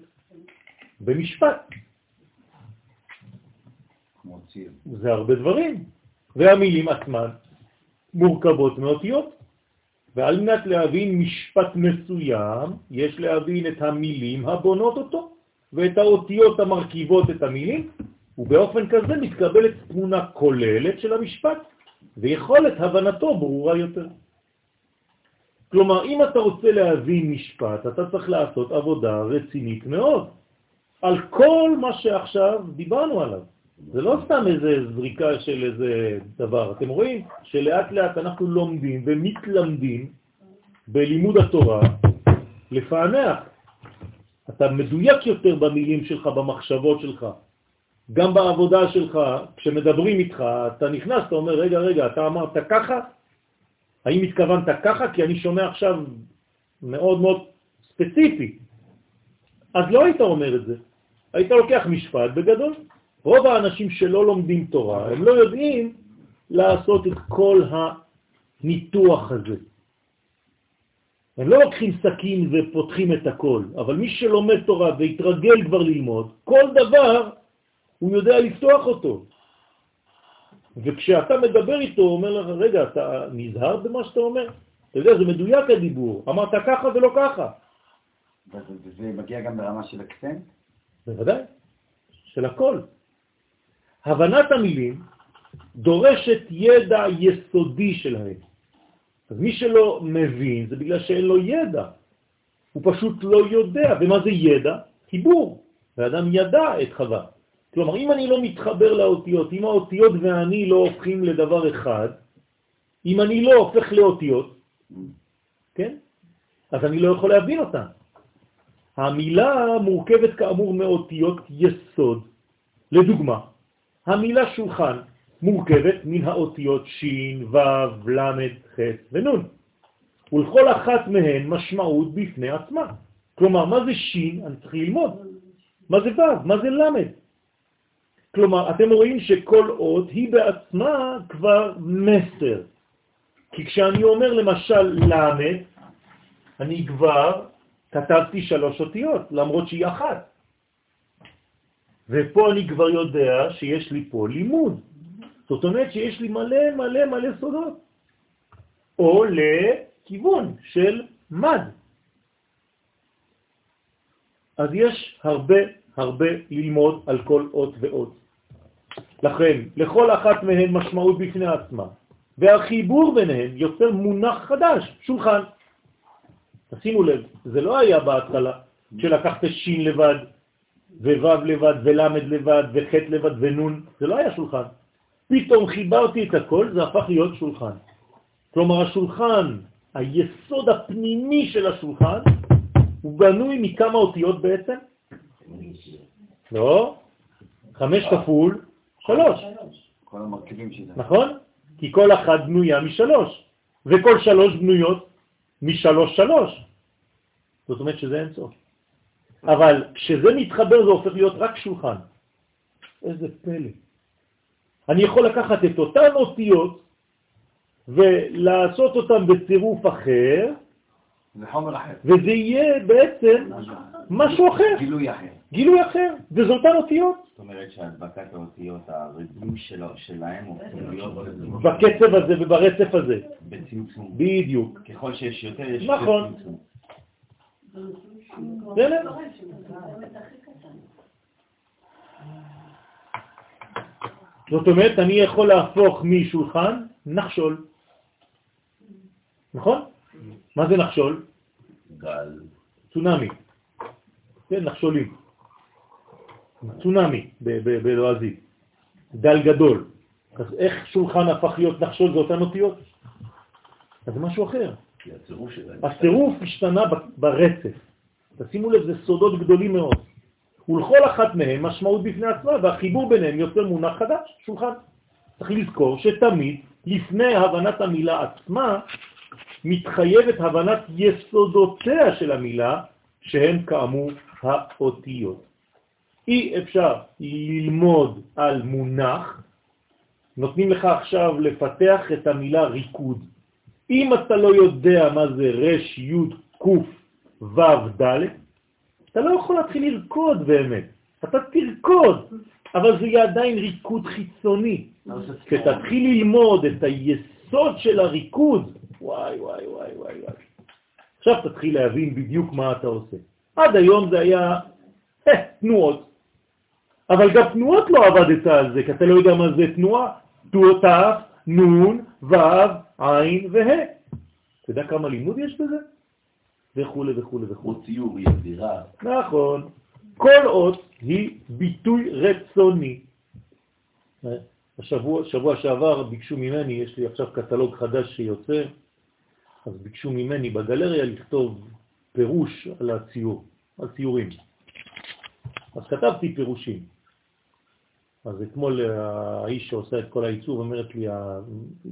במשפט. זה הרבה דברים. והמילים עצמן מורכבות מאותיות. ועל מנת להבין משפט מסוים, יש להבין את המילים הבונות אותו, ואת האותיות המרכיבות את המילים, ובאופן כזה מתקבלת תמונה כוללת של המשפט, ויכולת הבנתו ברורה יותר. כלומר, אם אתה רוצה להבין משפט, אתה צריך לעשות עבודה רצינית מאוד, על כל מה שעכשיו דיברנו עליו. זה לא סתם איזה זריקה של איזה דבר. אתם רואים שלאט לאט אנחנו לומדים ומתלמדים בלימוד התורה לפענח. אתה מדויק יותר במילים שלך, במחשבות שלך. גם בעבודה שלך, כשמדברים איתך, אתה נכנס, אתה אומר, רגע, רגע, אתה אמרת ככה? האם התכוונת ככה? כי אני שומע עכשיו מאוד מאוד ספציפי. אז לא היית אומר את זה. היית לוקח משפט בגדול. רוב האנשים שלא לומדים תורה, הם לא יודעים לעשות את כל הניתוח הזה. הם לא לוקחים סכין ופותחים את הכל, אבל מי שלומד תורה והתרגל כבר ללמוד, כל דבר הוא יודע לפתוח אותו. וכשאתה מדבר איתו, הוא אומר לך, רגע, אתה נזהר במה שאתה אומר? אתה יודע, זה מדויק הדיבור, אמרת ככה ולא ככה. וזה מגיע גם ברמה של אקסנט? בוודאי, של הכל. הבנת המילים דורשת ידע יסודי שלהם. אז מי שלא מבין זה בגלל שאין לו ידע. הוא פשוט לא יודע. ומה זה ידע? חיבור. ואדם ידע את חווה. כלומר, אם אני לא מתחבר לאותיות, אם האותיות ואני לא הופכים לדבר אחד, אם אני לא הופך לאותיות, כן? אז אני לא יכול להבין אותה. המילה מורכבת כאמור מאותיות יסוד. לדוגמה, המילה שולחן מורכבת מן האותיות שין, וו, למד, ח' ונון. ולכל אחת מהן משמעות בפני עצמה. כלומר, מה זה שין? אני צריך ללמוד. מה זה וו? מה זה למד? כלומר, אתם רואים שכל אות היא בעצמה כבר מסר. כי כשאני אומר למשל למד, אני כבר כתבתי שלוש אותיות, למרות שהיא אחת. ופה אני כבר יודע שיש לי פה לימוד. זאת אומרת שיש לי מלא מלא מלא סודות. או לכיוון של מד. אז יש הרבה הרבה ללמוד על כל אות ואות. לכן, לכל אחת מהן משמעות בפני עצמה, והחיבור ביניהן יוצר מונח חדש, שולחן. תשימו לב, זה לא היה בהתחלה, שלקחת שין לבד, וו' לבד, ולמד לבד, וח' לבד, ונון, זה לא היה שולחן. פתאום חיברתי את הכל, זה הפך להיות שולחן. כלומר, השולחן, היסוד הפנימי של השולחן, הוא בנוי מכמה אותיות בעצם? לא, חמש כפול שלוש. כל המרכיבים שזה. נכון? כי כל אחת בנויה משלוש, וכל שלוש בנויות משלוש שלוש. זאת אומרת שזה אין סוף. אבל כשזה מתחבר זה הופך להיות רק שולחן. איזה פלא. אני יכול לקחת את אותן אותיות ולעשות אותן בצירוף אחר, זה חומר אחר. וזה יהיה בעצם משהו אחר, גילוי אחר. גילוי אחר, וזה אותן אותיות. זאת אומרת שהדבקת האותיות, הריבוי שלו- שלהם להיות בקצב הזה וברצף הזה. בצמצום. בדיוק. ככל שיש יותר, יש נכון. יותר צמצום. בסדר? זאת אומרת, אני יכול להפוך משולחן נחשול. נכון? מה זה נחשול? גל. צונאמי. כן, נחשולים. צונאמי בלועזית. גל גדול. אז איך שולחן הפך להיות נחשול זה אותן אותיות? אז זה משהו אחר. הצירוף השתנה ברצף. תשימו לב, זה סודות גדולים מאוד. ולכל אחת מהם משמעות בפני עצמה, והחיבור ביניהם יוצר מונח חדש, שולחן. צריך לזכור שתמיד, לפני הבנת המילה עצמה, מתחייבת הבנת יסודותיה של המילה, שהן כאמור האותיות. אי אפשר ללמוד על מונח, נותנים לך עכשיו לפתח את המילה ריקוד. אם אתה לא יודע מה זה רש, י', ק', ו', ד', אתה לא יכול להתחיל לרקוד באמת. אתה תרקוד, אבל זה יהיה עדיין ריקוד חיצוני. כשתתחיל ללמוד את היסוד של הריקוד, וואי וואי וואי וואי וואי. עכשיו תתחיל להבין בדיוק מה אתה עושה. עד היום זה היה אה, תנועות, אבל גם תנועות לא עבדת על זה, כי אתה לא יודע מה זה תנועה. תו, תף, נון, וו, עין וה'. אתה יודע כמה לימוד יש בזה? וכו' וכו' וכו'. ציור, יצירה. נכון. כל אות היא ביטוי רצוני. השבוע, שבוע שעבר ביקשו ממני, יש לי עכשיו קטלוג חדש שיוצא, אז ביקשו ממני בגלריה לכתוב פירוש על הציור, על ציורים. אז כתבתי פירושים. אז אתמול האיש שעושה את כל העיצוב אומרת לי,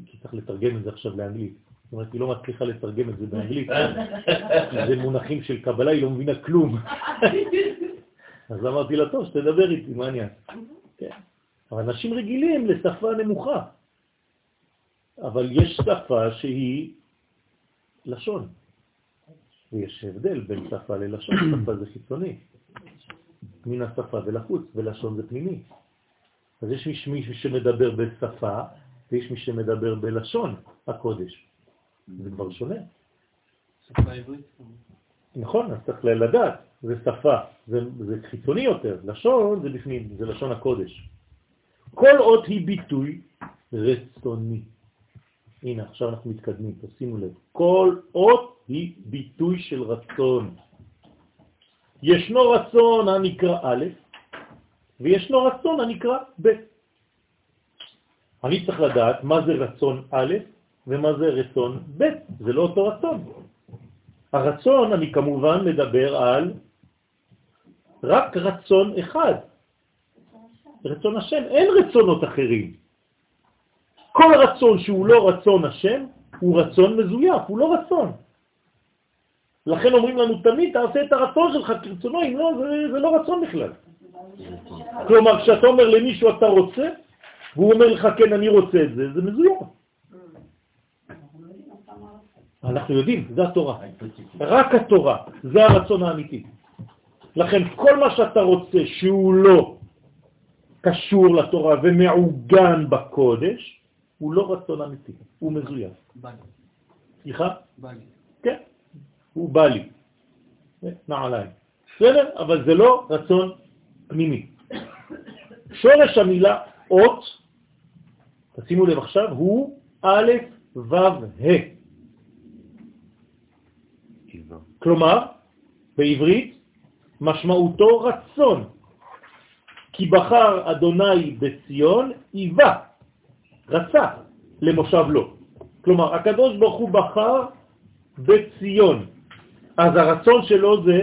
כי צריך לתרגם את זה עכשיו לאנגלית. זאת אומרת, היא לא מצליחה לתרגם את זה באנגלית, זה מונחים של קבלה, היא לא מבינה כלום. אז אמרתי לה, טוב, שתדבר איתי, מה העניין? כן. אבל אנשים רגילים לשפה נמוכה. אבל יש שפה שהיא לשון. ויש הבדל בין שפה ללשון, שפה זה חיצוני. מן השפה ולחוץ, ולשון זה פנימי. אז יש מי שמדבר בשפה, ויש מי שמדבר בלשון הקודש. זה כבר שונה. שפה עברית. נכון, אז צריך לדעת, זה שפה, זה, זה חיצוני יותר, לשון זה בפנים, זה לשון הקודש. כל אות היא ביטוי רצוני. הנה, עכשיו אנחנו מתקדמים, תשימו לב. כל אות היא ביטוי של רצון. ישנו רצון הנקרא א', וישנו רצון הנקרא ב'. אני צריך לדעת מה זה רצון א' ומה זה רצון ב', זה לא אותו רצון. הרצון, אני כמובן מדבר על רק רצון אחד, רצון השם, אין רצונות אחרים. כל רצון שהוא לא רצון השם הוא רצון מזויף, הוא לא רצון. לכן אומרים לנו תמיד, תעשה את הרצון שלך כרצונו, אם לא, זה, זה לא רצון בכלל. כלומר, כשאתה אומר למישהו אתה רוצה, והוא אומר לך כן, אני רוצה את זה, זה מזויף. אנחנו יודעים, זה התורה. רק התורה, זה הרצון האמיתי. לכן כל מה שאתה רוצה שהוא לא קשור לתורה ומעוגן בקודש, הוא לא רצון אמיתי, הוא מזויף. סליחה? כן, הוא בא לי. נעליים. בסדר? אבל זה לא רצון פנימי. שורש המילה אות, תשימו לב עכשיו, הוא א' ו' ה'. כלומר, בעברית, משמעותו רצון. כי בחר אדוני בציון, איבה, רצה למושב לו. כלומר, הקדוש ברוך הוא בחר בציון. אז הרצון שלו זה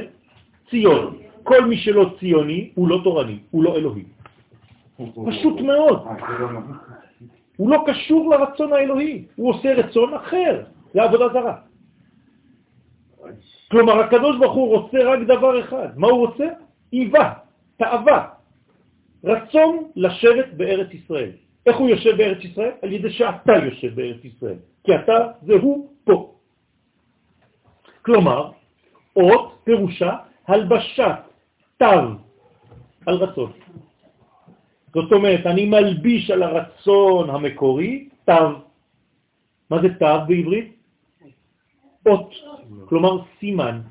ציון. כל מי שלא ציוני הוא לא תורני, הוא לא אלוהי. פשוט מאוד. הוא לא קשור לרצון האלוהי, הוא עושה רצון אחר, זה עבודה זרה. כלומר, הקדוש ברוך הוא רוצה רק דבר אחד. מה הוא רוצה? איבה, תאווה, רצון לשבת בארץ ישראל. איך הוא יושב בארץ ישראל? על ידי שאתה יושב בארץ ישראל. כי אתה זה הוא פה. כלומר, אות פירושה הלבשת תו על רצון. זאת אומרת, אני מלביש על הרצון המקורי תו. מה זה תו בעברית? אות, כלומר סימן.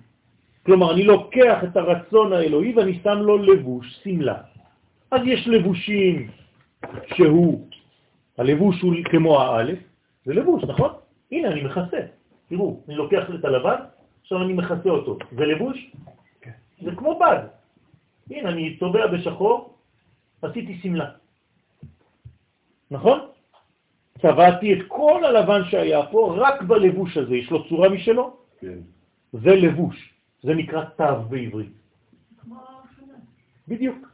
כלומר, אני לוקח את הרצון האלוהי ואני שם לו לבוש, סמלה. אז יש לבושים שהוא, הלבוש הוא כמו האלף, זה לבוש, נכון? הנה, אני מכסה. תראו, אני לוקח את הלבן, עכשיו אני מכסה אותו. זה לבוש? כן. זה כמו בד. הנה, אני צובע בשחור, עשיתי סמלה. נכון? צבעתי את כל הלבן שהיה פה רק בלבוש הזה. יש לו צורה משלו? כן. זה לבוש. זה נקרא תו בעברית. בדיוק.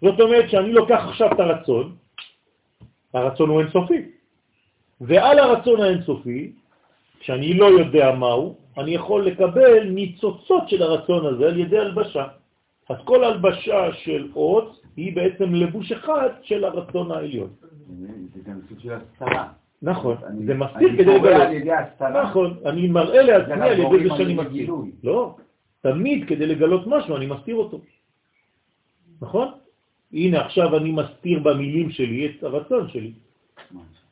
זאת אומרת שאני לוקח עכשיו את הרצון, הרצון הוא אינסופי, ועל הרצון האינסופי, כשאני לא יודע מהו, אני יכול לקבל ניצוצות של הרצון הזה על ידי הלבשה. אז כל הלבשה של אות היא בעצם לבוש אחד של הרצון העליון. זה גם סוג של הסתרה. נכון, זה מסתיר כדי לגלות. נכון, אני מראה לעצמי על ידי זה שאני מסתיר. לא, תמיד כדי לגלות משהו אני מסתיר אותו. נכון? הנה עכשיו אני מסתיר במילים שלי את הרצון שלי.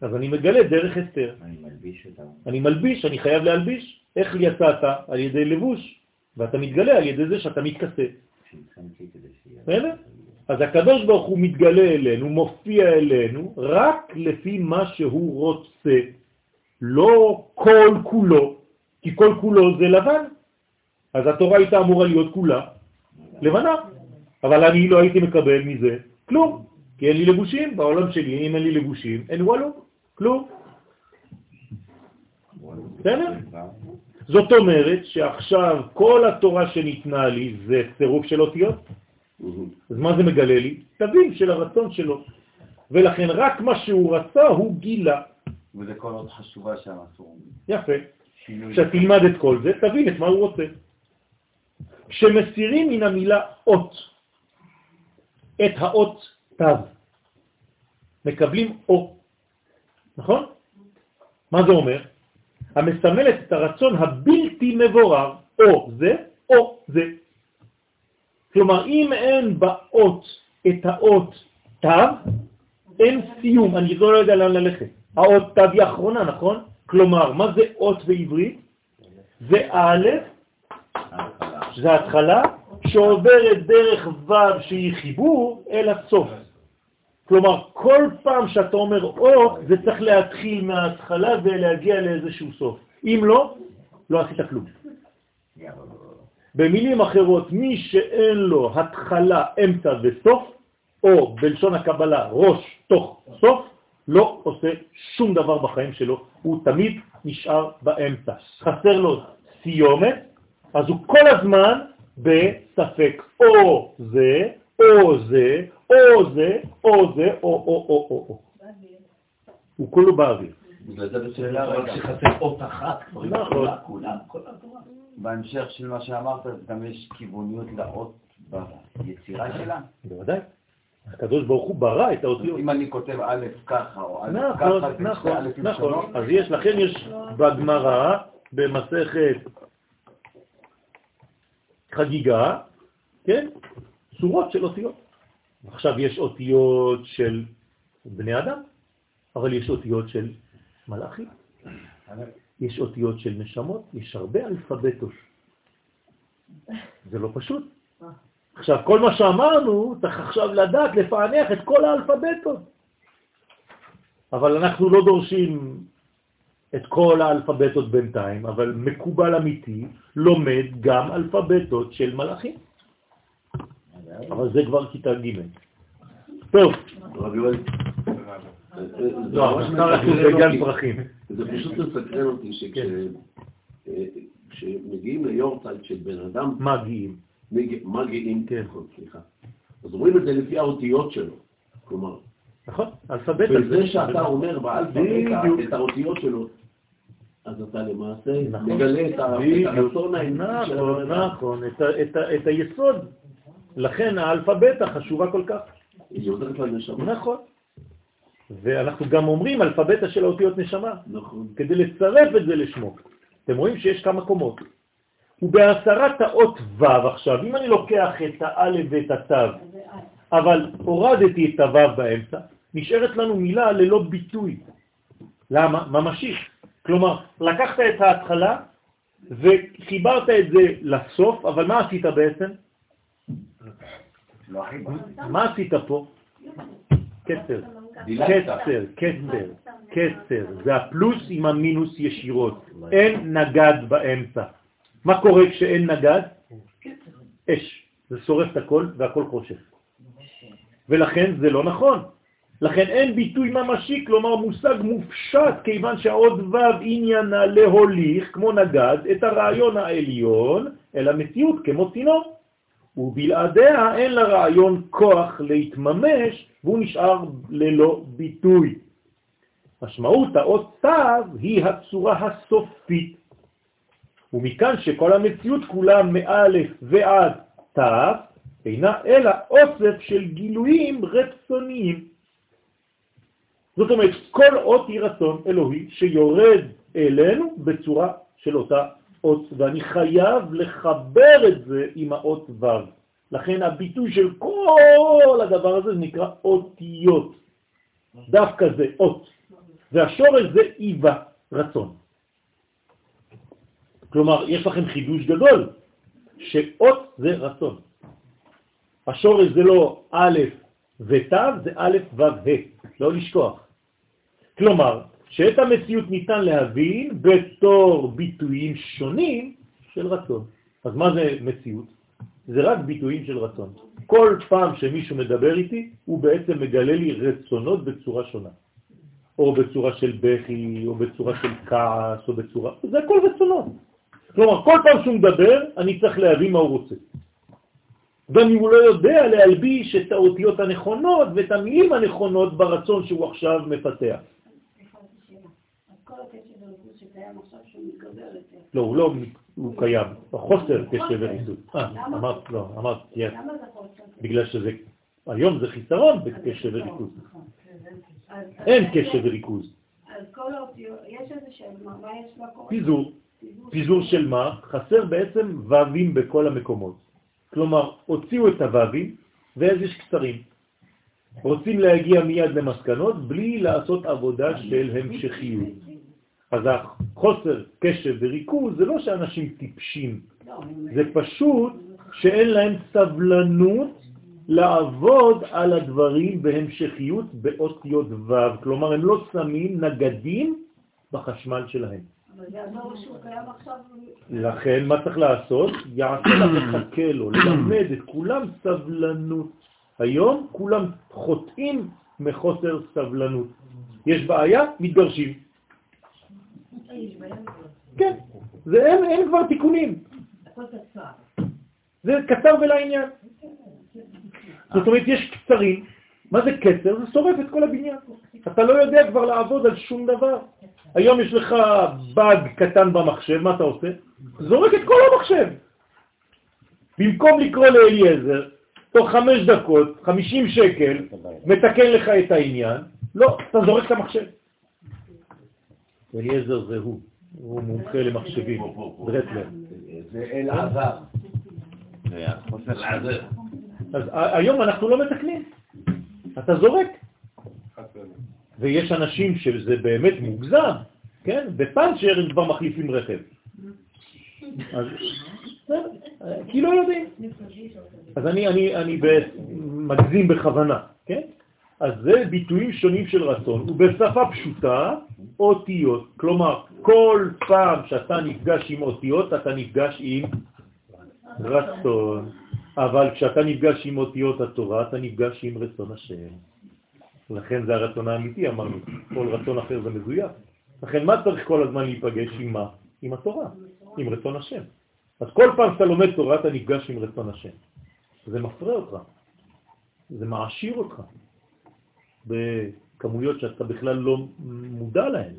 אז אני מגלה דרך הסתר. אני מלביש אותם. אני מלביש, אני חייב להלביש. איך יצאת? על ידי לבוש, ואתה מתגלה על ידי זה שאתה מתכסה. אז הקדוש ברוך הוא מתגלה אלינו, מופיע אלינו, רק לפי מה שהוא רוצה, לא כל כולו, כי כל כולו זה לבן. אז התורה הייתה אמורה להיות כולה לבנה. אבל אני לא הייתי מקבל מזה כלום, כי אין לי לבושים בעולם שלי, אם אין לי לבושים, אין וואלו, כלום. בסדר? זאת אומרת שעכשיו כל התורה שניתנה לי זה צירוף של אותיות. אז מה זה מגלה לי? תבין של הרצון שלו. ולכן רק מה שהוא רצה הוא גילה. וזה כל עוד חשובה שם יפה. כשתלמד את כל זה, תבין את מה הוא רוצה. כשמסירים מן המילה אות, את האות תו. מקבלים או, נכון? מה זה אומר? המסמלת את הרצון הבלתי מבורר, או זה או זה. כלומר, אם אין באות את האות תו, אין סיום, אני לא יודע לאן ללכת. האות תו היא אחרונה, נכון? כלומר, מה זה אות בעברית? זה א', זה התחלה, שעוברת דרך ו' שהיא חיבור אל הסוף. כלומר, כל פעם שאתה אומר אות, זה צריך להתחיל מההתחלה ולהגיע לאיזשהו סוף. אם לא, לא עשית כלום. במילים אחרות, מי שאין לו התחלה, אמצע וסוף, או בלשון הקבלה ראש, תוך, סוף, לא עושה שום דבר בחיים שלו, הוא תמיד נשאר באמצע. חסר לו סיומת, אז הוא כל הזמן בספק או זה, או זה, או זה, או זה, או, או, או, או, או. הוא כולו באוויר. בגלל זה בשאלה רק שחסר אות אחת, נכון. כולם, כל התורה. בהמשך של מה שאמרת, גם יש כיווניות לאות ביצירה שלה. בוודאי. הקדוש ברוך הוא ברא את האותיות. אם אני כותב א' ככה, או א' נכון, ככה, נכון, נכון. אז יש, לכן יש בגמרא, במסכת חגיגה, כן, צורות של אותיות. עכשיו יש אותיות של בני אדם, אבל יש אותיות של מלאכים, יש אותיות של נשמות, יש הרבה אלפבטות. זה לא פשוט. עכשיו, כל מה שאמרנו, צריך עכשיו לדעת לפענח את כל האלפבטות. אבל אנחנו לא דורשים את כל האלפבטות בינתיים, אבל מקובל אמיתי לומד גם אלפבטות של מלאכים. אבל זה כבר כיתה ג'. טוב, לא, אותי. פרחים. זה פשוט מסקרן אותי שכשמגיעים ליורצייט של בן אדם, מגיעים. מגיע- מגיעים, כן. נכון, סליחה, אז אומרים את זה לפי האותיות שלו. כלומר, נכון, אלפבט. בזה שאתה אומר. בטא את האותיות שלו, אז אתה למעשה נכון. מגלה את. הרצון האנושי של נכון, הבן. נכון, את היסוד. לכן האלפבטה חשובה כל כך. היא עוזרת לנשמה. נכון. ואנחנו גם אומרים אלפבטה של האותיות נשמה, נכון. כדי לצרף את זה לשמו. אתם רואים שיש כמה קומות. ובהסרת האות ו' עכשיו, אם אני לוקח את האלף ואת התו, אבל הורדתי את הו' באמצע, נשארת לנו מילה ללא ביטוי. למה? ממשי. כלומר, לקחת את ההתחלה וחיברת את זה לסוף, אבל מה עשית בעצם? לא. מה עשית פה? קצר. קצר, קצר, קצר. זה הפלוס עם המינוס ישירות. אין נגד באמצע. מה קורה כשאין נגד? אש. זה שורף את הכל והכל חושך. ולכן זה לא נכון. לכן אין ביטוי ממשי, כלומר מושג מופשט, כיוון שהעוד ו' עניינה להוליך, כמו נגד, את הרעיון העליון אל המציאות כמו צינור. ובלעדיה אין לרעיון כוח להתממש, והוא נשאר ללא ביטוי. משמעות האות תו היא הצורה הסופית. ומכאן שכל המציאות כולה מאלף ועד תו, אינה אלא אוסף של גילויים רצוניים. זאת אומרת, כל אות היא רצון אלוהי שיורד אלינו בצורה של אותה אות, ואני חייב לחבר את זה עם האות ו'. לכן הביטוי של כל הדבר הזה נקרא אותיות. דווקא זה אות. והשורש זה איבה, רצון. כלומר, יש לכם חידוש גדול, שאות זה רצון. השורש זה לא א' ות', זה א' ו' ה', לא לשכוח. כלומר, שאת המציאות ניתן להבין בתור ביטויים שונים של רצון. אז מה זה מציאות? זה רק ביטויים של רצון. כל פעם שמישהו מדבר איתי, הוא בעצם מגלה לי רצונות בצורה שונה. או בצורה של בכי, או בצורה של כעס, או בצורה... זה הכל רצונות. כלומר, כל פעם שהוא מדבר, אני צריך להבין מה הוא רוצה. גם אם הוא לא יודע להלביש את האותיות הנכונות ואת המילים הנכונות ברצון שהוא עכשיו מפתח. אז כל הקשר בריכוז שקיים עכשיו שהוא. לא, הוא לא, הוא קיים. חוסר קשב וריסוד. אה, אמרת, לא, אמרת, חוסר? בגלל שזה היום זה חיסרון בקשב וריכוז. אין קשב וריכוז. אז כל האותיות, יש איזה שם, מה יש בקורא? פיזור. פיזור של מה? חסר בעצם ו"ים בכל המקומות. כלומר, הוציאו את הו"ים ואז יש קצרים. רוצים להגיע מיד למסקנות בלי לעשות עבודה של המשכיות. אז החוסר קשב וריכוז זה לא שאנשים טיפשים, זה פשוט שאין להם סבלנות לעבוד על הדברים בהמשכיות באותיות ו', כלומר הם לא שמים נגדים בחשמל שלהם. לכן מה צריך לעשות? יעשה לה מחכה לו, ללמד את כולם סבלנות. היום כולם חוטאים מחוסר סבלנות. יש בעיה? מתגרשים. כן, זה אין, אין כבר תיקונים. זה קצר ולעניין. זאת אומרת, יש קצרים. מה זה קצר? זה שורף את כל הבניין. אתה לא יודע כבר לעבוד על שום דבר. היום יש לך באג קטן במחשב, מה אתה עושה? זורק את כל המחשב. במקום לקרוא לאליעזר, תוך חמש דקות, חמישים שקל, מתקן לך את העניין, לא, אתה זורק את המחשב. אליעזר זה הוא, הוא מומחה למחשבים, דרטלר. זה החוסר לעזר. אז היום אנחנו לא מתקנים, אתה זורק. ויש אנשים שזה באמת מוגזם, כן? בפאנצ'ר הם כבר מחליפים רכב. אז כי לא יודעים. אז אני, אני, אני מגזים בכוונה, כן? אז זה ביטויים שונים של רצון, ובשפה פשוטה, אותיות. כלומר, כל פעם שאתה נפגש עם אותיות, אתה נפגש עם רצון. אבל כשאתה נפגש עם אותיות התורה, אתה נפגש עם רצון השם. לכן זה הרצון האמיתי, אמרנו. כל רצון אחר זה מזויף. לכן מה צריך כל הזמן להיפגש עם מה? עם התורה, עם רצון השם. אז כל פעם שאתה לומד תורה, אתה נפגש עם רצון השם. זה מפרה אותך, זה מעשיר אותך בכמויות שאתה בכלל לא מודע להן.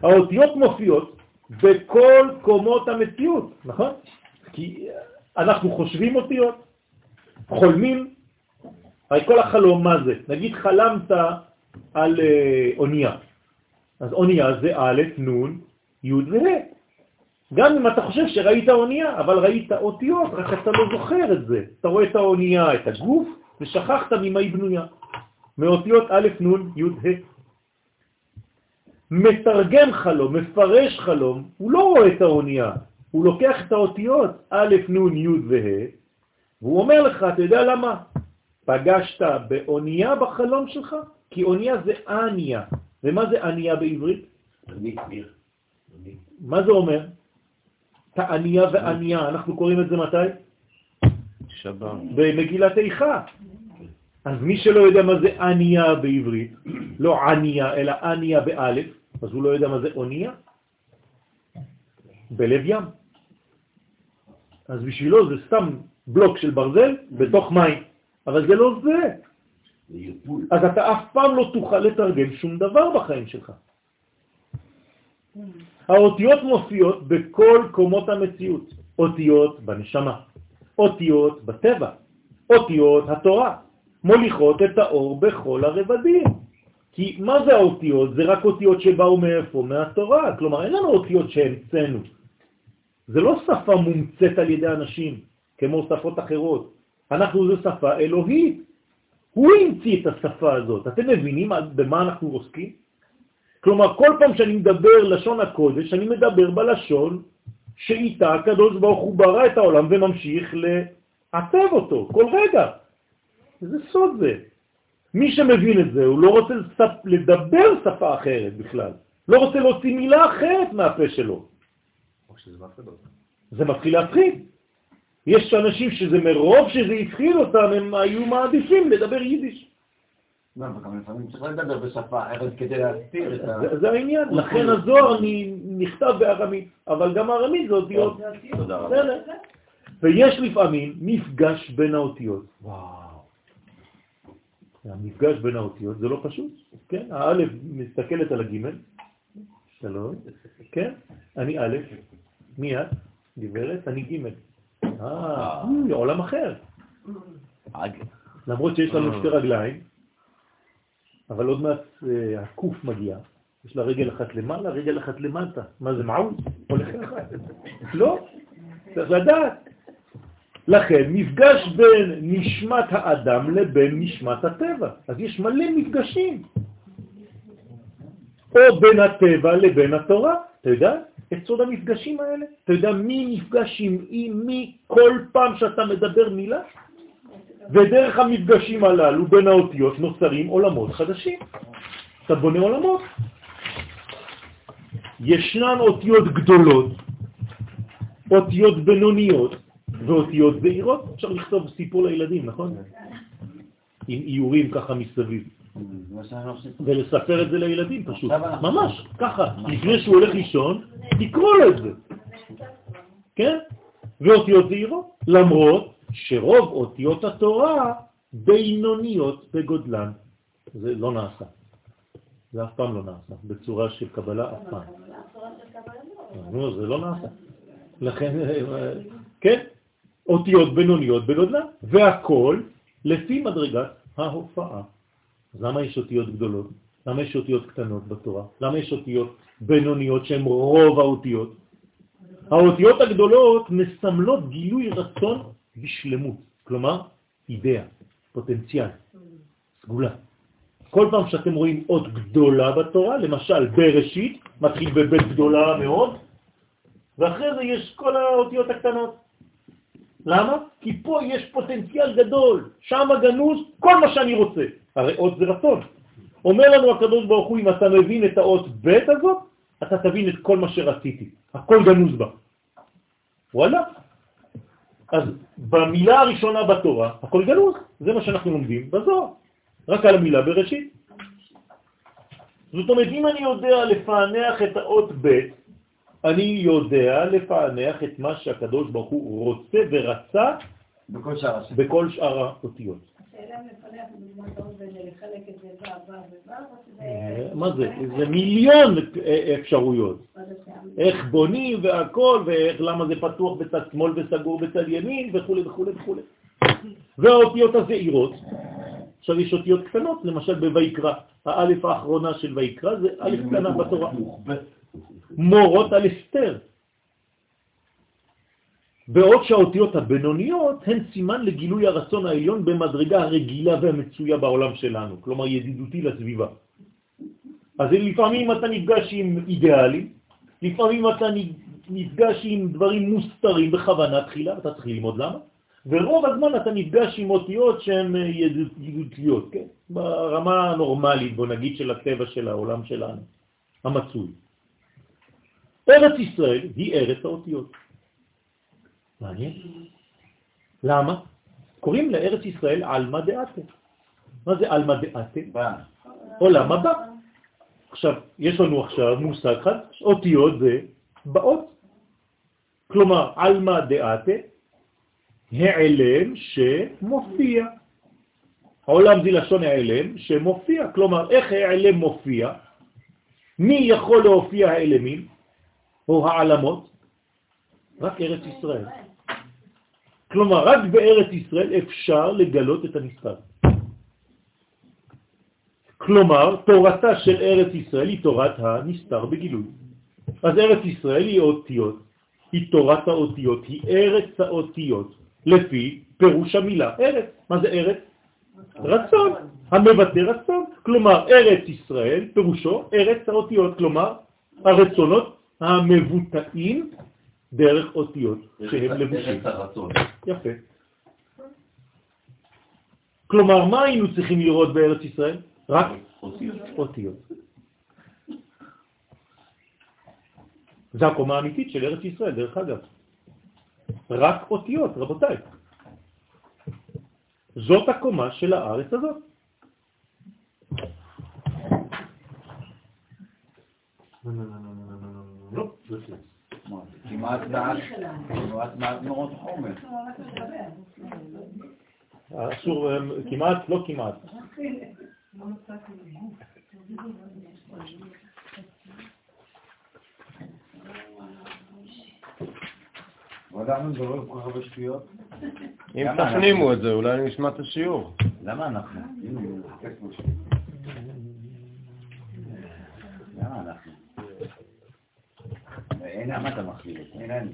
האותיות מופיעות בכל קומות המציאות, נכון? כי אנחנו חושבים אותיות, חולמים, הרי כל החלום מה זה? נגיד חלמת על אה, אונייה, אז אונייה זה א', נ', י' וה'. גם אם אתה חושב שראית אונייה, אבל ראית אותיות, רק אתה לא זוכר את זה. אתה רואה את האונייה, את הגוף, ושכחת ממה היא בנויה. מאותיות א', נ', י', ה'. מתרגם חלום, מפרש חלום, הוא לא רואה את האונייה, הוא לוקח את האותיות א', נ', י' וה', והוא אומר לך, אתה יודע למה? פגשת באונייה בחלום שלך? כי אונייה זה אניה. ומה זה אניה בעברית? אני. אני. מה זה אומר? תעניה ועניה, אנחנו קוראים את זה מתי? שבת. במגילת איכה. אז מי שלא יודע מה זה עניה בעברית, לא עניה, אלא עניה באלף, אז הוא לא יודע מה זה אונייה? בלב ים. אז בשבילו זה סתם בלוק של ברזל בתוך מים, אבל זה לא זה. אז אתה אף פעם לא תוכל לתרגם שום דבר בחיים שלך. האותיות מופיעות בכל קומות המציאות. אותיות בנשמה, אותיות בטבע, אותיות התורה, מוליכות את האור בכל הרבדים. כי מה זה האותיות? זה רק אותיות שבאו מאיפה? מהתורה. כלומר, אין לנו אותיות שהמצאנו. זה לא שפה מומצאת על ידי אנשים, כמו שפות אחרות. אנחנו זו שפה אלוהית. הוא המציא את השפה הזאת. אתם מבינים במה אנחנו עוסקים? כלומר, כל פעם שאני מדבר לשון הקודש, אני מדבר בלשון שאיתה הקדוש ברוך הוא ברא את העולם וממשיך לעצב אותו כל רגע. איזה סוד זה. מי שמבין את זה, הוא לא רוצה. לדבר שפה אחרת בכלל. לא רוצה להוציא מילה אחרת מהפה שלו. זה מתחיל להפחיד. יש אנשים שזה מרוב שזה הפחיד אותם, הם היו מעדיפים לדבר יידיש. לא, אבל גם לפעמים צריך לדבר בשפה אחרת כדי להסתיר את ה... זה, זה העניין. לכן הזוהר נכתב בארמית, אבל גם ארמית זה אותיות. ויש לפעמים מפגש בין האותיות. וואו. המפגש בין האותיות זה לא פשוט, כן? האלף מסתכלת על הגימל, שלום, כן? אני א', מי את? גברת, אני ג'. אה, עולם אחר. למרות שיש לנו שתי רגליים, אבל עוד מעט אה, הקוף מגיע. יש לה רגל אחת למעלה, רגל אחת למטה. מה זה, מעול? הולך ככה? לא, צריך לדעת. לכן, מפגש בין נשמת האדם לבין נשמת הטבע. אז יש מלא מפגשים. או בין הטבע לבין התורה. אתה יודע את סוד המפגשים האלה? אתה יודע מי נפגש עם מי כל פעם שאתה מדבר מילה? ודרך המפגשים הללו בין האותיות נוצרים עולמות חדשים. אתה בונה עולמות. ישנן אותיות גדולות, אותיות בינוניות ואותיות זעירות. אפשר לכתוב סיפור לילדים, נכון? עם איורים ככה מסביב. ולספר את זה לילדים פשוט. ממש, ככה. לפני שהוא הולך לישון, תקרוא לו את זה. כן? ואותיות זעירות. למרות שרוב אותיות התורה בינוניות בגודלן. זה לא נעשה. זה אף פעם לא נעשה, בצורה של קבלה אף פעם. נו, זה לא נעשה. לכן, כן, אותיות בינוניות בגודלן, והכל לפי מדרגת ההופעה. אז למה יש אותיות גדולות? למה יש אותיות קטנות בתורה? למה יש אותיות בינוניות שהן רוב האותיות? האותיות הגדולות מסמלות גילוי רצון בשלמות, כלומר אידאה, פוטנציאל, סגולה. כל פעם שאתם רואים אות גדולה בתורה, למשל בראשית, מתחיל בבית גדולה מאוד, ואחרי זה יש כל האותיות הקטנות. למה? כי פה יש פוטנציאל גדול, שם גנוז כל מה שאני רוצה. הרי אות זה רצון. אומר לנו הקדוש ברוך הוא, אם אתה מבין את האות ב' הזאת, אתה תבין את כל מה שרציתי. הכל גנוז בה. וואלה. אז במילה הראשונה בתורה, הכל גנוז, זה מה שאנחנו לומדים בזוהר, רק על המילה בראשית. זאת אומרת, אם אני יודע לפענח את האות ב', אני יודע לפענח את מה שהקדוש ברוך הוא רוצה ורצה בכל שאר האותיות. מה זה? זה מיליון אפשרויות. איך בונים והכל, ולמה זה פתוח בצד שמאל וסגור בצד ימין וכו' וכו' וכו'. והאותיות הזעירות, עכשיו יש אותיות קטנות, למשל בויקרא, האלף האחרונה של ויקרא זה אלף קטנה בתורה. מורות על אסתר. בעוד שהאותיות הבינוניות הן סימן לגילוי הרצון העליון במדרגה הרגילה והמצויה בעולם שלנו, כלומר ידידותי לסביבה. אז לפעמים אתה נפגש עם אידיאלים, לפעמים אתה נפגש עם דברים מוסתרים בכוונה תחילה, אתה צריך ללמוד למה, ורוב הזמן אתה נפגש עם אותיות שהן ידידותיות, כן? ברמה הנורמלית, בוא נגיד, של הטבע של העולם שלנו, המצוי. ארץ ישראל היא ארץ האותיות. מעניין. למה? קוראים לארץ ישראל אלמה דעתה. מה זה אלמה דעתה? עולם הבא. עכשיו, יש לנו עכשיו מושג אחד, אותיות זה באות. כלומר, אלמה דעתה, העלם שמופיע. העולם זה לשון העלם שמופיע. כלומר, איך העלם מופיע? מי יכול להופיע העלמים או העלמות? רק ארץ ישראל. כלומר, רק בארץ ישראל אפשר לגלות את הנסתר. כלומר, תורתה של ארץ ישראל היא תורת הנסתר בגילוי. אז ארץ ישראל היא אותיות, היא תורת האותיות, היא ארץ האותיות, לפי פירוש המילה ארץ. מה זה ארץ? רצון, המבטא רצון. כלומר, ארץ ישראל פירושו ארץ האותיות, כלומר, הרצונות המבוטאים דרך אותיות שהם לבושים. יפה. כלומר, מה היינו צריכים לראות בארץ ישראל? רק אותיות. זו הקומה האמיתית של ארץ ישראל, דרך אגב. רק אותיות, רבותיי. זאת הקומה של הארץ הזאת. לא, זה כמעט מעט מאוד חומר. אסור, כמעט, לא כמעט. אם תפנימו את זה, אולי נשמע את השיעור. למה אנחנו? למה אנחנו? אין מה אתה מכליל אותי? אין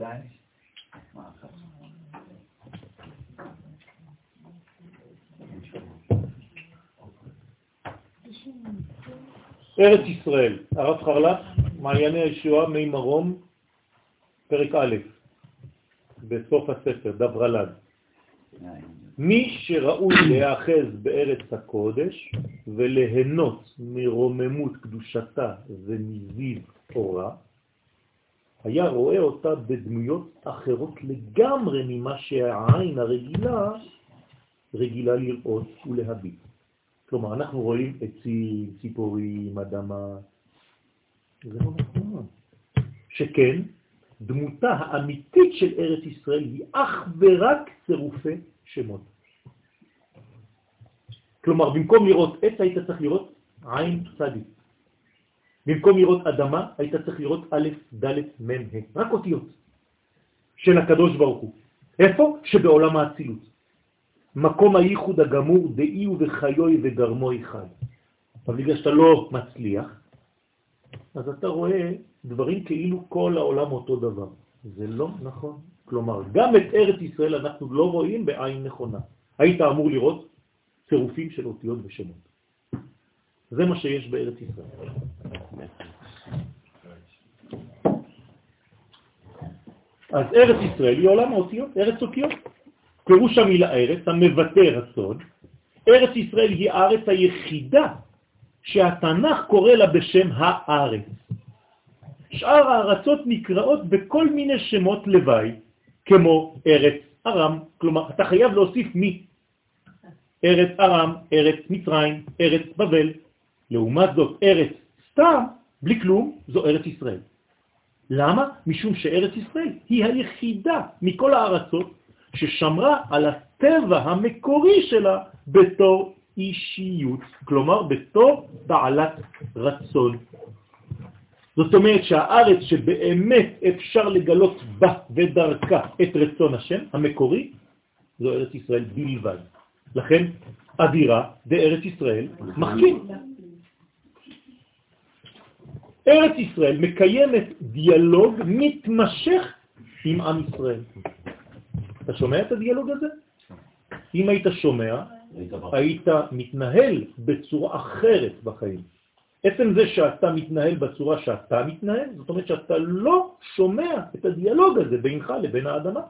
אחר? ארץ ישראל, הרב חרל"פ, מעייני הישועה, מי מרום, פרק א', בסוף הספר, דברלד. מי שראוי להיאחז בארץ הקודש וליהנות מרוממות קדושתה ומזיו אורה, היה רואה אותה בדמויות אחרות לגמרי ממה שהעין הרגילה רגילה לראות ולהביט. כלומר, אנחנו רואים עצים, ציפורים, אדמה. זה לא נכון. שכן, דמותה האמיתית של ארץ ישראל היא אך ורק צירופי שמות. כלומר, במקום לראות עץ היית צריך לראות עין צדיק. במקום לראות אדמה היית צריך לראות א', ד', מ', ה', רק אותיות של הקדוש ברוך הוא. איפה? שבעולם האצילות. מקום הייחוד הגמור דאי ובחיוי וגרמו אחד. אבל בגלל שאתה לא מצליח, אז אתה רואה דברים כאילו כל העולם אותו דבר. זה לא נכון. כלומר, גם את ארץ ישראל אנחנו לא רואים בעין נכונה. היית אמור לראות צירופים של אותיות ושמות. זה מה שיש בארץ ישראל. אז ארץ ישראל היא עולם האותיות, ארץ אותיות. פירוש המילה ארץ המבטא רצון, ארץ ישראל היא הארץ היחידה שהתנ"ך קורא לה בשם הארץ. שאר הארצות נקראות בכל מיני שמות לוואי, כמו ארץ ארם, כלומר אתה חייב להוסיף מי. ארץ ארם, ארץ מצרים, ארץ בבל. לעומת זאת ארץ סתם, בלי כלום, זו ארץ ישראל. למה? משום שארץ ישראל היא היחידה מכל הארצות ששמרה על הטבע המקורי שלה בתור אישיות, כלומר בתור בעלת רצון. זאת אומרת שהארץ שבאמת אפשר לגלות בה ודרכה את רצון השם המקורי, זו ארץ ישראל בלבד. לכן אדירה בארץ ישראל מחכים. ארץ ישראל מקיימת דיאלוג מתמשך עם עם ישראל. אתה שומע את הדיאלוג הזה? אם היית שומע, היית מתנהל בצורה אחרת בחיים. עצם זה שאתה מתנהל בצורה שאתה מתנהל, זאת אומרת שאתה לא שומע את הדיאלוג הזה בינך לבין האדמה.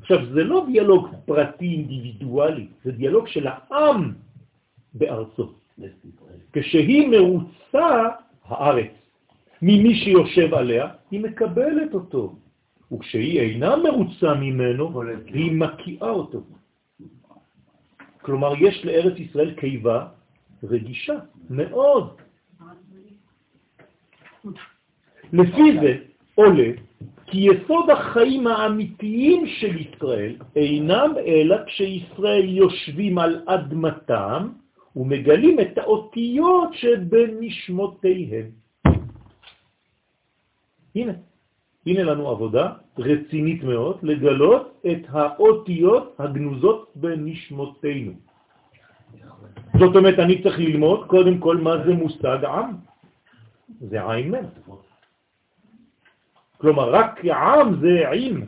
עכשיו, זה לא דיאלוג פרטי אינדיבידואלי, זה דיאלוג של העם בארצו. כשהיא מרוצה, הארץ, ממי שיושב עליה, היא מקבלת אותו. וכשהיא אינה מרוצה ממנו, היא מקיאה אותו. כלומר, יש לארץ ישראל קיבה רגישה מאוד. לפי זה עולה כי יסוד החיים האמיתיים של ישראל אינם אלא כשישראל יושבים על אדמתם ומגלים את האותיות שבנשמותיהם. הנה, הנה לנו עבודה רצינית מאוד לגלות את האותיות הגנוזות בנשמותינו. זאת אומרת, אני צריך ללמוד קודם כל מה זה מושג עם. זה עין מן. כלומר, רק עם זה עם,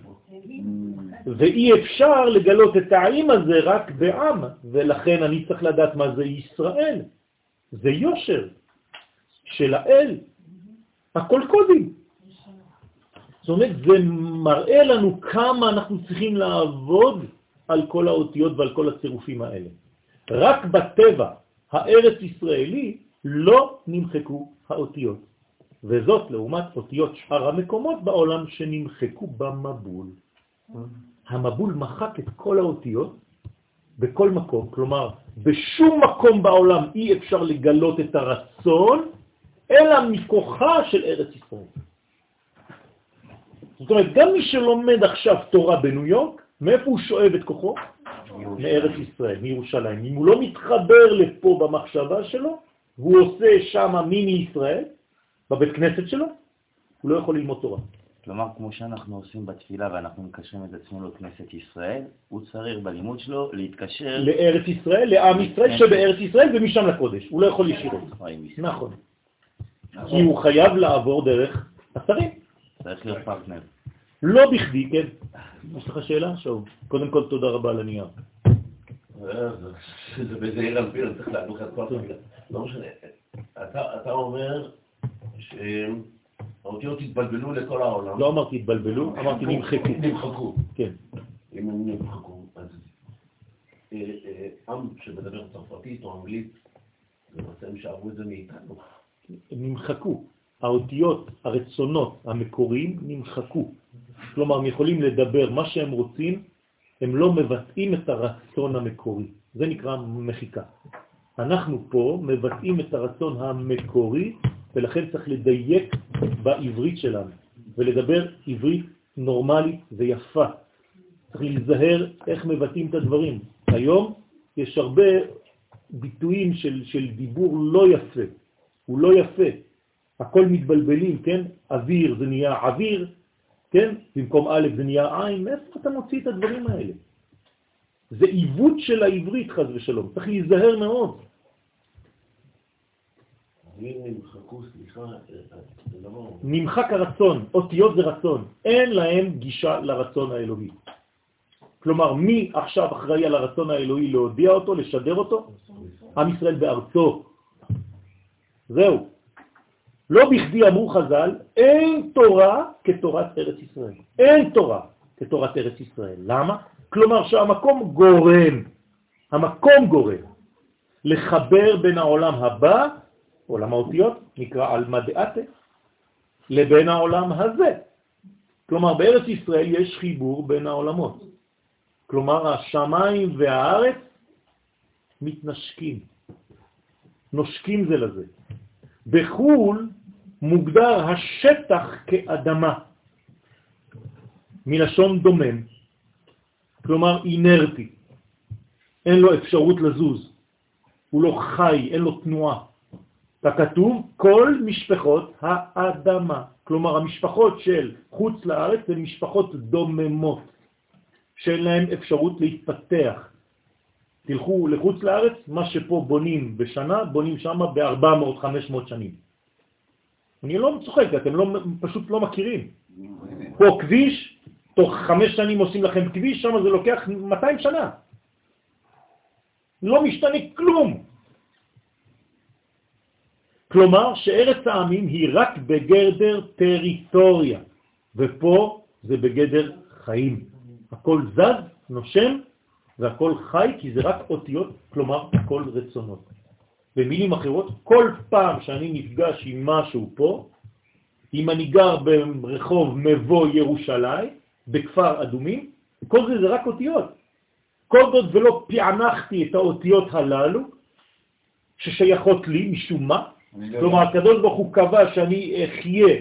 ואי אפשר לגלות את העם הזה רק בעם, ולכן אני צריך לדעת מה זה ישראל. זה יושר של האל. הכל קודים. זאת אומרת, זה מראה לנו כמה אנחנו צריכים לעבוד על כל האותיות ועל כל הצירופים האלה. רק בטבע הארץ ישראלי לא נמחקו האותיות, וזאת לעומת אותיות שאר המקומות בעולם שנמחקו במבול. המבול מחק את כל האותיות בכל מקום, כלומר, בשום מקום בעולם אי אפשר לגלות את הרצון, אלא מכוחה של ארץ ישראל. זאת אומרת, גם מי שלומד עכשיו תורה בניו יורק, מאיפה הוא שואב את כוחו? מארץ ישראל, מירושלים. אם הוא לא מתחבר לפה במחשבה שלו, והוא עושה שם מיני ישראל, בבית כנסת שלו, הוא לא יכול ללמוד תורה. כלומר, כמו שאנחנו עושים בתפילה ואנחנו מקשרים את עצמנו לכנסת ישראל, הוא צריך בלימוד שלו להתקשר... לארץ ישראל, לעם ישראל שבארץ ישראל ומשם לקודש. הוא לא יכול ישירות. נכון. כי הוא חייב לעבור דרך השרים. צריך להיות פרטנר. לא בכדי, כן. יש לך שאלה? שוב. קודם כל, תודה רבה על הנייר. זה בזעיר אנפיר, צריך להדליך את כל החבילה. לא משנה. אתה אומר שהאותיות התבלבלו לכל העולם. לא אמרתי התבלבלו, אמרתי נמחקו. נמחקו. כן. אם הם נמחקו, אז אה, אה, עם שמדבר צרפתית או אנגלית, למעשה הם שאבו את זה מאיתנו. נמחקו. האותיות, הרצונות המקוריים נמחקו. כלומר, הם יכולים לדבר מה שהם רוצים, הם לא מבטאים את הרצון המקורי. זה נקרא מחיקה. אנחנו פה מבטאים את הרצון המקורי, ולכן צריך לדייק בעברית שלנו, ולדבר עברית נורמלית ויפה. צריך להיזהר איך מבטאים את הדברים. היום יש הרבה ביטויים של, של דיבור לא יפה. הוא לא יפה. הכל מתבלבלים, כן? אוויר זה נהיה אוויר, כן? במקום א' זה נהיה עין, מאיפה אתה מוציא את הדברים האלה? זה עיוות של העברית, חז ושלום. צריך להיזהר מאוד. נמחק הרצון, אותיות זה רצון, אין להם גישה לרצון האלוהי. כלומר, מי עכשיו אחראי על הרצון האלוהי להודיע אותו, לשדר אותו? עם ישראל בארצו. זהו. לא בכדי אמרו חז"ל, אין תורה כתורת ארץ ישראל. אין תורה כתורת ארץ ישראל. למה? כלומר שהמקום גורם, המקום גורם, לחבר בין העולם הבא, עולם האותיות, נקרא על מדעתה, לבין העולם הזה. כלומר, בארץ ישראל יש חיבור בין העולמות. כלומר, השמיים והארץ מתנשקים, נושקים זה לזה. בחו"ל מוגדר השטח כאדמה, מלשון דומם, כלומר אינרטי, אין לו אפשרות לזוז, הוא לא חי, אין לו תנועה. ככתוב, כל משפחות האדמה, כלומר המשפחות של חוץ לארץ הן משפחות דוממות, שאין להן אפשרות להתפתח. תלכו לחוץ לארץ, מה שפה בונים בשנה, בונים שם ב-400-500 שנים. אני לא צוחק, אתם לא, פשוט לא מכירים. פה כביש, תוך חמש שנים עושים לכם כביש, שם זה לוקח 200 שנה. לא משתנה כלום. כלומר שארץ העמים היא רק בגדר טריטוריה, ופה זה בגדר חיים. הכל זז, נושם, והכל חי, כי זה רק אותיות, כלומר הכל רצונות. במילים אחרות, כל פעם שאני נפגש עם משהו פה, אם אני גר ברחוב מבוא ירושלים, בכפר אדומים, כל זה זה רק אותיות. כל זאת ולא פענחתי את האותיות הללו, ששייכות לי משום מה, לא כלומר הקדוש ברוך הוא קבע שאני אחיה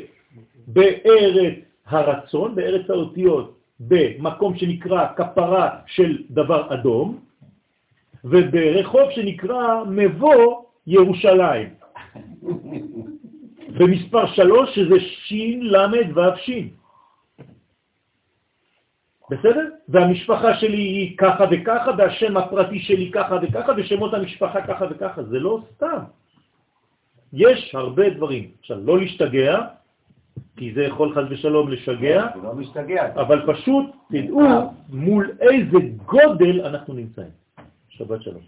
בארץ הרצון, בארץ האותיות, במקום שנקרא כפרה של דבר אדום, וברחוב שנקרא מבוא ירושלים. במספר שלוש, שזה שין, למד ואף שין. בסדר? והמשפחה שלי היא ככה וככה, והשם הפרטי שלי ככה וככה, ושמות המשפחה ככה וככה. זה לא סתם. יש הרבה דברים. עכשיו, לא להשתגע, כי זה יכול חז ושלום לשגע, לא משתגע. אבל פשוט תדעו מול איזה גודל אנחנו נמצאים. שבת שלום.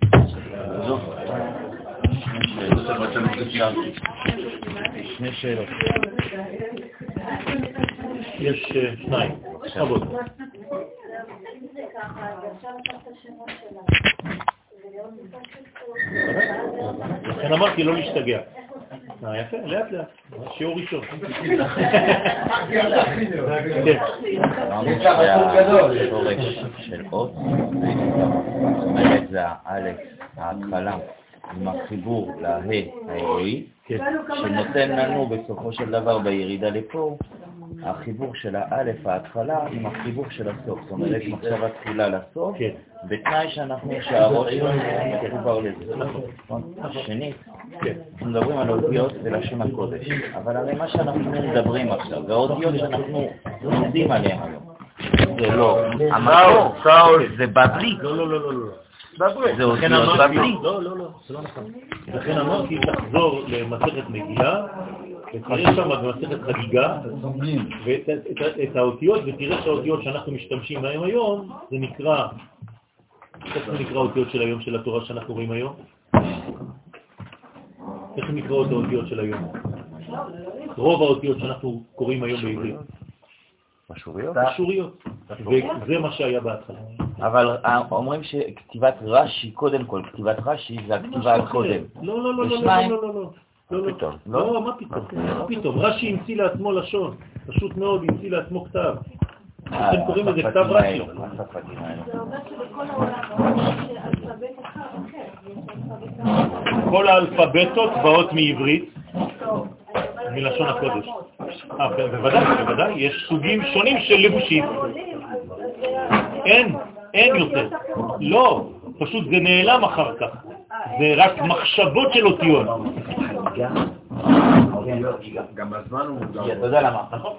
שני שאלות. יש אה, שניים. בכבוד. לכן אמרתי לא להשתגע. אה, יפה, לאט לאט, שיעור ראשון. כן. של אות, זאת אומרת זה האלף, ההתחלה, עם החיבור להה האלוהי, כן. שנותן לנו בסופו של דבר בירידה לפה, החיבור של האלף, ההתחלה, עם החיבור של הסוף. זאת אומרת, מחשבה תחילה לסוף, כן. בתנאי שאנחנו, שהראש שלנו מחובר לזה. נכון? שנית, כן. אנחנו מדברים על אותיות ולשם הקודש, אבל הרי מה שאנחנו מדברים עכשיו, והאותיות שאנחנו לומדים עליהן היום, זה לא המקור, זה בבלי, לא, לא, לא, לא, לא. זה אותיות בבלי. לא, לא, לא, זה לא נכון. לכן אמרתי, תחזור למסכת מגילה, ותראה שם במסכת חגיגה, ואת את, את האותיות, ותראה שהאותיות שאנחנו משתמשים בהן היום, זה נקרא, איך זה נקרא האותיות של היום של התורה שאנחנו רואים היום? איך נקראות האותיות של היום? רוב האותיות שאנחנו קוראים היום בעברית, משוריות? אשוריות, וזה מה שהיה בהתחלה. אבל אה, אומרים שכתיבת רש"י, קודם כל, כתיבת רש"י זה הכתיבה על קודם. לא, לא, לא, לא, ושניים? לא, לא, לא, לא, לא. פתאום, לא, מה פתאום? מה פתאום? רש"י המציא לעצמו לשון, פשוט מאוד המציא לעצמו כתב. אה, אתם קוראים לזה כתב רש"י. כל האלפבתות באות מעברית, מלשון הקודש. אה, בוודאי, בוודאי, יש סוגים שונים של לבושים. אין, אין יותר. לא, פשוט זה נעלם אחר כך. זה רק מחשבות של אותיות. גם הזמן הוא... כי אתה יודע למה, נכון?